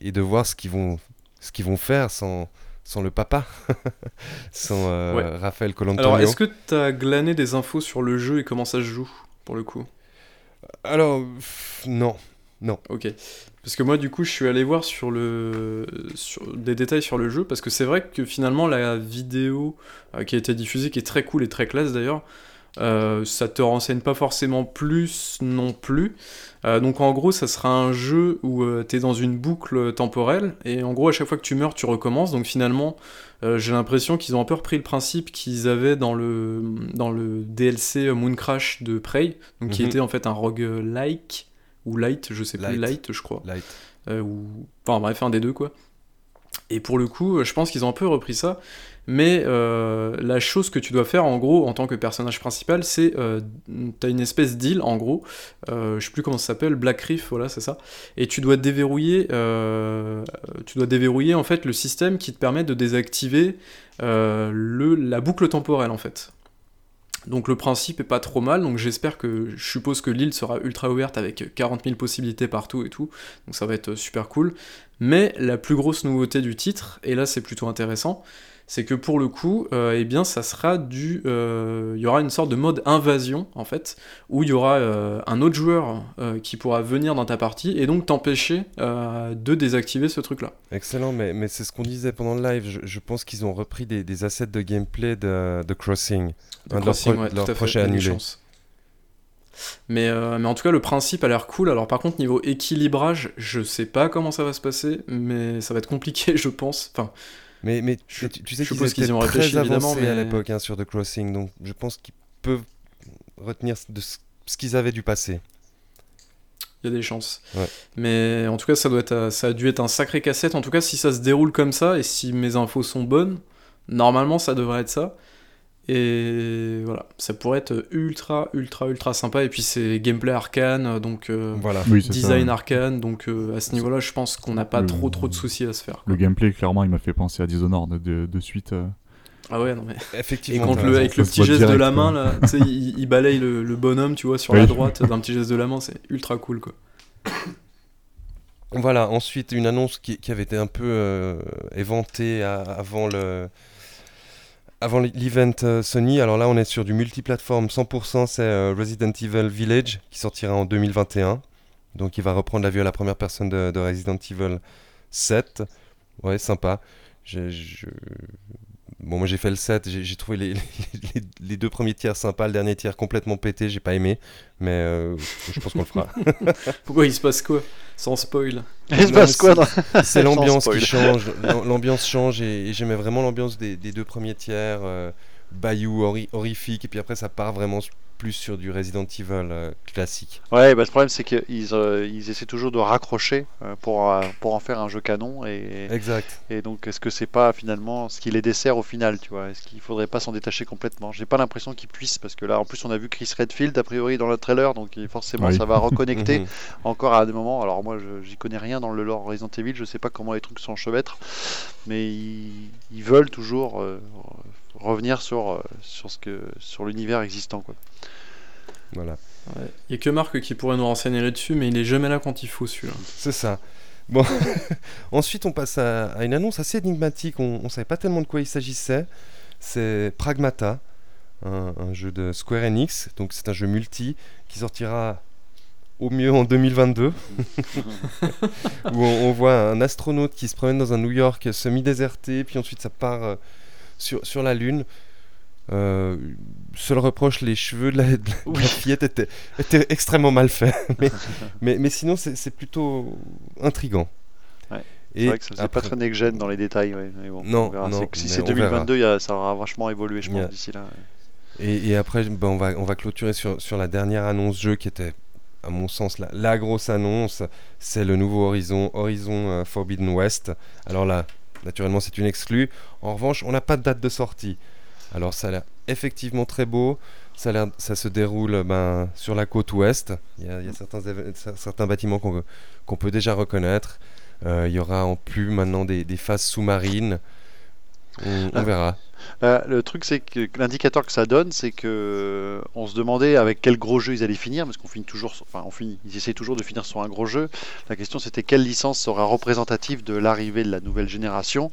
et de voir ce qu'ils vont, ce qu'ils vont faire sans, sans le papa, sans euh, Ouais. Raphaël Colantonio. Alors, est-ce que t'as glané des infos sur le jeu et comment ça se joue, pour le coup? Alors, pff, non. Ok. Parce que moi, du coup, je suis allé voir sur le... sur des détails sur le jeu, parce que c'est vrai que finalement, la vidéo euh, qui a été diffusée, qui est très cool et très classe d'ailleurs, euh, ça te renseigne pas forcément plus non plus. Euh, donc en gros, ça sera un jeu où tu es dans une boucle temporelle, et en gros, à chaque fois que tu meurs, tu recommences. Donc finalement, euh, j'ai l'impression qu'ils ont un peu repris le principe qu'ils avaient dans le, dans le DLC Moon Crash de Prey, donc qui Mhm. était en fait un roguelike, ou light, je sais plus, Light. je crois. Light. Euh, ou... Enfin bref, un des deux quoi. Et pour le coup, euh, je pense qu'ils ont un peu repris ça. Mais euh, la chose que tu dois faire en gros en tant que personnage principal, c'est euh, t'as une espèce d'île en gros, euh, je sais plus comment ça s'appelle, Black Reef, voilà c'est ça. Et tu dois déverrouiller, euh, tu dois déverrouiller en fait le système qui te permet de désactiver euh, la boucle temporelle en fait. Donc le principe est pas trop mal, donc j'espère que, je suppose que l'île sera ultra ouverte avec 40 000 possibilités partout et tout, donc ça va être super cool. Mais la plus grosse nouveauté du titre, et là c'est plutôt intéressant, c'est que pour le coup, euh, eh bien ça sera du... euh, Il y aura une sorte de mode invasion en fait, où il y aura euh, un autre joueur qui pourra venir dans ta partie et donc t'empêcher de désactiver ce truc-là. Excellent, mais, mais c'est ce qu'on disait pendant le live. Je, je pense qu'ils ont repris des, des assets de gameplay de, de Crossing. De Un de leurs Crossing, ouais, de tout à fait, des annulés. chances. Mais, euh, mais en tout cas, le principe a l'air cool. Alors, par contre, niveau équilibrage, je sais pas comment ça va se passer, mais ça va être compliqué, je pense. Enfin, Mais, mais Je- tu, tu sais je qu'ils étaient ont réfléchi, très avancés à l'époque hein, sur The Crossing, donc je pense qu'ils peuvent retenir de ce, ce qu'ils avaient du passé. il y a des chances. Ouais. Mais en tout cas, ça, doit être, euh, ça a dû être un sacré cassette. En tout cas, si ça se déroule comme ça, et si mes infos sont bonnes, normalement, ça devrait être ça. Et voilà, ça pourrait être ultra, ultra, ultra sympa. Et puis, c'est gameplay arcane, donc euh, Voilà. Oui, c'est ça. design arcane. Donc, euh, à ce niveau-là, je pense qu'on n'a pas Le- trop, trop de soucis à se faire. Le gameplay, clairement, il m'a fait penser à Dishonored de, de suite. euh. Ah ouais, non mais. Et Effectivement. quand t'as le, raison. avec le petit geste de la main, là, tu sais, il, il balaye le, le bonhomme, tu vois, sur Oui. la droite d'un petit geste de la main, c'est ultra cool, quoi. Voilà, ensuite une annonce qui, qui avait été un peu euh, éventée à- avant le avant l'event euh, Sony. Alors là, on est sur du multiplateforme 100%, c'est euh, Resident Evil Village qui sortira en 2021. Donc il va reprendre la vue à la première personne de, de Resident Evil 7. Ouais, sympa. Bon, moi j'ai fait le 7, j'ai trouvé les, les- les deux premiers tiers sympas, le dernier tiers complètement pété, j'ai pas aimé, mais euh, je pense qu'on le fera. Pourquoi il se passe quoi? Sans spoil. Il se passe quoi C'est l'ambiance qui change, l'am- l'ambiance change et, et j'aimais vraiment l'ambiance des, des deux premiers tiers, euh, bayou, horrifique, et puis après ça part vraiment plus sur du Resident Evil euh, classique. Ouais, bah, le problème c'est qu'ils euh, ils essaient toujours de raccrocher euh, pour, euh, pour en faire un jeu canon et, Exact. et donc est-ce que c'est pas finalement ce qui les dessert au final, tu vois? Est-ce qu'il faudrait pas s'en détacher complètement? J'ai pas l'impression qu'ils puissent parce que là en plus on a vu Chris Redfield a priori dans le trailer donc forcément Oui. ça va reconnecter encore à des moments. Alors moi je- j'y connais rien dans le lore Resident Evil, je sais pas comment les trucs s'enchevêtrent mais ils, ils veulent toujours euh, revenir sur, euh, sur, ce que, sur l'univers existant quoi. Voilà. Il y a que Marc qui pourrait nous renseigner là-dessus, mais il est jamais là quand il faut celui-là. C'est ça. Bon, ensuite on passe à, à une annonce assez énigmatique. On ne savait pas tellement de quoi il s'agissait. C'est Pragmata, un, un jeu de Square Enix. Donc c'est un jeu multi qui sortira au mieux en 2022. où on, on voit un astronaute qui se promène dans un New York semi-déserté, puis ensuite ça part euh, sur, sur la Lune. Euh, seul reproche, les cheveux de la, de la- de la Oui. fillette étaient, étaient extrêmement mal faits. mais, mais, mais sinon, c'est plutôt. Ouais. Et C'est vrai que ça faisait après- pas très next-gen dans les détails. ouais, mais bon, Non, on verra. non, C'est que si c'est on 2022, il y a- ça aura vachement évolué, je pense, d'ici là. Et, et après, ben, on, va, on va clôturer sur, sur la dernière annonce jeu qui était, à mon sens, la, la grosse annonce. C'est le nouveau Horizon, Horizon euh, Forbidden West. Alors là, naturellement, c'est une exclue. En revanche, on n'a pas de date de sortie. Alors ça a l'air effectivement très beau. Ça, se déroule ben, sur la côte ouest. Il y a, certains, bâtiments qu'on peut déjà reconnaître. Euh, il y aura en plus maintenant des phases sous-marines. On, on verra. Euh, le truc, c'est que l'indicateur que ça donne, c'est que euh, on se demandait avec quel gros jeu ils allaient finir, parce qu'on finit toujours, enfin, on finit, ils essaient toujours de finir sur un gros jeu. La question, c'était quelle licence sera représentative de l'arrivée de la nouvelle génération.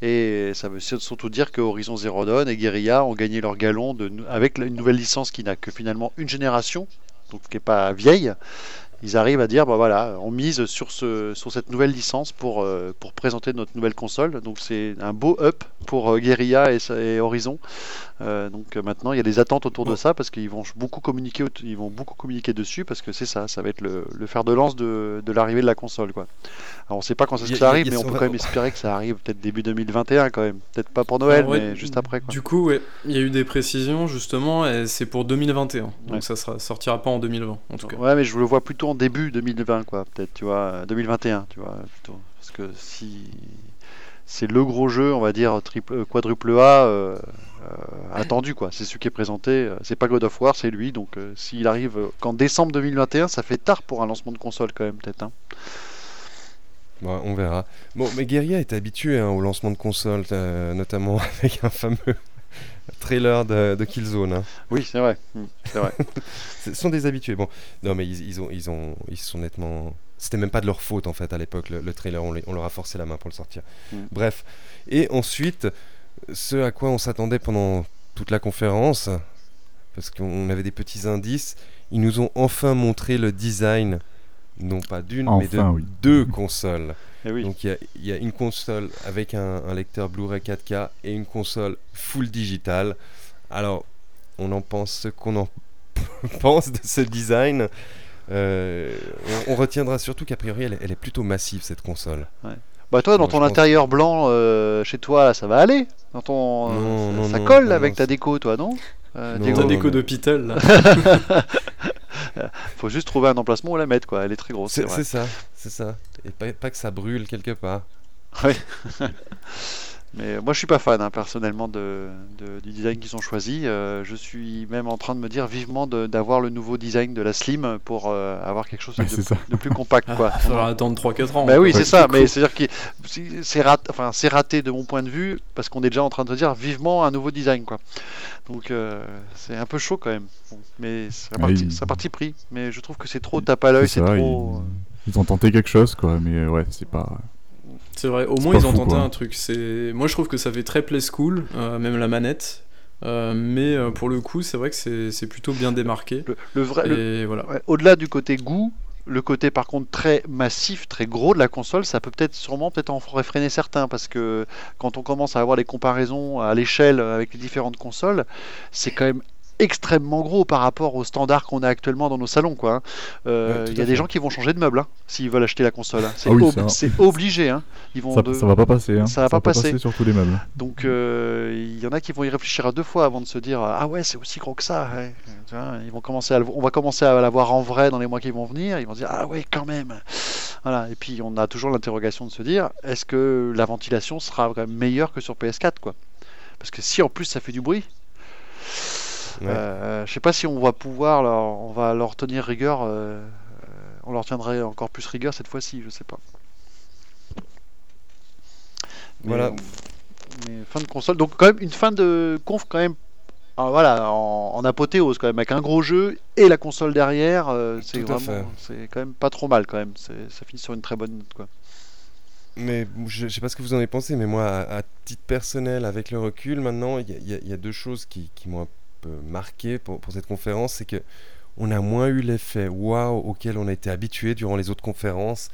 Et ça veut surtout dire que Horizon Zero Dawn et Guerrilla ont gagné leur galon de, avec une nouvelle licence qui n'a que finalement une génération, donc qui n'est pas vieille. Ils arrivent à dire, bah voilà, on mise sur, ce, sur cette nouvelle licence pour, euh, pour présenter notre nouvelle console. Donc c'est un beau up pour euh, Guerrilla et, Horizon. Euh, donc euh, maintenant, il y a des attentes autour de Bon. ça parce qu'ils vont beaucoup communiquer, ils vont beaucoup communiquer dessus parce que c'est ça, ça va être le, le fer de lance de, de l'arrivée de la console, quoi. Alors on sait pas quand ça, ça arrive, mais on peut quand même espérer que ça arrive peut-être début 2021 quand même. Peut-être pas pour Noël, ouais, mais juste après, quoi. Du coup, ouais, il y a eu des précisions justement, et c'est pour 2021. Donc Ouais. ça sera, sortira pas en 2020 en tout cas. Ouais, mais je le vois plutôt début 2020, quoi. Peut-être, tu vois, euh, 2021, tu vois, plutôt. Parce que si c'est le gros jeu, on va dire euh, quadruple A euh, euh, attendu, quoi. C'est celui qui est présenté. euh, C'est pas God of War, c'est lui. Donc, euh, s'il arrive euh, qu'en décembre 2021, ça fait tard pour un lancement de console, quand même, peut-être. hein. Bon, on verra. Bon, mais Guerilla est habitué hein, au lancement de consoles, euh, notamment avec un fameux trailer de, de Killzone. hein. Oui, c'est vrai. C'est vrai. Ce sont des habitués. Bon, non, mais ils, ils ont, ils ont, ils sont nettement. C'était même pas de leur faute en fait à l'époque. Le, le trailer, on, les- on leur a forcé la main pour le sortir. Mm. Bref. Et ensuite, ce à quoi on s'attendait pendant toute la conférence, parce qu'on avait des petits indices, ils nous ont enfin montré le design, non pas d'une, mais de oui. deux consoles. Et oui. Donc il y a, il y a une console avec un, un lecteur Blu-ray 4K et une console full digital. Alors, on en pense ce qu'on en pense de ce design. Euh, on, on retiendra surtout qu'a priori elle, est- elle est plutôt massive cette console. Bah toi, dans ton pense intérieur blanc euh, chez toi, là, ça va aller? Dans ton, Non, ça, non, ça non, colle non, avec non, ta déco, toi, non? Euh, Non, mais- codes d'hôpital là. Faut juste trouver un emplacement où la mettre, quoi. Elle est très grosse. C'est ça, c'est ça. Et pas, pas que ça brûle quelque part. Mais moi, je suis pas fan hein, personnellement de, de- du design qu'ils ont choisi. Euh, je suis même en train de me dire vivement d'avoir le nouveau design de la Slim pour euh, avoir quelque chose de, ça. plus compact, quoi. Il faudra attendre 3-4 ans. Bah oui, c'est ça, mais c'est-à-dire que c'est- rat- enfin, c'est raté de mon point de vue parce qu'on est déjà en train de dire vivement un nouveau design, quoi. Donc euh, c'est un peu chaud quand même. Bon, mais parti, il- c'est parti pris. Mais je trouve que c'est trop tape à l'œil, c'est ça, trop. ils... ils ont tenté quelque chose, quoi, mais ouais, c'est pas. C'est vrai, au moins ils ont fou, tenté quoi. un truc. C'est, moi je trouve que ça fait très play school, euh, même la manette. Euh, mais euh, pour le coup, c'est vrai que c'est, c'est plutôt bien démarqué. Le, le vrai, le- voilà. ouais, au-delà du côté goût, le côté par contre très massif, très gros de la console, ça peut peut-être sûrement peut-être en réfréner certains parce que quand on commence à avoir les comparaisons à l'échelle avec les différentes consoles, c'est quand même extrêmement gros par rapport aux standards qu'on a actuellement dans nos salons. quoi. hein. Euh, Ouais, Il y a des gens qui vont changer de meuble hein, s'ils veulent acheter la console. hein. C'est Ah oui, ob- ça. c'est obligé. hein. Ils vont Ça, de- ça va pas passer. Ça va pas passer. sur tous les meubles. Donc euh, il y en a qui vont y réfléchir à deux fois avant de se dire ah ouais c'est aussi gros que ça. ouais. Ils vont commencer à le- on va commencer à la voir en vrai dans les mois qui vont venir. Ils vont se dire ah ouais quand même. Voilà. Et puis on a toujours l'interrogation de se dire est-ce que la ventilation sera quand même meilleure que sur PS4 quoi Parce que si en plus ça fait du bruit, Ouais. euh, je sais pas si on va pouvoir leur, on va leur tenir rigueur. euh, euh, on leur tiendrait encore plus rigueur cette fois-ci, je sais pas. Mais, Voilà. mais fin de console. Donc quand même une fin de conf quand même. ah, voilà, en, en apothéose quand même, avec un gros jeu et la console derrière, euh, c'est vraiment, c'est quand même pas trop mal quand même. Ça finit sur une très bonne note quoi. Mais je, je sais pas ce que vous en avez pensé, mais moi, à, à titre personnel, avec le recul, maintenant, il y, a- y y deux choses qui, qui m'ont peu marqué pour, cette conférence, c'est que on a moins eu l'effet waouh auquel on a été habitué durant les autres conférences.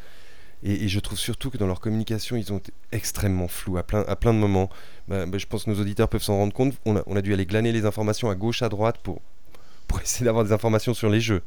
Et, je trouve surtout que dans leur communication, ils ont été extrêmement flous à plein, à plein de moments. Bah, bah, je pense que nos auditeurs peuvent s'en rendre compte. On a, dû aller glaner les informations à gauche, à droite pour, pour essayer d'avoir des informations sur les jeux.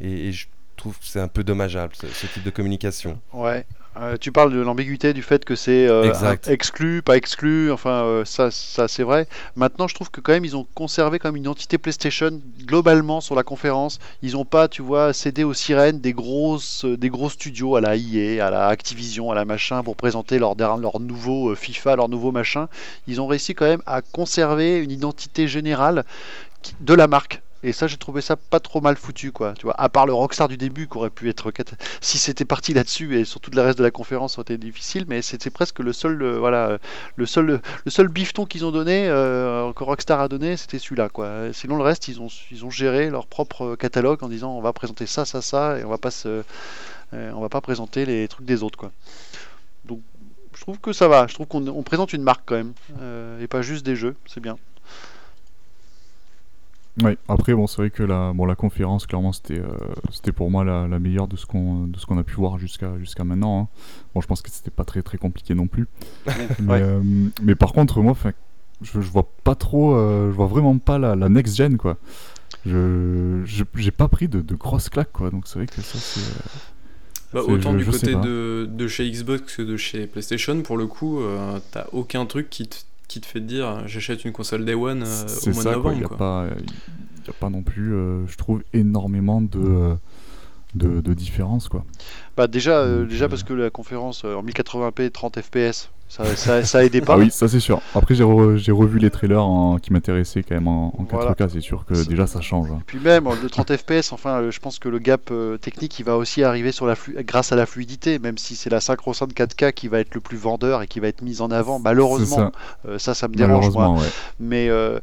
Et, je trouve que c'est un peu dommageable, ce type de communication. Ouais. Euh, tu parles de l'ambiguïté du fait que c'est euh, exclu, pas exclu, enfin euh, ça, ça c'est vrai. Maintenant je trouve que quand même ils ont conservé même une identité PlayStation globalement sur la conférence. Ils ont pas, tu vois, cédé aux sirènes des grosses, des gros studios à la EA, à la Activision, à la machin pour présenter leur, leur nouveau FIFA, leur nouveau machin. Ils ont réussi quand même à conserver une identité générale de la marque. Et ça, j'ai trouvé ça pas trop mal foutu, quoi. Tu vois, à part le Rockstar du début, qui aurait pu être si c'était parti là-dessus et sur tout le reste de la conférence, ça aurait été difficile. Mais c'était presque le seul, euh, voilà, le seul, le seul bifton qu'ils ont donné, euh, que Rockstar a donné, c'était celui-là, quoi. Sinon, le reste, ils ont, ils ont géré leur propre catalogue en disant, on va présenter ça, ça, ça, et on va pas se, euh, on va pas présenter les trucs des autres, quoi. Donc, je trouve que ça va. Je trouve qu'on on présente une marque quand même, et pas juste des jeux. C'est bien. Ouais. Après, bon, c'est vrai que la, bon, la conférence, clairement, c'était, euh, c'était pour moi la, la meilleure de ce qu'on, de ce qu'on a pu voir jusqu'à, jusqu'à maintenant. hein. Bon, je pense que c'était pas très très compliqué non plus. Mais, Ouais. euh, mais par contre, moi, 'fin, je, je vois pas trop, euh, je vois vraiment pas la, la next gen, quoi. Je, je- j'ai pas pris de, de grosses claques, quoi. Donc c'est vrai que ça, c'est. euh, Bah, autant je- du je côté de, de chez Xbox que de chez PlayStation, pour le coup, euh, t'as aucun truc qui te, qui te fait dire j'achète une console Day One euh, au mois ça, de quoi. Il novembre. n'y a, y a pas non plus, euh, je trouve, énormément de, euh, de, de différences, quoi. Bah déjà, euh, déjà euh, parce que la conférence euh, en 1080p 30 fps, ça, ça, ça aidait pas. Ah oui, ça c'est sûr. Après, j'ai, re- j'ai revu les trailers en- qui m'intéressaient quand même en, en 4K, Voilà. c'est sûr que C'est- déjà ça change. hein. Puis même le 30 fps, enfin, euh, je pense que le gap euh, technique, il va aussi arriver sur la flu- grâce à la fluidité, même si c'est la synchro sound 4K qui va être le plus vendeur et qui va être mise en avant. Malheureusement, ça, euh, ça, ça me dérange moi. ouais. Mais euh,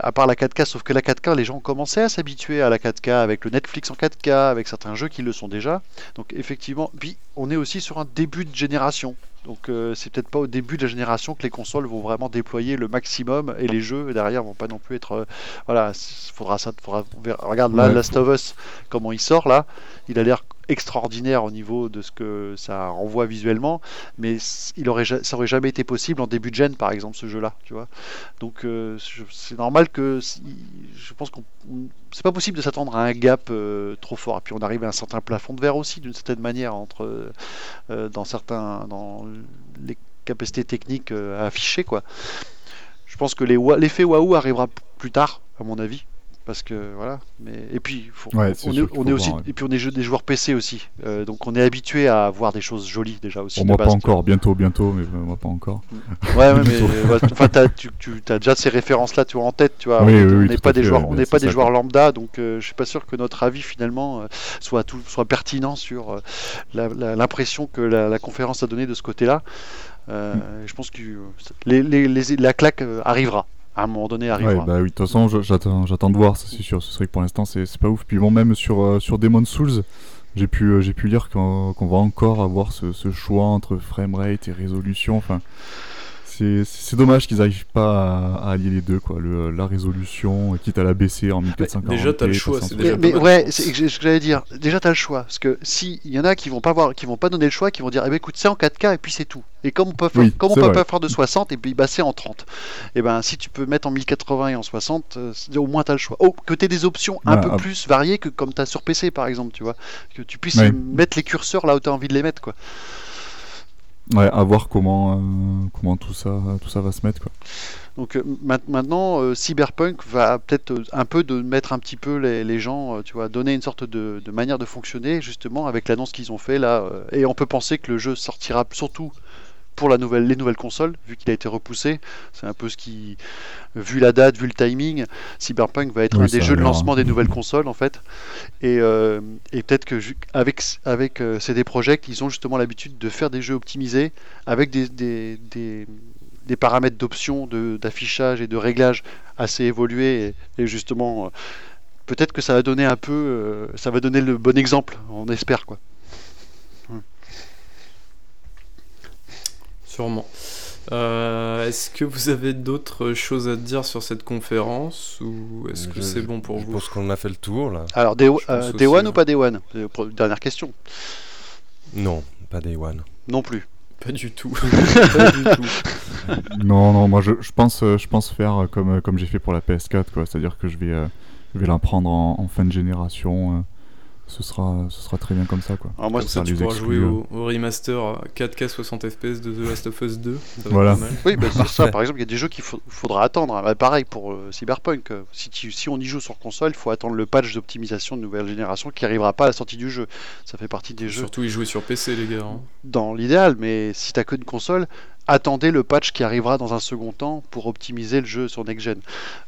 à part la 4K, sauf que la 4K, les gens commençaient à s'habituer à la 4K avec le Netflix en 4K, avec certains jeux qui le sont déjà. Donc effectivement, puis on est aussi sur un début de génération. Donc euh, c'est peut-être pas au début de la génération que les consoles vont vraiment déployer le maximum et les jeux derrière vont pas non plus être. euh, voilà, faudra ça. Faudra, regarde là, Ouais, Last of Us, comment il sort là. Il a l'air extraordinaire au niveau de ce que ça renvoie visuellement, mais il aurait, ça aurait jamais été possible en début de gen par exemple ce jeu-là, tu vois. Donc euh, c'est normal que je pense qu'on on- c'est pas possible de s'attendre à un gap euh, trop fort. Et puis on arrive à un certain plafond de verre aussi d'une certaine manière entre euh, dans certains dans les capacités techniques à afficher quoi. Je pense que l'effet waouh arrivera plus tard à mon avis. Parce que voilà, mais et puis faut- Ouais, c'est on, est, sûr qu'il on faut est aussi voir, ouais. et puis on est jeu- des joueurs PC aussi, Euh, donc on est habitué à voir des choses jolies déjà aussi. Bon, de moi pas encore, bientôt, bientôt, mais euh, moi pas encore. Ouais, ouais, mais enfin, t'as, tu, tu as déjà ces références-là, tu vois, en tête, tu vois. Oui, on oui, on oui, n'est pas des fait, joueurs, on n'est pas des ça, joueurs lambda, donc euh, je suis pas sûr que notre avis finalement euh, soit tout, soit pertinent sur euh, l'impression que la, la conférence a donné de ce côté-là. Euh, Mm. Je pense que euh, les, les- les- la claque euh, arrivera. À un moment donné, Ouais, arrivera. bah oui, de toute façon, j'attends, j'attends de voir, ça c'est sûr. C'est vrai que pour l'instant, c'est, pas ouf. Puis bon, même sur, euh, sur Demon's Souls, j'ai pu, euh, j'ai pu lire qu'on, qu'on va encore avoir ce, ce choix entre framerate et résolution. Enfin, c'est dommage qu'ils arrivent pas à, à allier les deux, quoi. Le, la résolution, quitte à la baisser en 1440. déjà, t'as le choix, c'est déjà Mais, mais ouais, je c'est ce que j'allais dire. Déjà, t'as le choix. Parce que si il y en a qui vont pas voir, qui vont pas donner le choix, qui vont dire, eh ben écoute, c'est en 4K et puis c'est tout. Et comme on peut, faire, Oui, comme on peut pas faire de 60, et puis bah c'est en 30. Et ben si tu peux mettre en 1080 et en 60, euh, au moins t'as le choix. Oh, que t'aies des options un Ouais, peu ah. plus variées que comme t'as sur PC par exemple, tu vois. Que tu puisses Ouais. mettre les curseurs là où t'as envie de les mettre, quoi. Ouais, à voir comment, euh, comment tout ça, tout ça va se mettre, quoi. Donc euh, ma- maintenant, euh, Cyberpunk va peut-être un peu de mettre un petit peu les, les gens, tu vois, donner une sorte de, de manière de fonctionner justement avec l'annonce qu'ils ont fait là. et on peut penser que le jeu sortira surtout pour la nouvelle, les nouvelles consoles, vu qu'il a été repoussé. C'est un peu ce qui, vu la date, vu le timing, Cyberpunk va être Oui, un des jeux de lancement hein. des nouvelles consoles en fait. Et, euh, et peut-être que avec avec euh, CD Projekt, ils ont justement l'habitude de faire des jeux optimisés avec des, des, des, des paramètres d'options, d'affichage et de réglage assez évolués. Et, et justement, euh, peut-être que ça va donner un peu, euh, ça va donner le bon exemple, on espère quoi. Sûrement. Euh, est-ce que vous avez d'autres choses à dire sur cette conférence ou est-ce que Je- c'est bon pour je vous pense qu'on a fait le tour là. Alors, Day, Je euh, Day One ouais. ou pas Day One? Euh, Dernière question. Non, pas Day One. Non plus. Pas du tout. Pas du tout. Non, non, moi je, je pense, je pense faire comme, comme j'ai fait pour la PS4, quoi. C'est-à-dire que je vais, euh, je vais la prendre en, en fin de génération. Euh, ce, sera, ce sera très bien comme ça, quoi. Alors moi, Comme ça, faire tu pourras jouer euh. au, au remaster à 4K 60 FPS de The Last of Us 2. Ça va être Voilà. Oui, bah, c'est ça. Par exemple, il y a des jeux qu'il faudra attendre. Bah, pareil pour euh, Cyberpunk. euh, Si, tu- si on y joue sur console, il faut attendre le patch d'optimisation de nouvelle génération qui arrivera pas à la sortie du jeu. Ça fait partie des jeux Surtout, y jouer sur PC, les gars. hein. dans l'idéal, mais si t'as que une console, attendez le patch qui arrivera dans un second temps pour optimiser le jeu sur next gen.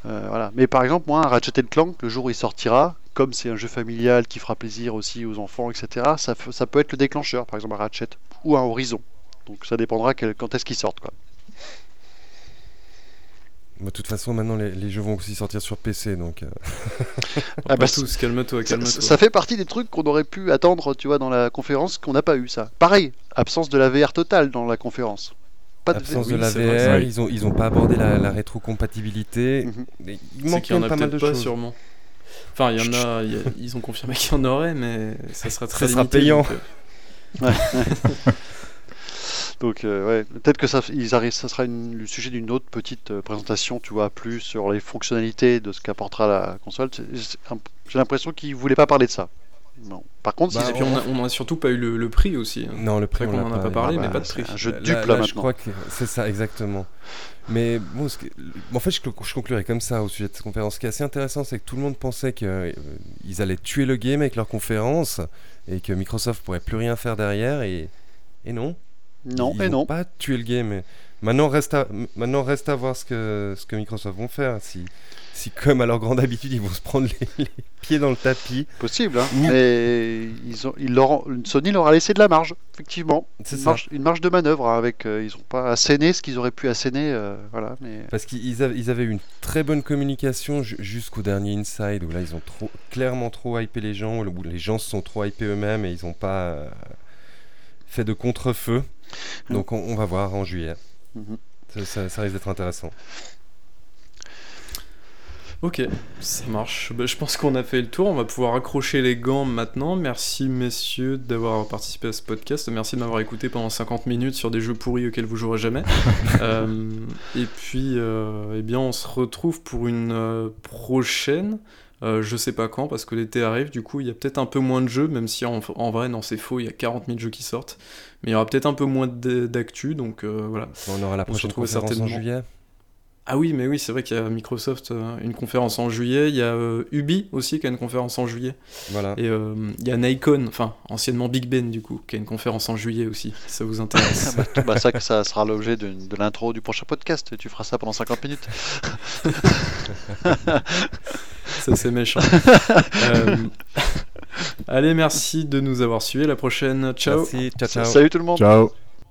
Euh, voilà. Mais par exemple, moi, Ratchet Clank, le jour où il sortira, comme c'est un jeu familial qui fera plaisir aussi aux enfants, etc., ça, peut être le déclencheur, par exemple un Ratchet ou un Horizon. Donc ça dépendra quel- quand est-ce qu'ils sortent. Quoi. Bah, De toute façon, maintenant les, les jeux vont aussi sortir sur PC, donc euh, Ah, bah, tous, calme-toi, Ça, calme-toi. ça fait partie des trucs qu'on aurait pu attendre, tu vois, dans la conférence, qu'on n'a pas eu ça. Pareil, absence de la VR totale dans la conférence. Pas de absence oui, de la VR, ils ont ils ont pas abordé la, la rétrocompatibilité. Mhm. Il manque qu'il y en quand a même pas mal de pas, choses. sûrement. Enfin, il y en a, il y a- ils ont confirmé qu'il y en aurait, mais ça sera très Ça sera payant. donc, euh, Donc, euh, ouais, peut-être que ça, ils arrivent, ça sera une- le sujet d'une autre petite euh, présentation, tu vois, plus sur les fonctionnalités de ce qu'apportera la console. J'ai l'impression qu'ils voulaient pas parler de ça. Non. Par contre, Bah, puis on a, on a surtout pas eu le, le prix aussi. hein. Non, le prix on qu'on l'a en a pas parlé, Ah mais bah, pas de prix. un jeu de Là- dupe là, là, je maintenant. crois que c'est ça exactement. Mais bon, ce que- en fait, je, je conclurai comme ça au sujet de cette conférence. Ce qui est assez intéressant, c'est que tout le monde pensait qu'ils allaient tuer le game avec leur conférence et que Microsoft pourrait plus rien faire derrière. Et, et non. Non, ils et vont non. pas tuer le game. Maintenant, reste à, maintenant, reste à voir ce que, ce que Microsoft vont faire. Si, si, comme à leur grande habitude, ils vont se prendre les, les pieds dans le tapis. Possible, hein. Mais ils ont, ils leur ont- Sony leur a laissé de la marge, effectivement. C'est Une ça. marge, une marge de manœuvre avec. euh, ils ont pas asséné ce qu'ils auraient pu asséner, euh, voilà. Mais Parce qu'ils avaient, une très bonne communication ju- jusqu'au dernier Inside où là ils ont trop, clairement trop hypé les gens, où les gens se sont trop hypés eux-mêmes et ils n'ont pas euh, fait de contre-feu. Donc on, on va voir en juillet. Ça, ça- ça risque d'être intéressant. Ok, ça marche. Bah, je pense qu'on a fait le tour. On va pouvoir accrocher les gants maintenant. Merci messieurs d'avoir participé à ce podcast. Merci de m'avoir écouté pendant 50 minutes sur des jeux pourris auxquels vous jouerez jamais. Euh, et puis, euh, eh bien, on se retrouve pour une euh, prochaine. Je sais pas quand parce que l'été arrive. Du coup, il y a peut-être un peu moins de jeux, même si en, en vrai, non, c'est faux. Il y a 40 000 jeux qui sortent, mais il y aura peut-être un peu moins d'actu. Donc voilà. On aura la On se prochaine retrouve conférence en certainement. juillet. Ah oui, mais oui, c'est vrai qu'il y a Microsoft, euh, une conférence en juillet. Il y a euh, Ubi aussi qui a une conférence en juillet. Voilà. Et euh, il y a Nikon, enfin anciennement Big Ben du coup, qui a une conférence en juillet aussi, si ça vous intéresse? bah, bah, ça, ça sera l'objet de, de l'intro du prochain podcast. Tu feras ça pendant 50 minutes. ça c'est méchant. Euh, Allez, merci de nous avoir suivis. À la prochaine. Ciao. Merci. Ciao, ciao. Salut tout le monde. Ciao